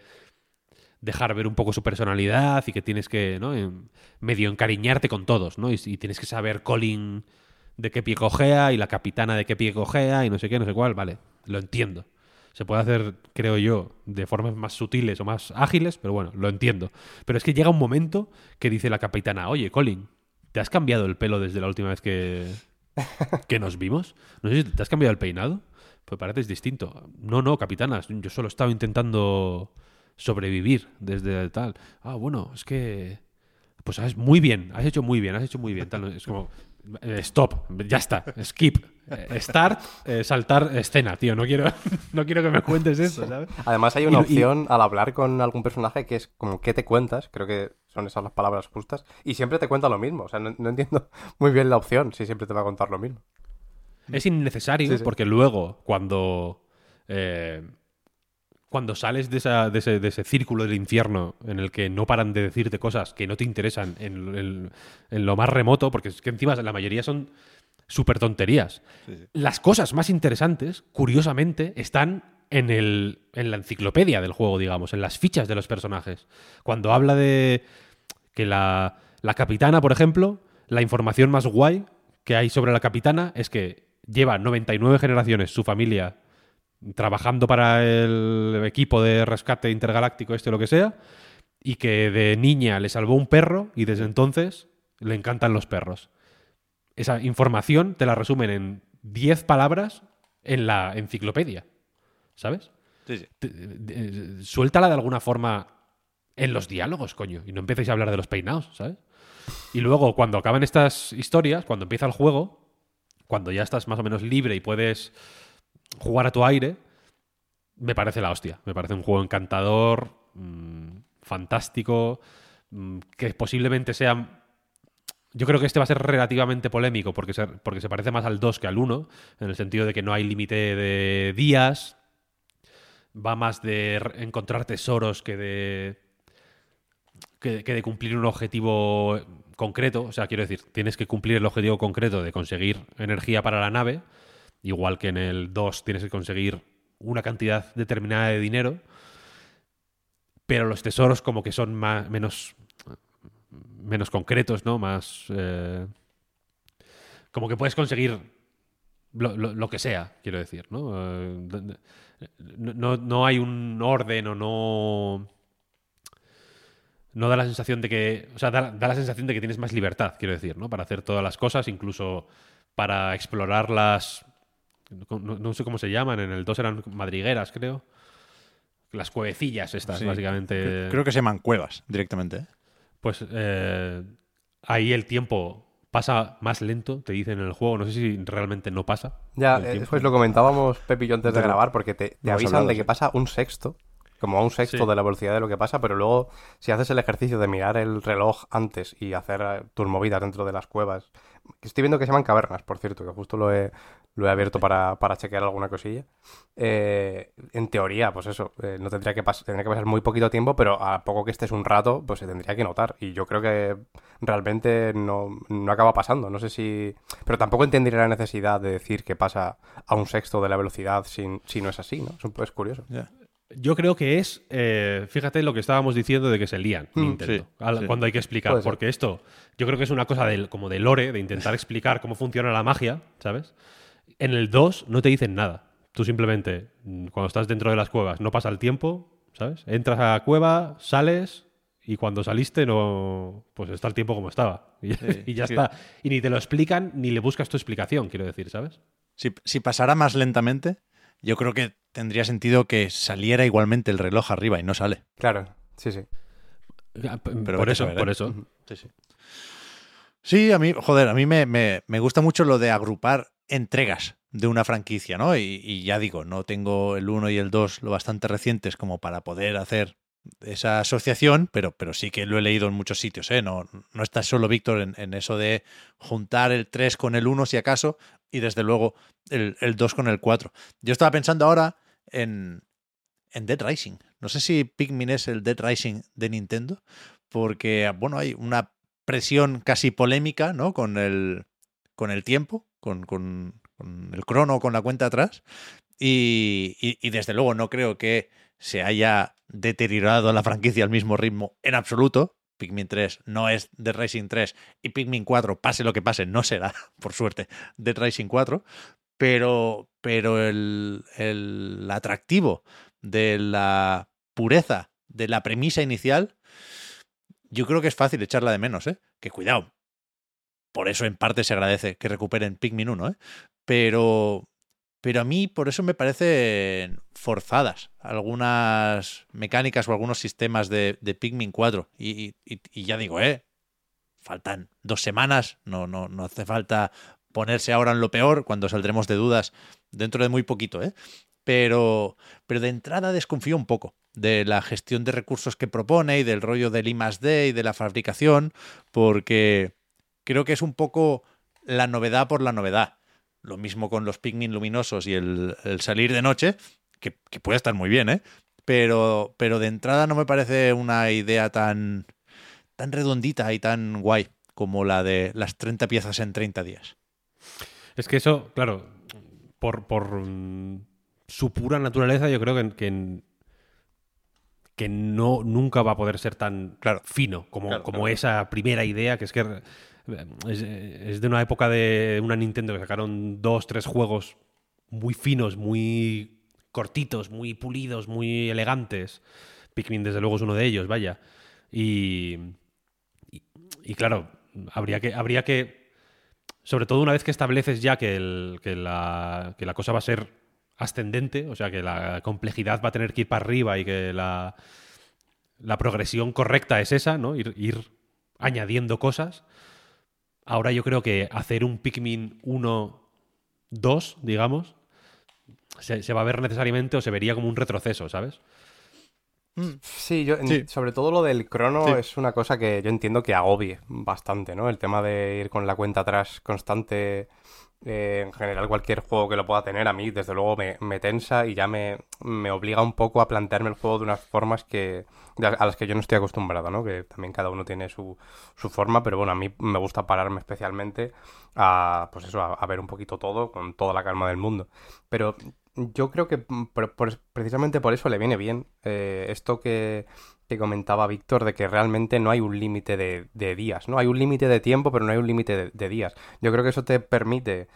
dejar ver un poco su personalidad y que tienes que, ¿no? medio encariñarte con todos, ¿no? Y, tienes que saber Colin de qué pie cojea y la capitana de qué pie cojea y no sé qué, no sé cuál, vale, lo entiendo. Se puede hacer, creo yo, de formas más sutiles o más ágiles, pero bueno, lo entiendo. Pero es que llega un momento que dice la capitana, oye, Colin, ¿te has cambiado el pelo desde la última vez que, que nos vimos. No sé si te has cambiado el peinado. Pues pareces distinto. No, no, capitanas. Yo solo estaba intentando sobrevivir desde tal. Ah, bueno, es que. Pues has muy bien, has hecho muy bien, has hecho muy bien. Tal. Es como. Eh, stop, ya está, skip, eh, start, eh, saltar escena, tío. No quiero, no quiero que me cuentes eso, ¿sabes? Además, hay una opción al hablar con algún personaje que es como, ¿qué te cuentas? Creo que son esas las palabras justas. Y siempre te cuenta lo mismo. O sea, no, entiendo muy bien la opción si siempre te va a contar lo mismo. Es innecesario porque luego, cuando. Cuando sales de, de, ese, círculo del infierno en el que no paran de decirte cosas que no te interesan en, lo más remoto, porque es que encima la mayoría son súper tonterías. Las cosas más interesantes, curiosamente, están en, el, en la enciclopedia del juego, digamos, en las fichas de los personajes. Cuando habla de que la, la capitana, por ejemplo, la información más guay que hay sobre la capitana es que lleva 99 generaciones su familia trabajando para el equipo de rescate intergaláctico, este o lo que sea, y que de niña le salvó un perro y desde entonces le encantan los perros. Esa información te la resumen en 10 palabras en la enciclopedia, ¿sabes? Sí, sí. Eh, suéltala de alguna forma en los diálogos, coño, y no empecéis a hablar de los peinados, ¿sabes? Y luego, cuando acaban estas historias, cuando empieza el juego, cuando ya estás más o menos libre y puedes jugar a tu aire, me parece la hostia. Me parece un juego encantador, mmm, fantástico, mmm, que posiblemente sea... Yo creo que este va a ser relativamente polémico porque se, porque se parece más al 2 que al 1, en el sentido de que no hay límite de días, va más de encontrar tesoros que de, que, que de cumplir un objetivo concreto. O sea, quiero decir, tienes que cumplir el objetivo concreto de conseguir energía para la nave, igual que en el 2 tienes que conseguir una cantidad determinada de dinero, pero los tesoros como que son más, menos, menos concretos, ¿no? Más... Eh, como que puedes conseguir lo, que sea, quiero decir, ¿no? Eh, no, no hay un orden o no no da la sensación de que. O sea, da, da, la sensación de que tienes más libertad, quiero decir, ¿no? Para hacer todas las cosas, incluso para explorar no, sé cómo se llaman, en el 2 eran madrigueras, creo. Las cuevecillas estas, básicamente. Creo que se llaman cuevas directamente. ¿eh? Pues eh, ahí el tiempo pasa más lento, te dicen en el juego. No sé si realmente no pasa. Ya, pues lo comentábamos Pepi y yo antes de grabar, porque te, avisan de que pasa un sexto como a un sexto Sí. de la velocidad de lo que pasa, pero luego si haces el ejercicio de mirar el reloj antes y hacer eh, tus movidas dentro de las cuevas, que estoy viendo que se llaman cavernas, por cierto, que justo lo he, lo he abierto para, para chequear alguna cosilla. Eh, en teoría, pues eso, eh, no tendría que, tendría que pasar muy poquito tiempo, pero a poco que estés un rato, pues se tendría que notar. Y yo creo que realmente no, no acaba pasando. No sé si. Pero tampoco entendería la necesidad de decir que pasa a un sexto de la velocidad si, si no es así, ¿no? Es, un- es curioso. Ya. Yo creo que es, eh, fíjate lo que estábamos diciendo de que se lían Mm, Nintendo, sí, al- sí. cuando hay que explicar, porque esto yo creo que es una cosa del, como de lore, de intentar explicar cómo funciona la magia, ¿sabes? En el 2 no te dicen nada. Tú simplemente, cuando estás dentro de las cuevas, no pasa el tiempo, ¿sabes? Entras a la cueva, sales y cuando saliste no pues está el tiempo como estaba. Y, Sí, y ya sí. está. Y ni te lo explican ni le buscas tu explicación, quiero decir, ¿sabes? Si, si pasara más lentamente, yo creo que tendría sentido que saliera igualmente el reloj arriba y no sale. Claro, sí, sí. Pero por eso, saber, por ¿eh? eso. Sí, sí. Sí, a mí, joder, a mí me, me- me gusta mucho lo de agrupar entregas de una franquicia, ¿no? Y, ya digo, no tengo el 1 y el 2 lo bastante recientes como para poder hacer esa asociación, pero, pero sí que lo he leído en muchos sitios, ¿eh? No, no estás solo, Víctor, en, en eso de juntar el 3 con el 1, si acaso, y desde luego el, el 2 con el 4. Yo estaba pensando ahora en, en Dead Rising. No sé si Pikmin es el Dead Rising de Nintendo, porque, bueno, hay una presión casi polémica, ¿no? Con el, con el tiempo, con, con- el crono, con la cuenta atrás. Y, y- desde luego no creo que se haya deteriorado la franquicia al mismo ritmo en absoluto. Pikmin 3 no es Dead Rising 3 y Pikmin 4, pase lo que pase, no será, por suerte, Dead Rising 4. Pero, pero el, el atractivo de la pureza de la premisa inicial, yo creo que es fácil echarla de menos, ¿eh? Que cuidado. Por eso en parte se agradece que recuperen Pikmin 1, ¿eh? Pero, pero a mí por eso me parecen forzadas algunas mecánicas o algunos sistemas de, de Pikmin 4. Y, ya digo, ¿eh? Faltan dos semanas, no, no, no hace falta ponerse ahora en lo peor cuando saldremos de dudas dentro de muy poquito, ¿eh? Pero, pero de entrada desconfío un poco de la gestión de recursos que propone y del rollo del I D y de la fabricación, porque creo que es un poco la novedad por la novedad. Lo mismo con los Pikmin luminosos y el, el salir de noche, que, que puede estar muy bien, ¿eh? Pero, pero de entrada no me parece una idea tan, tan redondita y tan guay como la de las 30 piezas en 30 días. Es que eso, claro, por, por su pura naturaleza, yo creo que, que, que no, nunca va a poder ser tan Claro. fino como, Claro, como claro. esa primera idea, que es que es, de una época de una Nintendo que sacaron dos, tres juegos muy finos, muy cortitos, muy pulidos, muy elegantes. Pikmin, desde luego, es uno de ellos, vaya. Y, y, y claro, habría que, habría que sobre todo una vez que estableces ya que, el- que la, que la cosa va a ser ascendente, o sea, que la complejidad va a tener que ir para arriba y que la, la progresión correcta es esa, ¿no? Ir, ir añadiendo cosas. Ahora yo creo que hacer un Pikmin 1, 2, digamos, se, se va a ver necesariamente o se vería como un retroceso, ¿sabes? Sí, yo, Sí. sobre todo lo del crono Sí. es una cosa que yo entiendo que agobie bastante, ¿no? El tema de ir con la cuenta atrás constante, eh, en general cualquier juego que lo pueda tener, a mí desde luego me, me tensa y ya me, me obliga un poco a plantearme el juego de unas formas que a las que yo no estoy acostumbrado, ¿no? Que también cada uno tiene su, su forma, pero bueno, a mí me gusta pararme especialmente a, pues eso, a, ver un poquito todo con toda la calma del mundo. Pero yo creo que precisamente por eso le viene bien eh, esto que, que comentaba Víctor de que realmente no hay un límite de, de días, ¿no? Hay un límite de tiempo, pero no hay un límite de, de días. Yo creo que eso te permite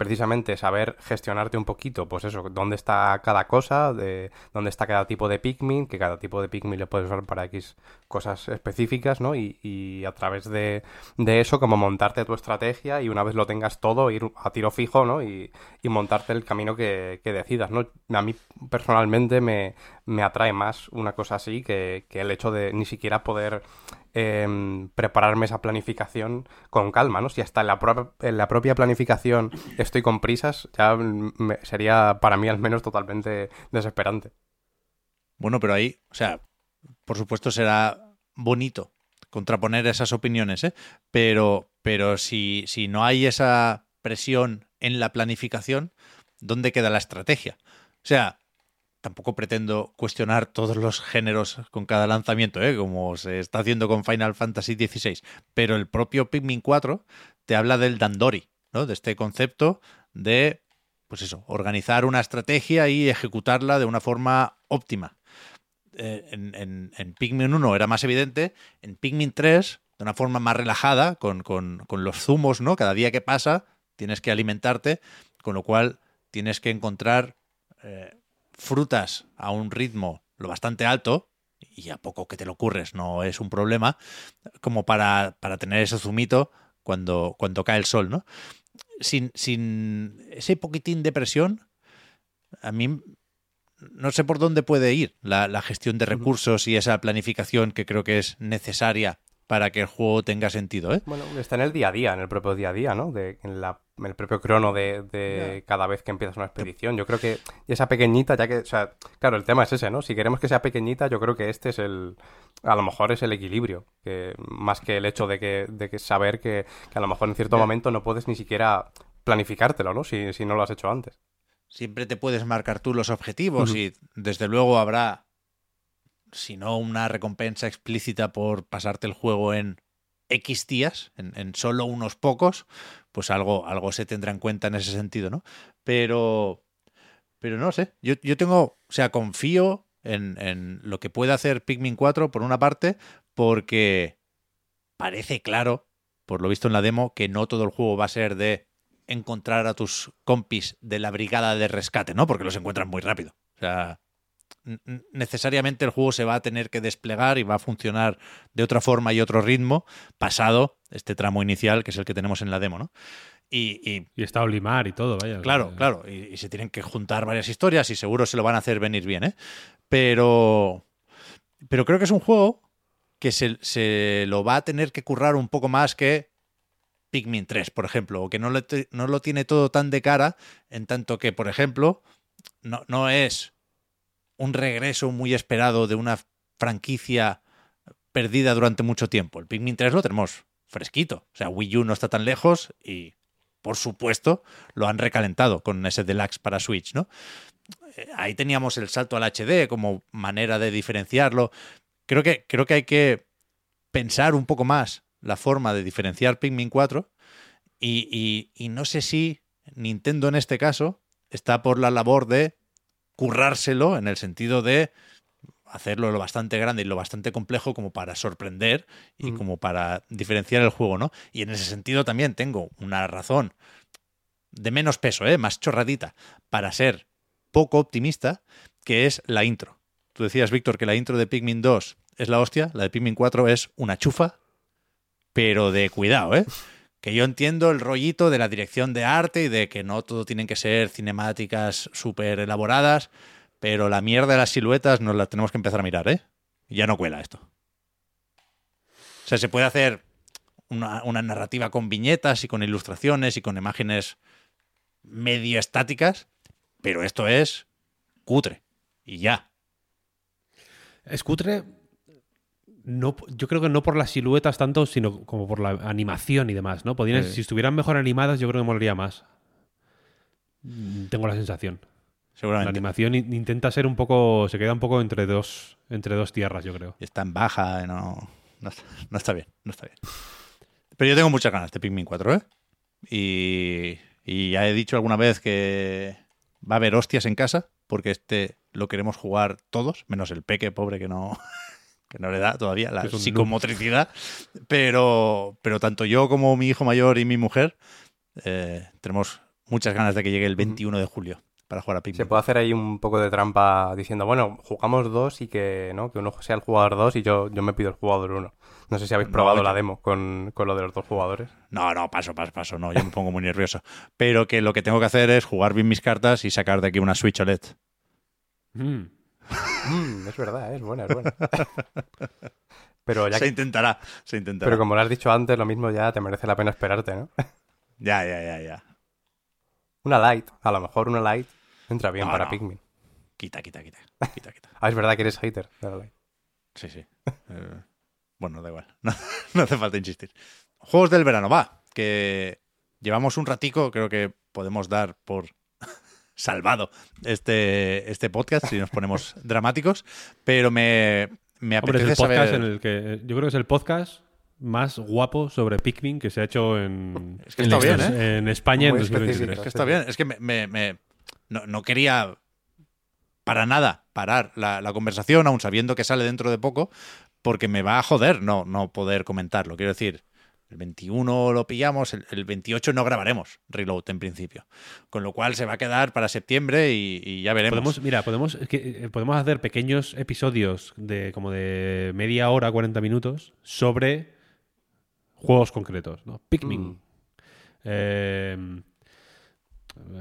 precisamente saber gestionarte un poquito, pues eso, dónde está cada cosa, de dónde está cada tipo de Pikmin, que cada tipo de Pikmin le puedes usar para X cosas específicas, ¿no? Y, y a través de, de eso, como montarte tu estrategia y una vez lo tengas todo, ir a tiro fijo, ¿no? Y, y montarte el camino que, que decidas, ¿no? A mí personalmente me, me atrae más una cosa así que, que el hecho de ni siquiera poder em, prepararme esa planificación con calma, ¿no? Si hasta en la, propia planificación estoy con prisas, ya sería para mí al menos totalmente desesperante. Bueno, pero ahí, o sea, por supuesto será bonito contraponer esas opiniones, ¿eh? Pero, pero si, si no hay esa presión en la planificación, ¿dónde queda la estrategia? O sea, tampoco pretendo cuestionar todos los géneros con cada lanzamiento, ¿eh? como se está haciendo con Final Fantasy XVI, pero el propio Pikmin 4 te habla del Dandori, ¿no? de este concepto de, pues eso, organizar una estrategia y ejecutarla de una forma óptima. Eh, en, Pikmin 1 era más evidente, en Pikmin 3, de una forma más relajada, con, con, con los zumos, ¿no? Cada día que pasa tienes que alimentarte, con lo cual tienes que encontrar eh, frutas a un ritmo lo bastante alto, y a poco que te lo ocurres no es un problema, como para, para tener ese zumito cuando, cuando cae el sol, ¿no? Sin, sin ese poquitín de presión, a mí no sé por dónde puede ir la, la, gestión de recursos y esa planificación que creo que es necesaria para que el juego tenga sentido. ¿eh? Bueno, está en el día a día, en el propio día a día, ¿no? De, en, la, en el propio crono de, de yeah. cada vez que empiezas una expedición. Yo creo que esa pequeñita, ya que, o sea, claro, el tema es ese, ¿no? Si queremos que sea pequeñita, yo creo que este es el, a lo mejor es el equilibrio, que más que el hecho de que, de que saber que, que a lo mejor en cierto yeah. momento no puedes ni siquiera planificártelo, ¿no? Si, si no lo has hecho antes siempre te puedes marcar tú los objetivos uh -huh. y desde luego habrá, si no una recompensa explícita por pasarte el juego en X días, en, en, solo unos pocos, pues algo, algo se tendrá en cuenta en ese sentido, ¿no? Pero, pero no sé, yo, yo tengo, o sea, confío en, en lo que puede hacer Pikmin 4 por una parte, porque parece claro, por lo visto en la demo, que no todo el juego va a ser de encontrar a tus compis de la brigada de rescate, ¿no? Porque los encuentran muy rápido. O sea, necesariamente el juego se va a tener que desplegar y va a funcionar de otra forma y otro ritmo pasado este tramo inicial que es el que tenemos en la demo, ¿no? Y, y, y está Olimar y todo, vaya. Claro, claro. Y, y, se tienen que juntar varias historias y seguro se lo van a hacer venir bien, ¿eh? Pero, pero creo que es un juego que se, se lo va a tener que currar un poco más que Pikmin 3, por ejemplo, o que no, le no lo tiene todo tan de cara, en tanto que, por ejemplo, no, no es un regreso muy esperado de una franquicia perdida durante mucho tiempo. El Pikmin 3 lo tenemos fresquito. O sea, Wii U no está tan lejos y, por supuesto, lo han recalentado con ese deluxe para Switch, ¿no? Eh, ahí teníamos el salto al HD como manera de diferenciarlo. Creo que, creo que hay que pensar un poco más la forma de diferenciar Pikmin 4 y, y, y, no sé si Nintendo en este caso está por la labor de currárselo en el sentido de hacerlo lo bastante grande y lo bastante complejo como para sorprender y mm. como para diferenciar el juego, ¿no? Y en ese sentido también tengo una razón de menos peso, ¿eh? más chorradita, para ser poco optimista, que es la intro. Tú decías, Víctor, que la intro de Pikmin 2 es la hostia, la de Pikmin 4 es una chufa, pero de cuidado, ¿eh? Que yo entiendo el rollito de la dirección de arte y de que no todo tienen que ser cinemáticas súper elaboradas, pero la mierda de las siluetas nos las tenemos que empezar a mirar, ¿eh? Ya no cuela esto. O sea, se puede hacer una narrativa con viñetas y con ilustraciones y con imágenes medio estáticas, pero esto es cutre. Y ya. Es cutre no, yo creo que no por las siluetas tanto, sino como por la animación y demás, ¿no? Podrían, sí. Si estuvieran mejor animadas, yo creo que molaría más. Tengo la sensación. Seguramente. La animación intenta ser un poco. Se queda un poco entre dos, entre dos tierras, yo creo. Está en baja, no, no, no está bien, no está bien. Pero yo tengo muchas ganas de Pikmin 4, ¿eh? Y, y ya he dicho alguna vez que va a haber hostias en casa, porque este lo queremos jugar todos, menos el peque pobre que no, que no le da todavía la psicomotricidad, pero, pero tanto yo como mi hijo mayor y mi mujer eh, tenemos muchas ganas de que llegue el 21 de julio para jugar a Pikmin. Se puede hacer ahí un poco de trampa diciendo, bueno, jugamos dos y que no que uno sea el jugador dos y yo, yo me pido el jugador uno. No sé si habéis probado no, la demo con, con, lo de los dos jugadores. No, no, paso, paso, paso, no, yo me pongo muy nervioso. Pero que lo que tengo que hacer es jugar bien mis cartas y sacar de aquí una Switch OLED. Mm. Mm, es verdad, es buena, es buena. Pero ya se que... intentará, se intentará. Pero como lo has dicho antes, lo mismo ya te merece la pena esperarte, ¿no? ya, ya, ya, ya. Una light, a lo mejor una light entra bien no, para no. Pikmin. Quita, quita, quita. Quita, quita. Ah, es verdad que eres hater. Dale. Sí, sí. Eh, bueno, da igual. No, no hace falta insistir. Juegos del verano, va. Que llevamos un ratico, creo que podemos dar por salvado este, este podcast si nos ponemos dramáticos, pero me, me Hombre, es apetece el podcast saber... en el que. Yo creo que es el podcast más guapo sobre Pikmin que se ha hecho en, Es que está en, bien, ¿eh? en España en Muy 2023. específico. Es que está bien, es que me, me- me- no, no quería para nada parar la, la conversación, aun sabiendo que sale dentro de poco, porque me va a joder no, no poder comentarlo. Quiero decir, el 21 lo pillamos, el, el 28 no grabaremos Reload en principio. Con lo cual se va a quedar para septiembre y, y ya veremos. Podemos, mira, podemos, es que, eh, podemos hacer pequeños episodios de como de media hora, 40 minutos, sobre juegos concretos, ¿no? Pikmin. Mm. Eh,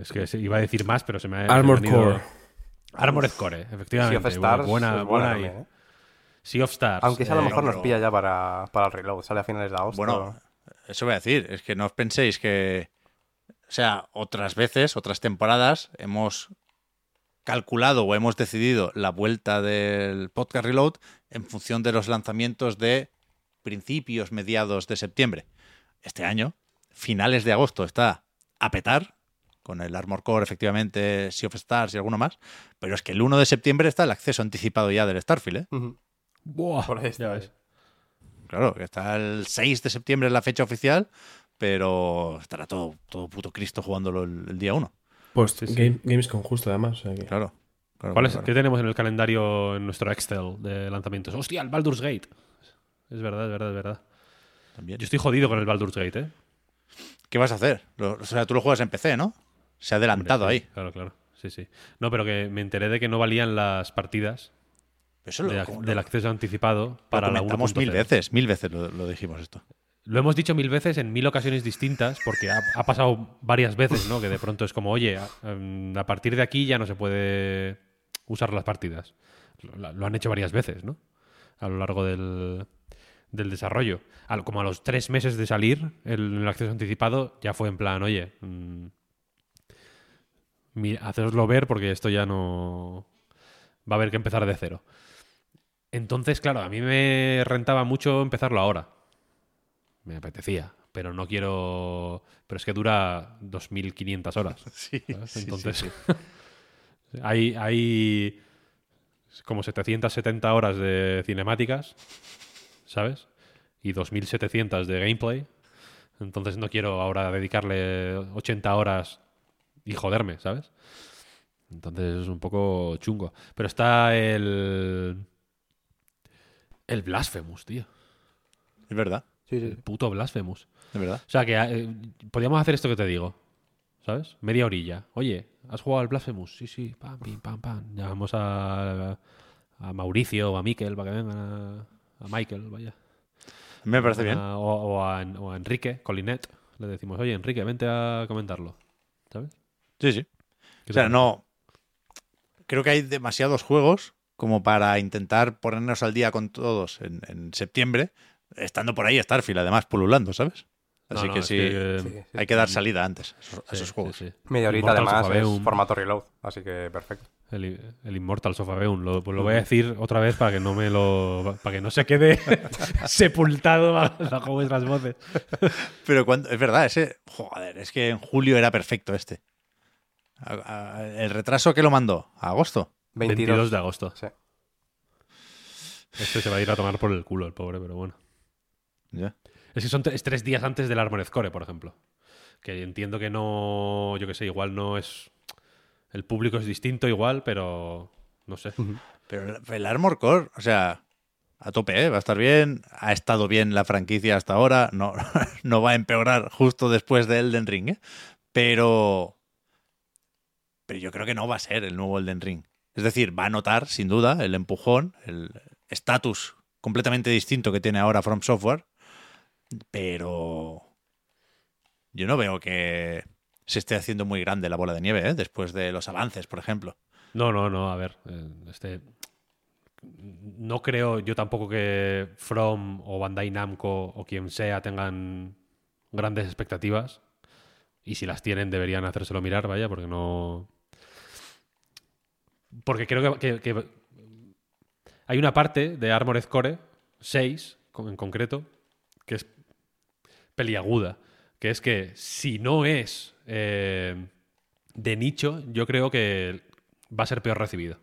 es que iba a decir más, pero se me ha. Armored Core. Armored Core, Sea efectivamente. of Stars buena, es buena buena. ¿eh? Sea of Stars. Aunque esa a lo eh, mejor no, nos pilla ya para, para el reload. Sale a finales de agosto. Bueno, eso voy a decir, es que no os penséis que, o sea, otras veces, otras temporadas, hemos calculado o hemos decidido la vuelta del podcast Reload en función de los lanzamientos de principios, mediados de septiembre. Este año, finales de agosto, está a petar, con el Armor Core, efectivamente, Sea of Stars y alguno más, pero es que el 1 de septiembre está el acceso anticipado ya del Starfield, ¿eh? Ujú. Buah, Por ahí ya ves. Claro, que está el 6 de septiembre en la fecha oficial, pero estará todo, todo puto Cristo jugándolo el, el día 1. Pues Sí, sí. Game- Games con justo, además. o sea que- Claro. claro, ¿Cuál es, claro. ¿Qué tenemos en el calendario en nuestro Excel de lanzamientos? ¡Hostia, el Baldur's Gate! Es verdad, es verdad, es verdad. También. Yo estoy jodido con el Baldur's Gate, ¿eh? ¿Qué vas a hacer? Lo- o sea, tú lo juegas en PC, ¿no? Se ha adelantado sí, ahí. Claro, claro. Sí, sí. No, pero que me enteré de que no valían las partidas Eso lo, de- como- del lo- acceso anticipado lo para la comentamos 1.0. mil veces, mil veces lo, lo dijimos esto. Lo hemos dicho mil veces en mil ocasiones distintas, porque ha, ha pasado varias veces, ¿no? Que de pronto es como, oye, a, em, a partir de aquí ya no se puede usar las partidas. Lo, lo han hecho varias veces, ¿no? A lo largo del, del desarrollo. Al- como a los tres meses de salir el, el acceso anticipado, ya fue en plan, oye, mm, hacedoslo ver porque esto ya no... Va a haber que empezar de cero. Entonces, claro, a mí me rentaba mucho empezarlo ahora me apetecía, pero no quiero. Pero es que dura 2.500 horas. Sí, Entonces, sí, hay, hay como 770 horas de cinemáticas, ¿sabes? Y 2.700 de gameplay. Entonces no quiero ahora dedicarle 80 horas y joderme, ¿sabes? Entonces es un poco chungo. Pero está el. El Blasphemous, tío. Es verdad, Sí, sí. El puto Blasphemous. es verdad. O sea, que eh, podríamos hacer esto que te digo. ¿Sabes? Media orilla. Oye, ¿has jugado al Blasphemous? Sí, sí. Pam, pim, pam, pam. Llamamos a, a Mauricio o a Miquel para que vengan a, a Michael, vaya. Me parece bien. O, o a, o a Enrique, Colinet. Le decimos, oye, Enrique, vente a comentarlo. ¿Sabes? Sí, sí. ¿Qué O sea, no. Creo que hay demasiados juegos como para intentar ponernos al día con todos en, en septiembre, estando por ahí Starfield, además, pululando, ¿sabes? Así no, que sí, que- Sí, sí. hay que dar salida antes a esos, juegos. sí. Media horita además es Sofabeum. formato reload, así que perfecto. El, el Immortal Sofabeum. Lo, pues lo voy a decir otra vez para que no me lo. para que no se quede sepultado bajo vuestras voces. Pero cuando, es verdad, ese. Joder, es que en julio era perfecto este. A- a- el retraso que lo mandó, a agosto. 22, 22 de agosto. Sí. Este se va a ir a tomar por el culo, el pobre, pero bueno. Ya. Es que son tre- es tres días antes del Armored Core, por ejemplo. Que entiendo que no. Yo que sé, igual no es. El público es distinto, igual, pero. No sé. Pero el- el Armor Core, o sea, a tope, ¿eh? va a estar bien. Ha estado bien la franquicia hasta ahora. No, no va a empeorar justo después de Elden Ring, ¿eh? Pero. Pero yo creo que no va a ser el nuevo Elden Ring. Es decir, va a notar, sin duda, el empujón, el estatus completamente distinto que tiene ahora From Software. Pero. Yo no veo que se esté haciendo muy grande la bola de nieve, ¿eh? Después de los avances, por ejemplo. No, no, no, a ver. eh, Este. No creo yo tampoco que From o Bandai Namco o quien sea tengan grandes expectativas. Y si las tienen, deberían hacérselo mirar, vaya, porque no. Porque creo que, que- que hay una parte de Armored Core 6, con- en concreto, que es peliaguda. Que es que si no es eh, de nicho, yo creo que va a ser peor recibido.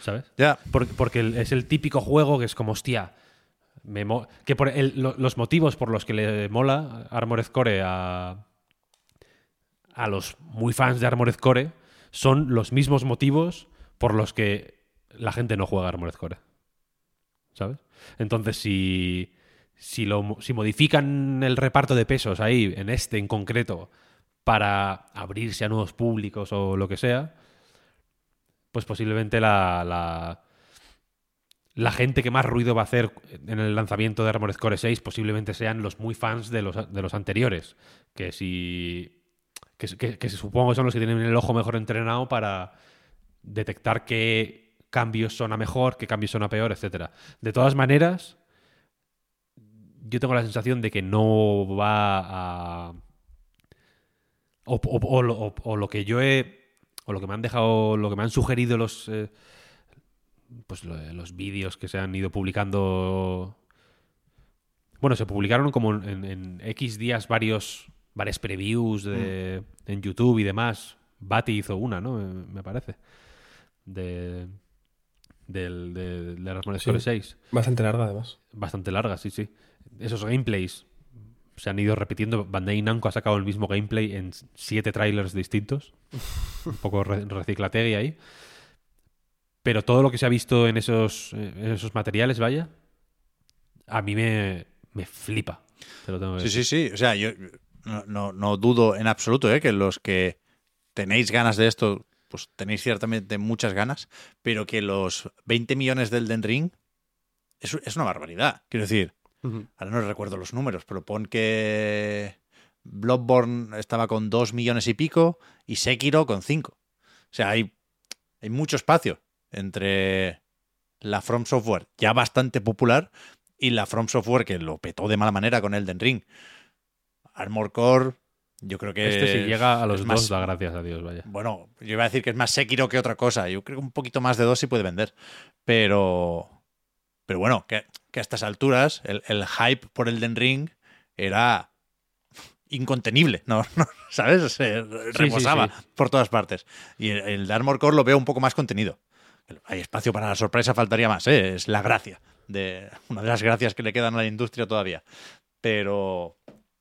¿Sabes? Ya, Por- Porque, es el típico juego que es como, hostia, me que por el- lo- los motivos por los que le mola Armored Core a, a los muy fans de Armored Core son los mismos motivos por los que la gente no juega Armored Core. ¿Sabes? Entonces, si, si, lo, si modifican el reparto de pesos ahí, en este en concreto, para abrirse a nuevos públicos o lo que sea, pues posiblemente la, la, la gente que más ruido va a hacer en el lanzamiento de Armored Core 6 posiblemente sean los muy fans de los, de los anteriores. Que si. Que, que- que supongo que son los que tienen el ojo mejor entrenado para detectar qué cambios son a mejor, qué cambios son a peor, etcétera. De todas maneras, yo tengo la sensación de que no va a. O, lo- que yo he. O lo que me han dejado. Lo que me han sugerido los. eh, pues lo- los vídeos que se han ido publicando. Bueno, se publicaron como en X días varios. Varias previews de, en YouTube y demás. Bati hizo una, ¿no? Me, me parece. De. Del, de, de Armored Sí. Core 6 Bastante larga, además. bastante larga, sí, sí. Esos gameplays se han ido repitiendo. Bandai Namco ha sacado el mismo gameplay en siete trailers distintos. Un poco re- reciclategui ahí. Pero todo lo que se ha visto en esos, eh, en esos materiales, vaya, a mí me, me flipa. Te lo tengo que Sí, decir. sí, sí. O sea, yo no, no- no dudo en absoluto ¿eh? que los que tenéis ganas de esto, pues tenéis ciertamente muchas ganas, pero que los 20 millones del Den Ring es, es una barbaridad. Quiero decir, ahora no recuerdo los números, pero pon que Bloodborne estaba con 2 millones y pico y Sekiro con 5. O sea, hay, hay mucho espacio entre la From Software ya bastante popular y la From Software que lo petó de mala manera con Elden Ring. Armor Core, yo creo que. Este si llega a los es dos, da gracias a Dios, vaya. Bueno, yo iba a decir que es más Sekiro que otra cosa. Yo creo que un poquito más de dos sí puede vender. Pero. Pero bueno, que, que a estas alturas el, el hype por Elden Ring era incontenible, ¿no? no ¿Sabes? Se rebosaba sí. por todas partes. Y el, el de Armor Core lo veo un poco más contenido. Hay espacio para la sorpresa, faltaría más, ¿eh? Es la gracia. De, una de las gracias que le quedan a la industria todavía. Pero.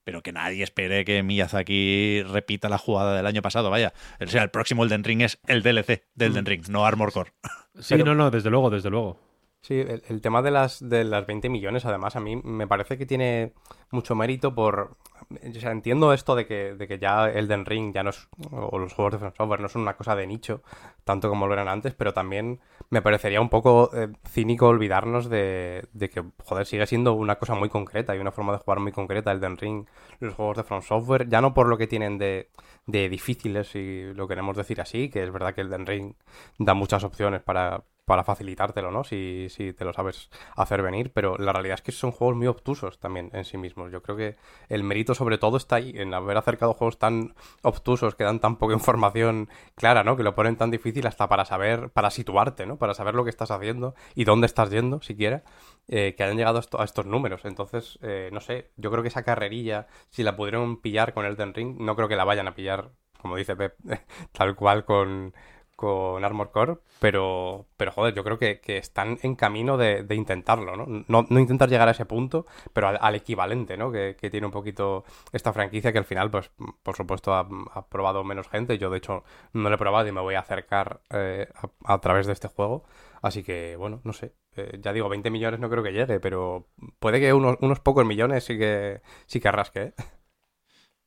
Pero que nadie espere que Miyazaki repita la jugada del año pasado. Vaya, o sea, el próximo Elden Ring es el DLC del Elden Ring, no Armor Core. Sí, Pero- no, no, desde luego, desde luego. Sí, el, tema de las, de las 20 millones, además, a mí me parece que tiene mucho mérito por... O sea, entiendo esto de que, de que ya Elden Ring ya no es... o los juegos de Software no son una cosa de nicho, tanto como lo eran antes, pero también me parecería un poco eh, cínico olvidarnos de, de que, joder, sigue siendo una cosa muy concreta y una forma de jugar muy concreta Elden Ring, los juegos de From Software, ya no por lo que tienen de, de difíciles, si lo queremos decir así, que es verdad que Elden Ring da muchas opciones para, para facilitártelo, ¿no? Si, si te lo sabes hacer venir, pero la realidad es que son juegos muy obtusos también en sí mismos. Yo creo que el mérito sobre todo está ahí, en haber acercado juegos tan obtusos, que dan tan poca información clara, ¿no? Que lo ponen tan difícil hasta para saber, para situarte, ¿no? Para saber lo que estás haciendo y dónde estás yendo, siquiera, eh, que hayan llegado a, esto- a estos números. Entonces, eh, no sé, yo creo que esa carrerilla, si la pudieron pillar con Elden Ring, no creo que la vayan a pillar, como dice Pep, tal cual con con Armor Core, pero, pero joder, yo creo que, que están en camino de, de intentarlo, ¿no? ¿no? no intentar llegar a ese punto, pero al, al equivalente, ¿no? Que, que tiene un poquito esta franquicia que al final, pues, por supuesto, ha, probado menos gente. Yo, de hecho, no lo he probado y me voy a acercar eh, a, través de este juego. Así que, bueno, no sé. Eh, ya digo, 20 millones no creo que llegue, pero puede que unos, unos pocos millones sí que, sí que rasque, ¿eh?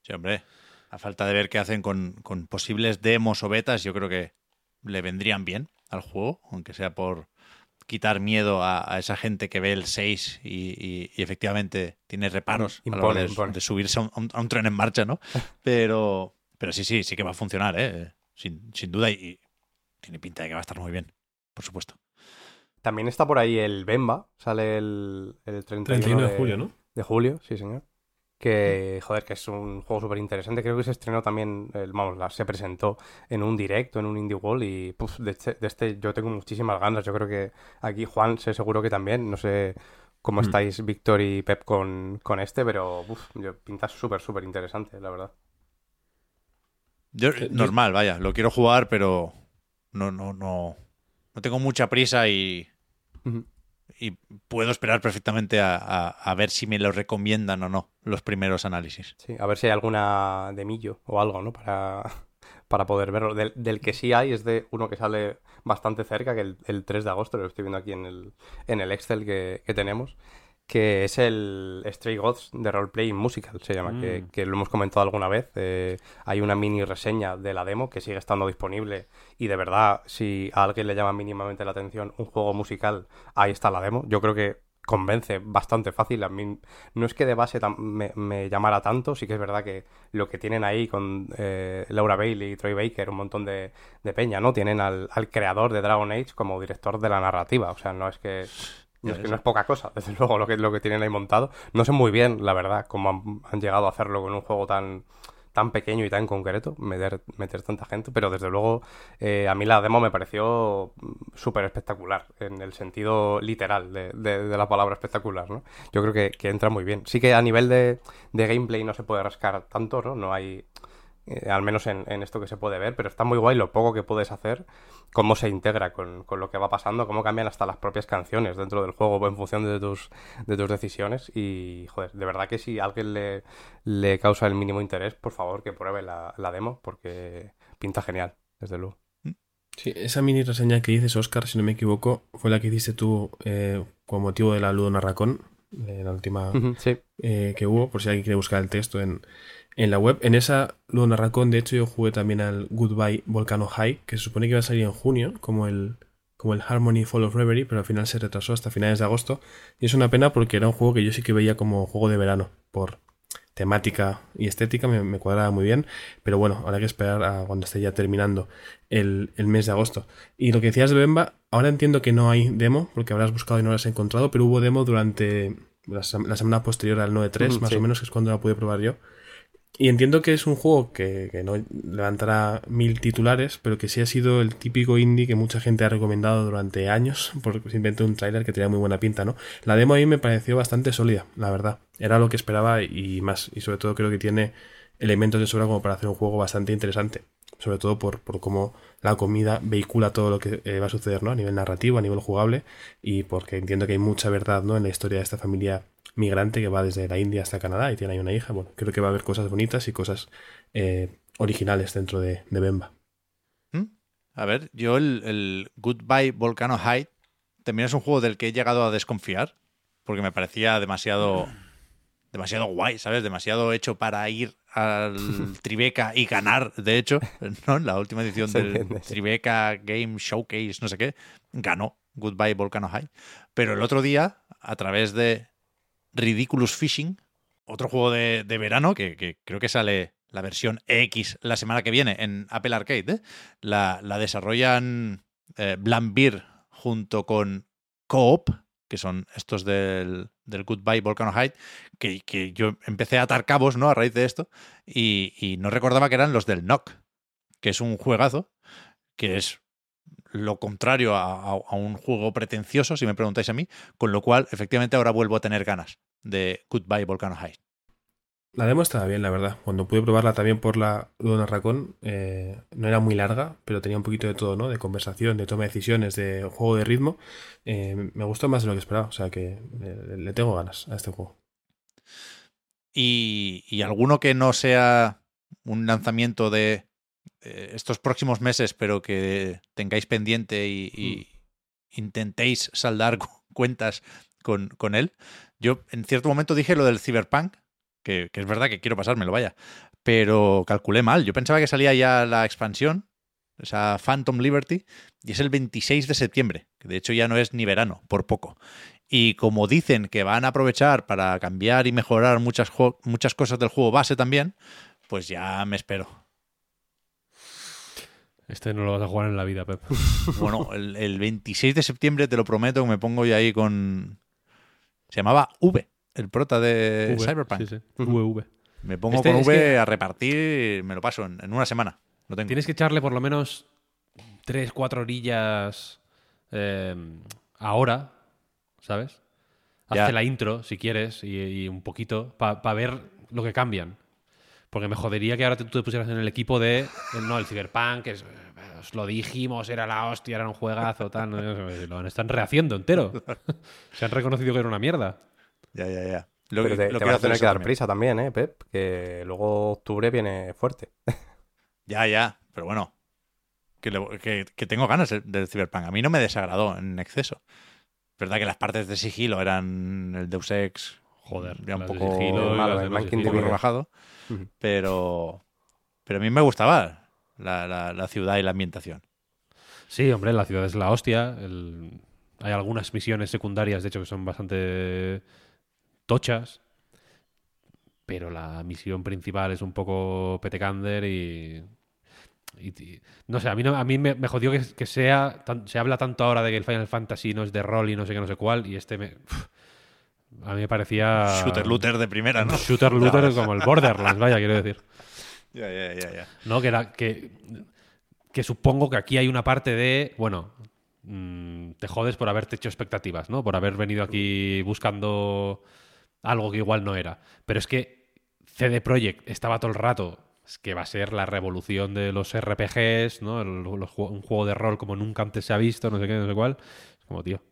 Sí, hombre. A falta de ver qué hacen con, con posibles demos o betas, yo creo que le vendrían bien al juego, aunque sea por quitar miedo a, a esa gente que ve el 6 y, y- y efectivamente tiene reparos a la hora Impone, de, de subirse a un, a un tren en marcha, ¿no? Pero, pero sí, sí, sí que va a funcionar, ¿eh? Sin, sin duda y, y tiene pinta de que va a estar muy bien, por supuesto. También está por ahí el Bemba, sale el, el 31, 31 de julio, ¿no? De julio, sí, señor. Que, joder, que es un juego súper interesante. Creo que se estrenó también, el- vamos, la- se presentó en un directo, en un Indie Wall y puf, de, este, de este yo tengo muchísimas ganas. Yo creo que aquí Juan, sé seguro que también, no sé cómo Mm. estáis Víctor y Pep con, con este, pero uf, yo, pinta súper, súper interesante, la verdad. Yo, normal, vaya, lo quiero jugar, pero no, no, no. No tengo mucha prisa y. y puedo esperar perfectamente a, a- ver si me lo recomiendan o no los primeros análisis. Sí, a ver si hay alguna de Millo o algo, ¿no? Para, para poder verlo. Del, del que sí hay es de uno que sale bastante cerca, que el, el 3 de agosto, lo estoy viendo aquí en el, en el Excel que, que tenemos, que es el Stray Gods de Roleplay Musical, se llama, que, Mm. que lo hemos comentado alguna vez. Eh, hay una mini reseña de la demo que sigue estando disponible y de verdad, si a alguien le llama mínimamente la atención un juego musical, ahí está la demo. Yo creo que convence bastante fácil. A mí no es que de base me, me llamara tanto, sí que es verdad que lo que tienen ahí con eh, Laura Bailey y Troy Baker, un montón de, de peña, ¿no? Tienen al, al creador de Dragon Age como director de la narrativa, o sea, no es que... No es, que no es poca cosa, desde luego, lo que, lo que tienen ahí montado. No sé muy bien, la verdad, cómo han, han llegado a hacerlo con un juego tan, tan pequeño y tan concreto, meter, meter tanta gente, pero desde luego eh, a mí la demo me pareció mm, súper espectacular, en el sentido literal de, de- de la palabra espectacular, ¿no? Yo creo que, que entra muy bien. Sí que a nivel de, de gameplay no se puede rascar tanto, ¿no? No hay, eh, al menos en, en esto que se puede ver, pero está muy guay lo poco que puedes hacer, cómo se integra con, con lo que va pasando, cómo cambian hasta las propias canciones dentro del juego en función de tus, de tus decisiones. Y, joder, de verdad que si a alguien le, le causa el mínimo interés, por favor que pruebe la, la demo, porque pinta genial, desde luego. Sí, esa mini reseña que dices, Oscar, si no me equivoco, fue la que hiciste tú eh, con motivo de la Ludo Narracón, eh, la última Sí. eh, que hubo, por si alguien quiere buscar el texto en, en la web. En esa Ludo Narracón, de hecho, yo jugué también al Goodbye Volcano High, que se supone que iba a salir en junio, como el, como el Harmony Fall of Reverie, pero al final se retrasó hasta finales de agosto. Y es una pena porque era un juego que yo sí que veía como juego de verano, por temática y estética, me, me cuadraba muy bien. Pero bueno, habrá que esperar a cuando esté ya terminando el, el mes de agosto. Y lo que decías de Bemba, ahora entiendo que no hay demo, porque habrás buscado y no lo has encontrado, pero hubo demo durante la, sem- la semana posterior al 9.3, Ujú, más sí. o menos, que es cuando la pude probar yo. Y entiendo que es un juego que, que no levantará mil titulares, pero que sí ha sido el típico indie que mucha gente ha recomendado durante años, por simplemente un tráiler que tenía muy buena pinta, ¿no? La demo ahí me pareció bastante sólida, la verdad. Era lo que esperaba y más. Y sobre todo creo que tiene elementos de sobra como para hacer un juego bastante interesante. Sobre todo por, por cómo la comida vehicula todo lo que eh, va a suceder, ¿no? A nivel narrativo, a nivel jugable, y porque entiendo que hay mucha verdad, ¿no? En la historia de esta familia migrante que va desde la India hasta Canadá y tiene ahí una hija. Bueno, creo que va a haber cosas bonitas y cosas eh, originales dentro de, de Bemba. ¿Mm? A ver, yo el, el Goodbye Volcano High también es un juego del que he llegado a desconfiar, porque me parecía demasiado, demasiado guay, ¿sabes? Demasiado hecho para ir al Tribeca y ganar, de hecho, ¿no? En la última edición del. Tribeca Game Showcase, no sé qué, ganó Goodbye Volcano High. Pero el otro día, a través de Ridiculous Fishing, otro juego de, de verano que, que creo que sale la versión X la semana que viene en Apple Arcade. ¿eh? La, la desarrollan eh, Blambir junto con Coop, que son estos del, del Goodbye Volcano High, que, que yo empecé a atar cabos ¿no? a raíz de esto y, y no recordaba que eran los del Knock, que es un juegazo que es lo contrario a, a- a un juego pretencioso, si me preguntáis a mí, con lo cual efectivamente ahora vuelvo a tener ganas de Goodbye Volcano High. La demo estaba bien, la verdad. Cuando pude probarla también por la Luna Racón, eh, no era muy larga, pero tenía un poquito de todo, ¿no? De conversación, de toma de decisiones, de juego de ritmo. Eh, me gustó más de lo que esperaba, o sea que eh, le tengo ganas a este juego. Y, y alguno que no sea un lanzamiento de eh, estos próximos meses, pero que tengáis pendiente y, y intentéis saldar cu- cuentas con, con él. Yo en cierto momento dije lo del Cyberpunk, que, que es verdad que quiero pasármelo, vaya, pero calculé mal. Yo pensaba que salía ya la expansión, esa Phantom Liberty, y es el 26 de septiembre, que de hecho ya no es ni verano, por poco. Y como dicen que van a aprovechar para cambiar y mejorar muchas, muchas cosas del juego base también, pues ya me espero. Este no lo vas a jugar en la vida, Pep. Bueno, el, el 26 de septiembre te lo prometo que me pongo yo ahí con... Se llamaba V, el prota de V, Cyberpunk. Sí, sí. VV. Me pongo Este con V que- a repartir, me lo paso en, en una semana. Lo tengo. Tienes que echarle por lo menos 3, 4 orillas eh, ahora, ¿sabes? Ya. Hazte la intro, si quieres, y, y un poquito, para ver lo que cambian. Porque me jodería que ahora tú te pusieras en el equipo de. el- No, el Cyberpunk, que es, os lo dijimos, era la hostia, era un juegazo, tal. no, lo están rehaciendo entero. Se han reconocido que era una mierda. Ya, ya, ya. Lo, Pero que- te, lo te quiero vas a hacer tener que dar también. prisa también, ¿eh, Pep? Que luego octubre viene fuerte. Ya, ya, pero bueno. Que, le- que- que tengo ganas del- del Cyberpunk. A mí no me desagradó en exceso. Verdad que las partes de sigilo eran el Deus Ex. Joder, ya un de poco, sigilo Malo, de el the poco Mirror. rebajado. Pero, pero a mí me gustaba la, la- la ciudad y la ambientación. Sí, hombre, la ciudad es la hostia. el- Hay algunas misiones secundarias, de hecho, que son bastante tochas. Pero la misión principal es un poco petecander y... y- y- no sé, a mí, no, a mí me, me jodió que, que sea... tan- se habla tanto ahora de que el Final Fantasy no es de rol y no sé qué, no sé cuál, y este me... A mí me parecía... Shooter looter de primera, ¿no? Shooter looter como el Borderlands, vaya, quiero decir. Ya, ya, ya, ya. ¿no? Que, era, que, que supongo que aquí hay una parte de, bueno, mm, te jodes por haberte hecho expectativas, ¿no? Por haber venido aquí buscando algo que igual no era. Pero es que CD Projekt estaba todo el rato, es que va a ser la revolución de los RPGs, ¿no? El- los ju- un juego de rol como nunca antes se ha visto, no sé qué, no sé cuál. Es como, tío,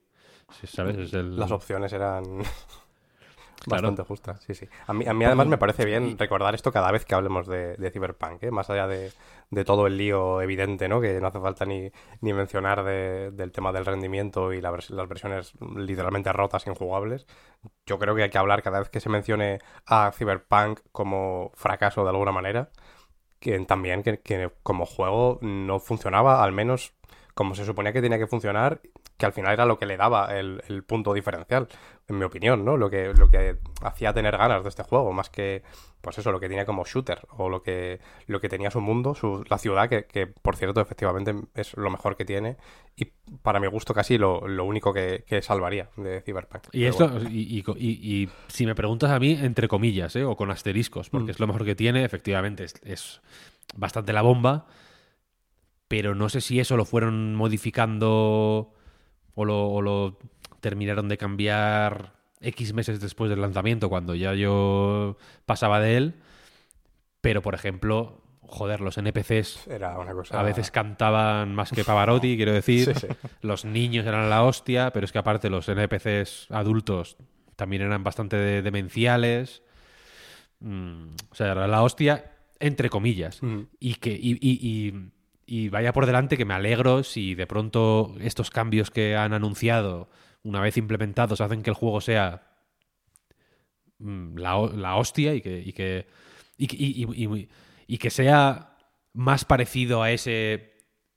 sí, ¿sabes? Es el... Las opciones eran Claro. bastante justas, sí, sí. A mí, a mí además me parece bien recordar esto cada vez que hablemos de, de Cyberpunk, ¿eh? más allá de, de todo el lío evidente, ¿no? Que no hace falta ni, ni mencionar de- del tema del rendimiento y la vers- las versiones literalmente rotas injugables. Yo creo que hay que hablar cada vez que se mencione a Cyberpunk como fracaso de alguna manera, que también que, que como juego no funcionaba, al menos como se suponía que tenía que funcionar, que al final era lo que le daba el, el punto diferencial, en mi opinión, ¿no? Lo que, lo que hacía tener ganas de este juego, más que, pues eso, lo que tenía como shooter, o lo que, lo que tenía su mundo, su, la ciudad, que, que, por cierto, efectivamente es lo mejor que tiene, y para mi gusto casi lo, lo único que, que salvaría de Cyberpunk. Y Pero esto, bueno. y, y- y- y si me preguntas a mí, entre comillas, ¿eh? o con asteriscos, porque Mm. es lo mejor que tiene, efectivamente, es, es bastante la bomba, pero no sé si eso lo fueron modificando o lo, o lo terminaron de cambiar X meses después del lanzamiento, cuando ya yo pasaba de él, pero por ejemplo, joder, los NPCs Era una cosa... a veces cantaban más que Pavarotti, quiero decir. Sí, sí. Los niños eran la hostia, pero es que aparte los NPCs adultos también eran bastante de- demenciales. Mm, o sea, era la hostia, entre comillas. Mm. Y que. Y, y- y- y vaya por delante que me alegro si de pronto estos cambios que han anunciado, una vez implementados, hacen que el juego sea mm, la, la hostia y que, y que, y, y- que sea más parecido a ese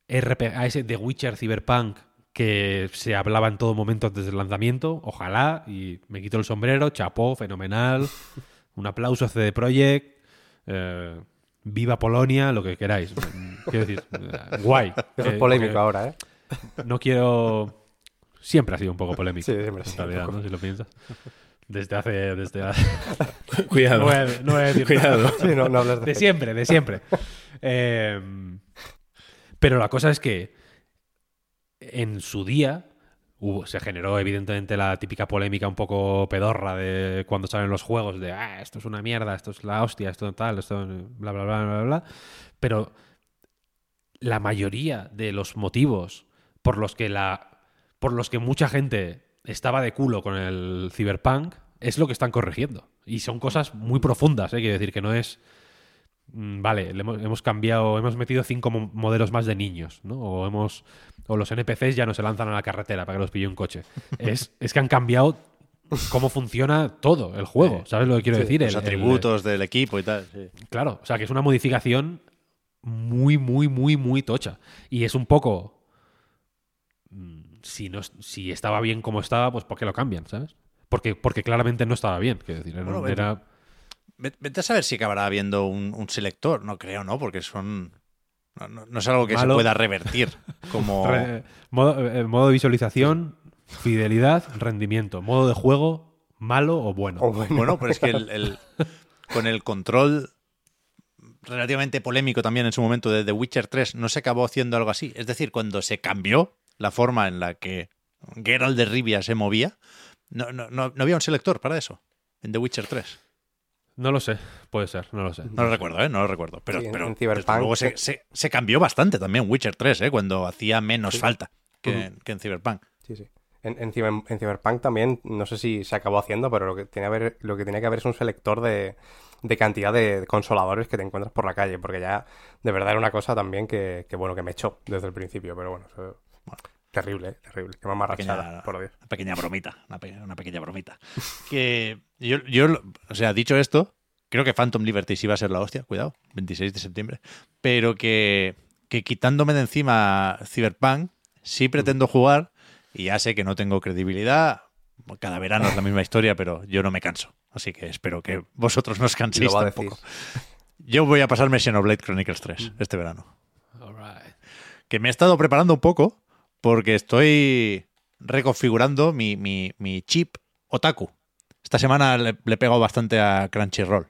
RP, a ese The Witcher Cyberpunk que se hablaba en todo momento desde el lanzamiento. Ojalá, y me quito el sombrero, chapó, fenomenal. Un aplauso a CD Projekt. eh, viva Polonia, lo que queráis. Quiero decir, guay. Eso Eh, es polémico ahora, ¿eh? No quiero. Siempre ha sido un poco polémico. Sí, siempre ha en sido un realidad, poco. ¿no? Si lo piensas. Desde hace. Desde hace- Cuidado. no voy a- no voy a decir Cuidado. Sí, no, no de... de siempre, de siempre. Eh, pero la cosa es que en su día se generó evidentemente la típica polémica un poco pedorra de cuando salen los juegos de ah, esto es una mierda, esto es la hostia, esto tal, esto bla bla bla bla bla. Pero la mayoría de los motivos por los que la por los que mucha gente estaba de culo con el Cyberpunk es lo que están corrigiendo. Y son cosas muy profundas, ¿eh? quiero decir que no es mm, vale, le hemos, cambiado, hemos metido cinco mo- modelos más de niños, ¿no? O hemos o los NPCs ya no se lanzan a la carretera para que los pille un coche. Es, es que han cambiado cómo funciona todo el juego, ¿sabes lo que quiero decir? Los El- el- atributos del equipo y tal. sí. Claro, o sea que es una modificación muy, muy, muy, muy tocha. Y es un poco. mm, Si, no, si estaba bien como estaba, pues ¿por qué lo cambian, sabes? Porque, porque claramente no estaba bien. Quiero decir, Bueno, era- Ve- Vete a saber si acabará habiendo un, un selector. No creo, ¿no? Porque son. No, no- no es algo que Malo. se pueda revertir. Como. re- modo, eh, modo de visualización, fidelidad, rendimiento. Modo de juego, ¿Malo o bueno? O bueno. Bueno, pero es que el, el- con el control relativamente polémico también en su momento de The Witcher 3 no se acabó haciendo algo así. Es decir, cuando se cambió la forma en la que Geralt de Rivia se movía, no, no, no, no había un selector para eso en The Witcher 3. No lo sé, puede ser, no lo sé. No lo recuerdo, ¿eh? No lo recuerdo. Pero, Sí, pero en Cyberpunk luego se, se- se cambió bastante también Witcher 3, ¿eh? Cuando hacía menos falta que, que en Cyberpunk. Sí, sí. En, en, en Cyberpunk también, no sé si se acabó haciendo, pero lo que tenía, que haber, lo que, tenía que haber es un selector de, de cantidad de consoladores que te encuentras por la calle, porque ya de verdad era una cosa también que, que, bueno, que me echó desde el principio, pero bueno, eso- terrible, ¿eh? terrible, que mamarrachada, pequeña, por Dios. una pequeña bromita, una, pe- una pequeña bromita. Que yo, yo, o sea, dicho esto, creo que Phantom Liberty sí va a ser la hostia, cuidado, 26 de septiembre, pero que, que quitándome de encima Cyberpunk, sí pretendo jugar y ya sé que no tengo credibilidad. Cada verano es la misma historia, pero yo no me canso. Así que espero que vosotros no os Lo canséis tampoco. Yo voy a pasarme Xenoblade Chronicles 3 este verano que me he estado preparando un poco porque estoy reconfigurando mi, mi- mi chip otaku. Esta semana le, he pegado bastante a Crunchyroll.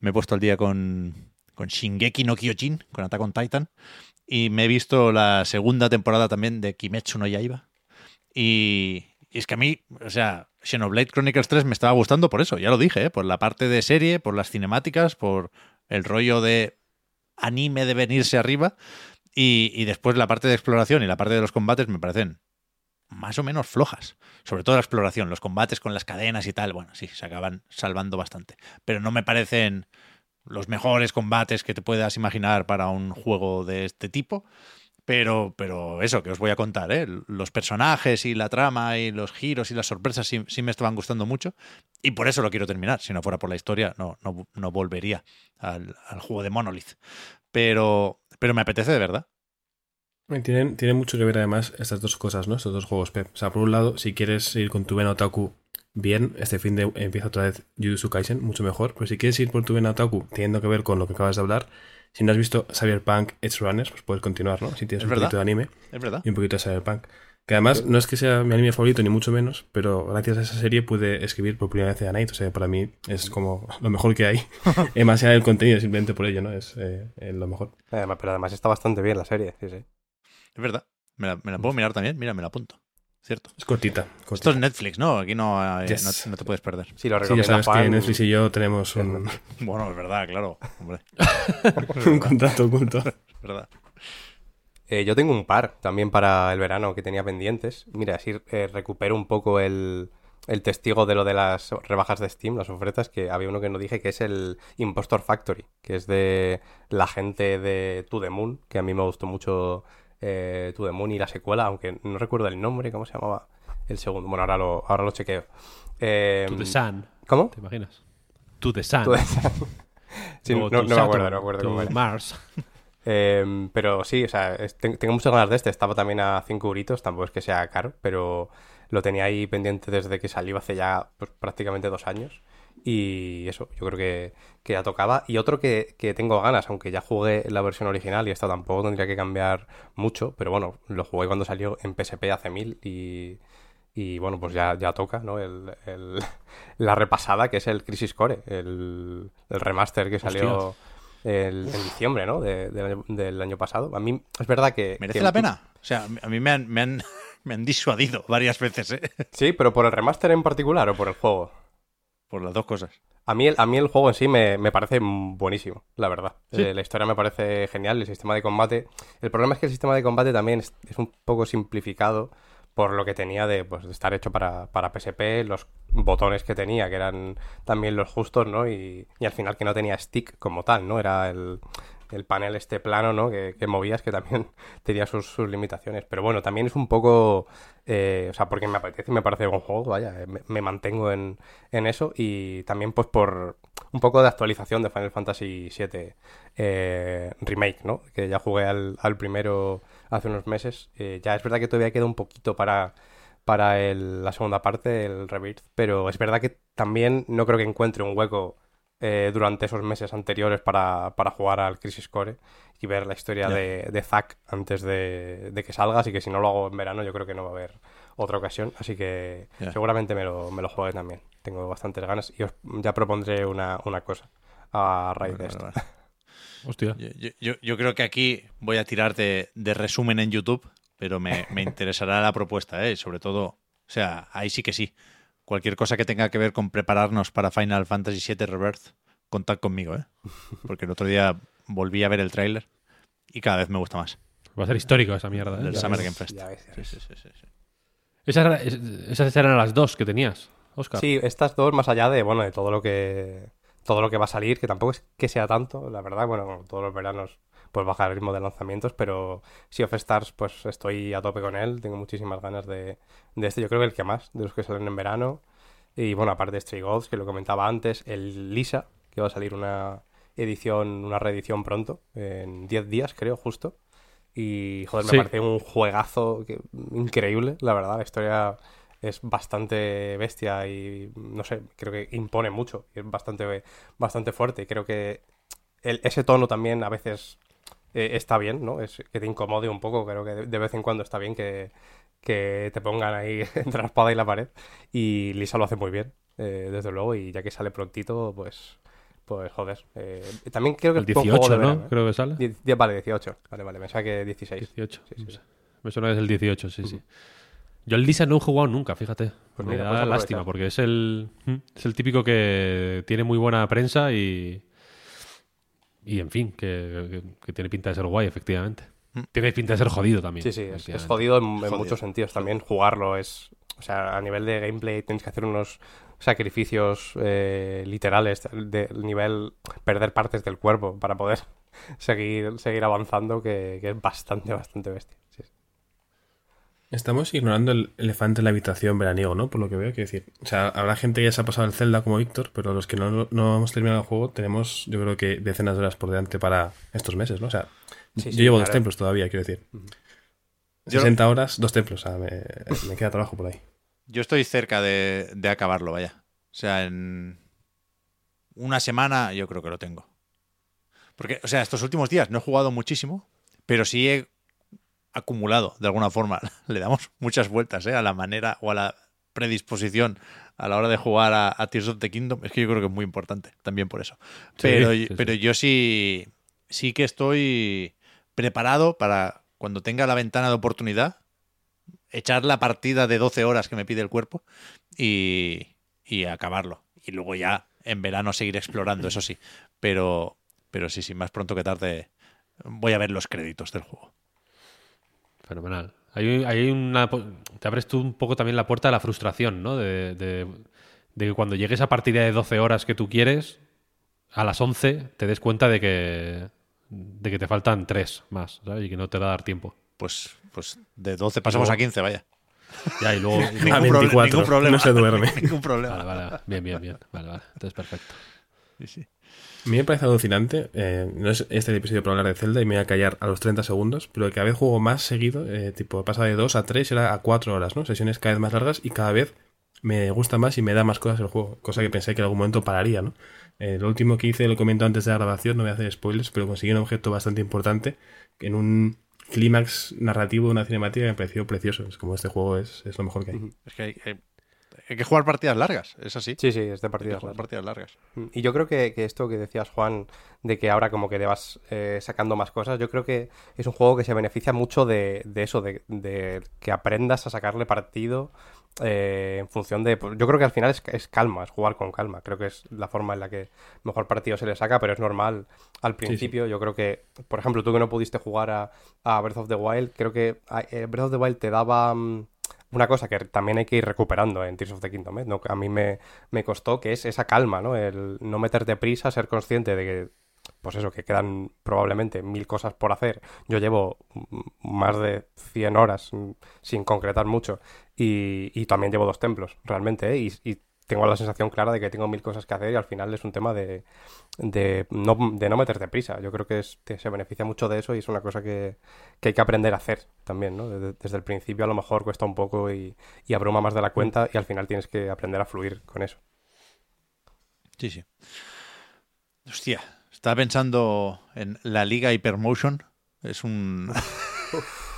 Me he puesto al día con, con Shingeki no Kyojin, con Attack on Titan, y me he visto la segunda temporada también de Kimetsu no Yaiba. Y, y es que a mí, o sea, Xenoblade Chronicles 3 me estaba gustando por eso, ya lo dije, ¿eh? por la parte de serie, por las cinemáticas, por el rollo de anime de venirse arriba. Y, después la parte de exploración y la parte de los combates me parecen más o menos flojas. Sobre todo la exploración, los combates con las cadenas y tal, bueno, sí, se acaban salvando bastante. Pero no me parecen los mejores combates que te puedas imaginar para un juego de este tipo. Pero, pero eso que os voy a contar, ¿eh? los personajes y la trama y los giros y las sorpresas sí, sí me estaban gustando mucho y por eso lo quiero terminar. Si no fuera por la historia, no, no, no volvería al, al juego de Monolith. Pero, pero me apetece de verdad. Tienen, tienen mucho que ver además estas dos cosas, ¿no? Estos dos juegos, Pep. O sea, por un lado, si quieres ir con tu vena otaku bien, este fin de empieza otra vez Jujutsu Kaisen, mucho mejor. Pero si quieres ir por tu vena otaku, teniendo que ver con lo que acabas de hablar, si no has visto Cyberpunk Edge Runners, pues puedes continuar, ¿no? Si tienes Es un verdad. poquito de anime Es verdad. y un poquito de Cyberpunk. Que además no es que sea mi anime favorito, ni mucho menos, pero gracias a esa serie pude escribir por primera vez a Night. O sea, para mí es como lo mejor que hay. Eh, más allá del contenido, simplemente por ello, ¿no? Es eh, eh, lo mejor. Además, pero además está bastante bien la serie, sí, sí. Es verdad. Me la, me la puedo mirar también. Mira, me la apunto. Cierto. Es cortita. cortita. Esto es Netflix, ¿no? Aquí no, Yes. no, no te puedes perder. Sí, lo Sí, ya sabes que. Netflix y yo tenemos un, Bueno, es verdad, claro. Hombre, un contrato oculto. es verdad. Eh, yo tengo un par también para el verano que tenía pendientes. Mira, así eh, recupero un poco el, el testigo de lo de las rebajas de Steam, las ofertas, que había uno que no dije, que es el Impostor Factory, que es de la gente de To The Moon, que a mí me gustó mucho eh, To The Moon y la secuela, aunque no recuerdo el nombre, ¿cómo se llamaba? El segundo. Bueno, ahora lo, ahora lo chequeo. Eh, To the Sun, ¿Cómo? ¿te imaginas? To the Sun. To the Sí, no, no me acuerdo, no me acuerdo to cómo era. Mars. Eh, pero sí, o sea, tengo muchas ganas de este. Estaba también a 5 euritos, tampoco es que sea caro, pero lo tenía ahí pendiente desde que salió hace ya pues, prácticamente dos años. Y eso, yo creo que, que ya tocaba. Y otro que, que tengo ganas, aunque ya jugué la versión original y esta tampoco tendría que cambiar mucho, pero bueno, lo jugué cuando salió en PSP hace mil y, y bueno, pues ya, ya toca, ¿no? El, el- la repasada, que es el Crisis Core, el, el remaster que salió el- en diciembre, ¿no? De- del, año, del año pasado. A mí es verdad que... ¿Merece que- la pena? O sea, a mí me han, me han, me han disuadido varias veces, ¿eh? Sí, pero por el remaster en particular o por el juego. Por las dos cosas. A mí, el, a mí el juego en sí me, me parece buenísimo, la verdad. Sí. Eh, la historia me parece genial, el sistema de combate. El problema es que el sistema de combate también es, es un poco simplificado por lo que tenía de, pues, estar hecho para, para PSP, los botones que tenía, que eran también los justos, ¿no? Y, y al final que no tenía stick como tal, ¿no? Era el, el panel este plano, ¿no? Que, que movías, que también tenía sus, sus limitaciones. Pero bueno, también es un poco... eh, o sea, porque me apetece y me parece buen juego, vaya, eh, me, mantengo en, en eso. Y también pues por un poco de actualización de Final Fantasy VII eh, Remake, ¿no? Que ya jugué al, al primero hace unos meses. Eh, ya es verdad que todavía queda un poquito para para la segunda parte, el Rebirth, pero es verdad que también no creo que encuentre un hueco eh, durante esos meses anteriores para, para jugar al Crisis Core y ver la historia de, de Zack antes de, de que salga. Así que si no lo hago en verano, yo creo que no va a haber otra ocasión. Así que seguramente me lo, me lo juegue también. Tengo bastantes ganas y os ya propondré una, una cosa a raíz de esto. vale, vale. Hostia. Yo, yo- yo- yo creo que aquí voy a tirar de, de resumen en YouTube, pero me, me interesará la propuesta, ¿eh? Sobre todo, o sea, ahí sí que sí. Cualquier cosa que tenga que ver con prepararnos para Final Fantasy VII Rebirth, contad conmigo, ¿eh? Porque el otro día volví a ver el tráiler y cada vez me gusta más. Va a ser histórico esa mierda. ¿eh? Del Ya Summer ves. Game Fest. Ya ves, ya Sí, ves. sí, sí, sí, sí. Esas, esas eran las dos que tenías, Oscar. Sí, estas dos, más allá de, bueno, de todo lo que todo lo que va a salir, que tampoco es que sea tanto, la verdad, bueno, todos los veranos pues baja el ritmo de lanzamientos, pero Sea of Stars pues estoy a tope con él, tengo muchísimas ganas de, de este, yo creo que el que más, de los que salen en verano, y bueno, aparte de Stray Goals, que lo comentaba antes, el Lisa, que va a salir una edición, una reedición pronto, en 10 días creo, justo, y joder, me Sí. parece un juegazo que- increíble, la verdad, la historia es bastante bestia y no sé, creo que impone mucho es bastante, bastante fuerte. Y creo que el- ese tono también a veces eh, está bien, ¿no? Es que te incomode un poco, creo que de, de vez en cuando está bien que, que te pongan ahí entre la espada y la pared. Y Lisa lo hace muy bien, eh, desde luego, y ya que sale prontito, pues, pues joder. eh, también creo que el es un juego 18, de ¿no? verano, ¿eh? Creo que sale. Die- die- vale, 18. Vale, vale, me que 16. 18. Sí, sí. Me suena que es el 18, sí, sí. Yo el Lisa no he jugado nunca, fíjate. Pues Me mira, da aprovechar. lástima porque es el, es el típico que tiene muy buena prensa y. Y en fin, que, que- que tiene pinta de ser guay, efectivamente. Mm. Tiene pinta de ser jodido también. Sí, sí, es, jodido en, en Jodido. muchos sentidos también. Jugarlo es. O sea, a nivel de gameplay tienes que hacer unos sacrificios eh, literales, del nivel perder partes del cuerpo para poder seguir, seguir avanzando, que, que es bastante, bastante bestia. Estamos ignorando el elefante en la habitación veraniego, ¿no? Por lo que veo, quiero decir. O sea, habrá gente que ya se ha pasado el Zelda como Víctor, pero los que no, no hemos terminado el juego tenemos, yo creo que decenas de horas por delante para estos meses, ¿no? O sea, Sí, yo llevo dos templos todavía, quiero decir. Yo- 60 horas, dos templos, o sea, me, me queda trabajo por ahí. Yo estoy cerca de, de acabarlo, vaya. O sea, en una semana yo creo que lo tengo. Porque, o sea, estos últimos días no he jugado muchísimo, pero sí he acumulado de alguna forma. Le damos muchas vueltas ¿eh? a la manera o a la predisposición a la hora de jugar a, a Tears of the Kingdom. Es que yo creo que es muy importante también por eso. Pero, sí, sí. pero yo sí, sí que estoy preparado para cuando tenga la ventana de oportunidad echar la partida de 12 horas que me pide el cuerpo y, y acabarlo. Y luego ya en verano seguir explorando, eso sí. Pero, pero sí, sí, más pronto que tarde voy a ver los créditos del juego. Fenomenal. Hay, hay una, te abres tú un poco también la puerta a la frustración, ¿no? De, de- de que cuando llegues a partida de 12 horas que tú quieres, a las 11 te des cuenta de que, de que te faltan 3 más, ¿sabes? Y que no te va a dar tiempo. Pues, pues de 12 pasamos a 15, vaya. Ya, y luego... y luego- A Ningún proble- 24, ningún problema. no se duerme. ningún problema. Vale, vale, vale. Bien, bien, bien. Vale, vale. Entonces, perfecto. Sí, sí. A mí me parece alucinante, eh, no es este el episodio para hablar de Zelda y me voy a callar a los 30 segundos, pero cada vez juego más seguido, eh, tipo, he pasado de 2 a 3 y ahora a 4 horas, ¿no? Sesiones cada vez más largas y cada vez me gusta más y me da más cosas el juego, cosa que pensé que en algún momento pararía, ¿no? Eh, lo último que hice, lo comento antes de la grabación, no voy a hacer spoilers, pero conseguí un objeto bastante importante en un clímax narrativo de una cinemática que me pareció precioso. Es como este juego es, es lo mejor que hay. Es que hay- hay que jugar partidas largas, es así. Sí, sí, es de Hay que partidas. jugar largas. partidas largas. Y yo creo que, que esto que decías, Juan, de que ahora como que debas eh, sacando más cosas, yo creo que es un juego que se beneficia mucho de, de eso, de, de que aprendas a sacarle partido eh, en función de... pues, yo creo que al final es, es calma, es jugar con calma. Creo que es la forma en la que mejor partido se le saca, pero es normal al principio. Yo creo que, por ejemplo, tú que no pudiste jugar a, a Breath of the Wild, creo que eh, Breath of the Wild te daba... mm, una cosa que también hay que ir recuperando en Tears of the Kingdom, ¿eh? No, a mí me, me costó, que es esa calma, ¿no? El no meterte prisa, ser consciente de que, pues eso, que quedan probablemente mil cosas por hacer. Yo llevo más de 100 horas sin concretar mucho y, y también llevo dos templos, realmente, ¿eh? Y, y tengo la sensación clara de que tengo mil cosas que hacer y al final es un tema de, de, no, de no meterte prisa. Yo creo que es- se beneficia mucho de eso y es una cosa que, que hay que aprender a hacer también, ¿no? Desde, desde el principio a lo mejor cuesta un poco y, y abruma más de la cuenta y al final tienes que aprender a fluir con eso. Sí, sí. Hostia, estaba pensando en la Liga Hypermotion. Es un.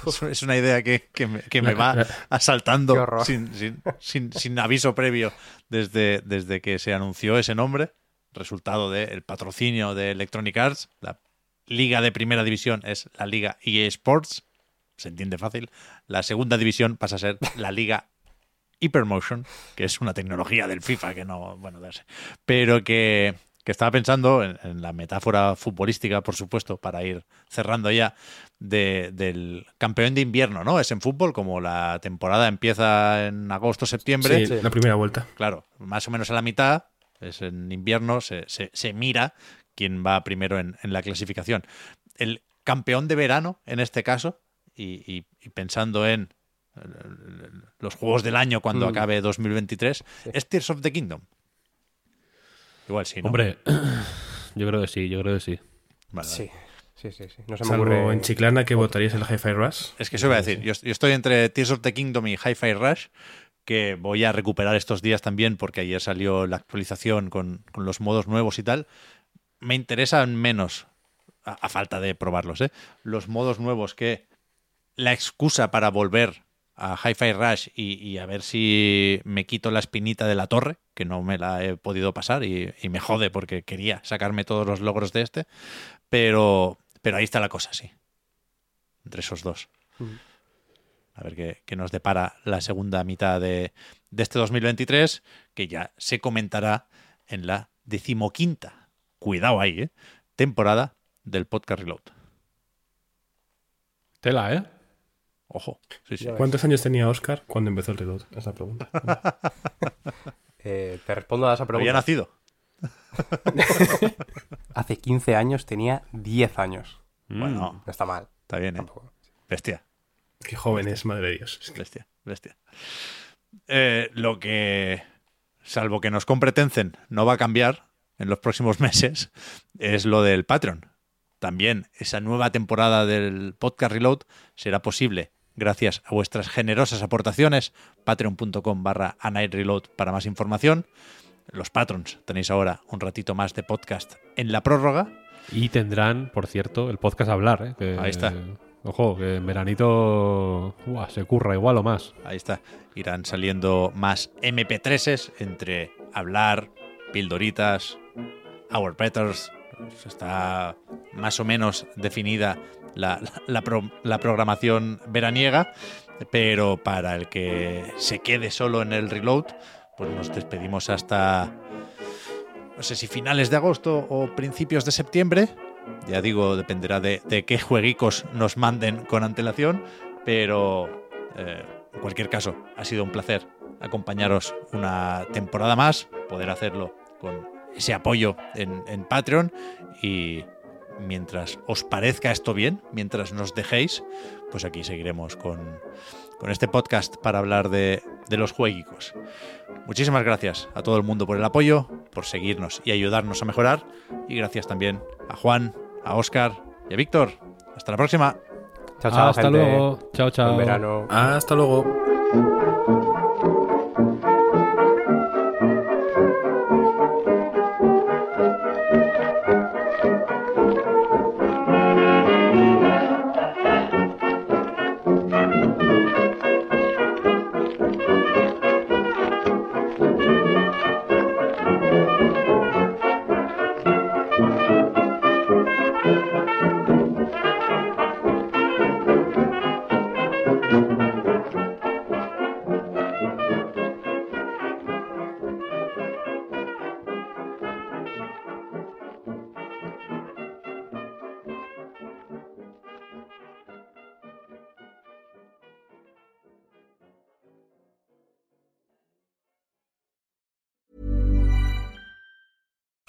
es- una idea que, que me, que me va asaltando sin, sin- sin- sin aviso previo desde, desde que se anunció ese nombre. Resultado del patrocinio de Electronic Arts. La liga de primera división es la Liga EA Sports. Se entiende fácil. La segunda división pasa a ser la Liga Hypermotion, que es una tecnología del FIFA que no, bueno, no sé. pero que, que estaba pensando en, en la metáfora futbolística, por supuesto, para ir cerrando ya, de- del campeón de invierno, ¿no? Es en fútbol, como la temporada empieza en agosto, septiembre, Sí, la primera vuelta. claro, más o menos a la mitad, es en invierno, se, se- se mira quién va primero en, en la clasificación. El campeón de verano, en este caso, y, y- y pensando en eh, los juegos del año cuando Mm. acabe 2023, es Tears of the Kingdom. Igual sí, ¿no? Hombre, yo creo que sí, yo creo que sí. Vale, vale. Sí, sí, sí. sí. No se me Salvo ocurre. en Chiclana que votarías el Hi-Fi Rush. Es que eso iba a decir. Yo, yo estoy entre Tears of the Kingdom y Hi-Fi Rush, que voy a recuperar estos días también, porque ayer salió la actualización con, con los modos nuevos y tal. Me interesan menos, a, a falta de probarlos, ¿eh? los modos nuevos que la excusa para volver a Hi-Fi Rush y, y a ver si me quito la espinita de la torre, que no me la he podido pasar y, y me jode porque quería sacarme todos los logros de este. Pero, pero ahí está la cosa, sí. Entre esos dos. A ver qué, qué nos depara la segunda mitad de, de este 2023, que ya se comentará en la decimoquinta, cuidado ahí, ¿eh? temporada del podcast Reload. Tela, ¿eh? Ojo, sí, sí. ¿Cuántos años tenía Oscar cuando empezó el reload? Es la pregunta. Eh, te respondo a esa Había pregunta. nacido. Hace 15 años tenía 10 años. Bueno, No está mal. está bien, ¿eh? Tampoco. Bestia. Qué joven es, madre de Dios. Bestia, bestia. Eh, lo que, salvo que nos compre Tencent, no va a cambiar en los próximos meses es lo del Patreon. También esa nueva temporada del podcast Reload será posible gracias a vuestras generosas aportaciones. Patreon.com barra Reload para más información. Los patrons tenéis ahora un ratito más de podcast en la prórroga. Y tendrán, por cierto, el podcast hablar, ¿eh? Que- Ahí está. Ojo, que en veranito uah, se curra igual o más. Ahí está. Irán saliendo más MP3s entre hablar, pildoritas, Our Betters. Está más o menos definida la, la pro- la programación veraniega, pero para el que se quede solo en el reload, pues nos despedimos hasta, no sé si finales de agosto o principios de septiembre. Ya digo, dependerá de, qué jueguicos nos manden con antelación, pero eh, en cualquier caso, ha sido un placer acompañaros una temporada más, poder hacerlo con ese apoyo en Patreon y mientras os parezca esto bien, mientras nos dejéis, pues aquí seguiremos con, con este podcast para hablar de, de los jueguicos. Muchísimas gracias a todo el mundo por el apoyo, por seguirnos y ayudarnos a mejorar y gracias también a Juan, a Oscar y a Víctor. Hasta la próxima. Chao, chao, Hasta gente. luego. Chao, chao. Buen verano. Hasta luego.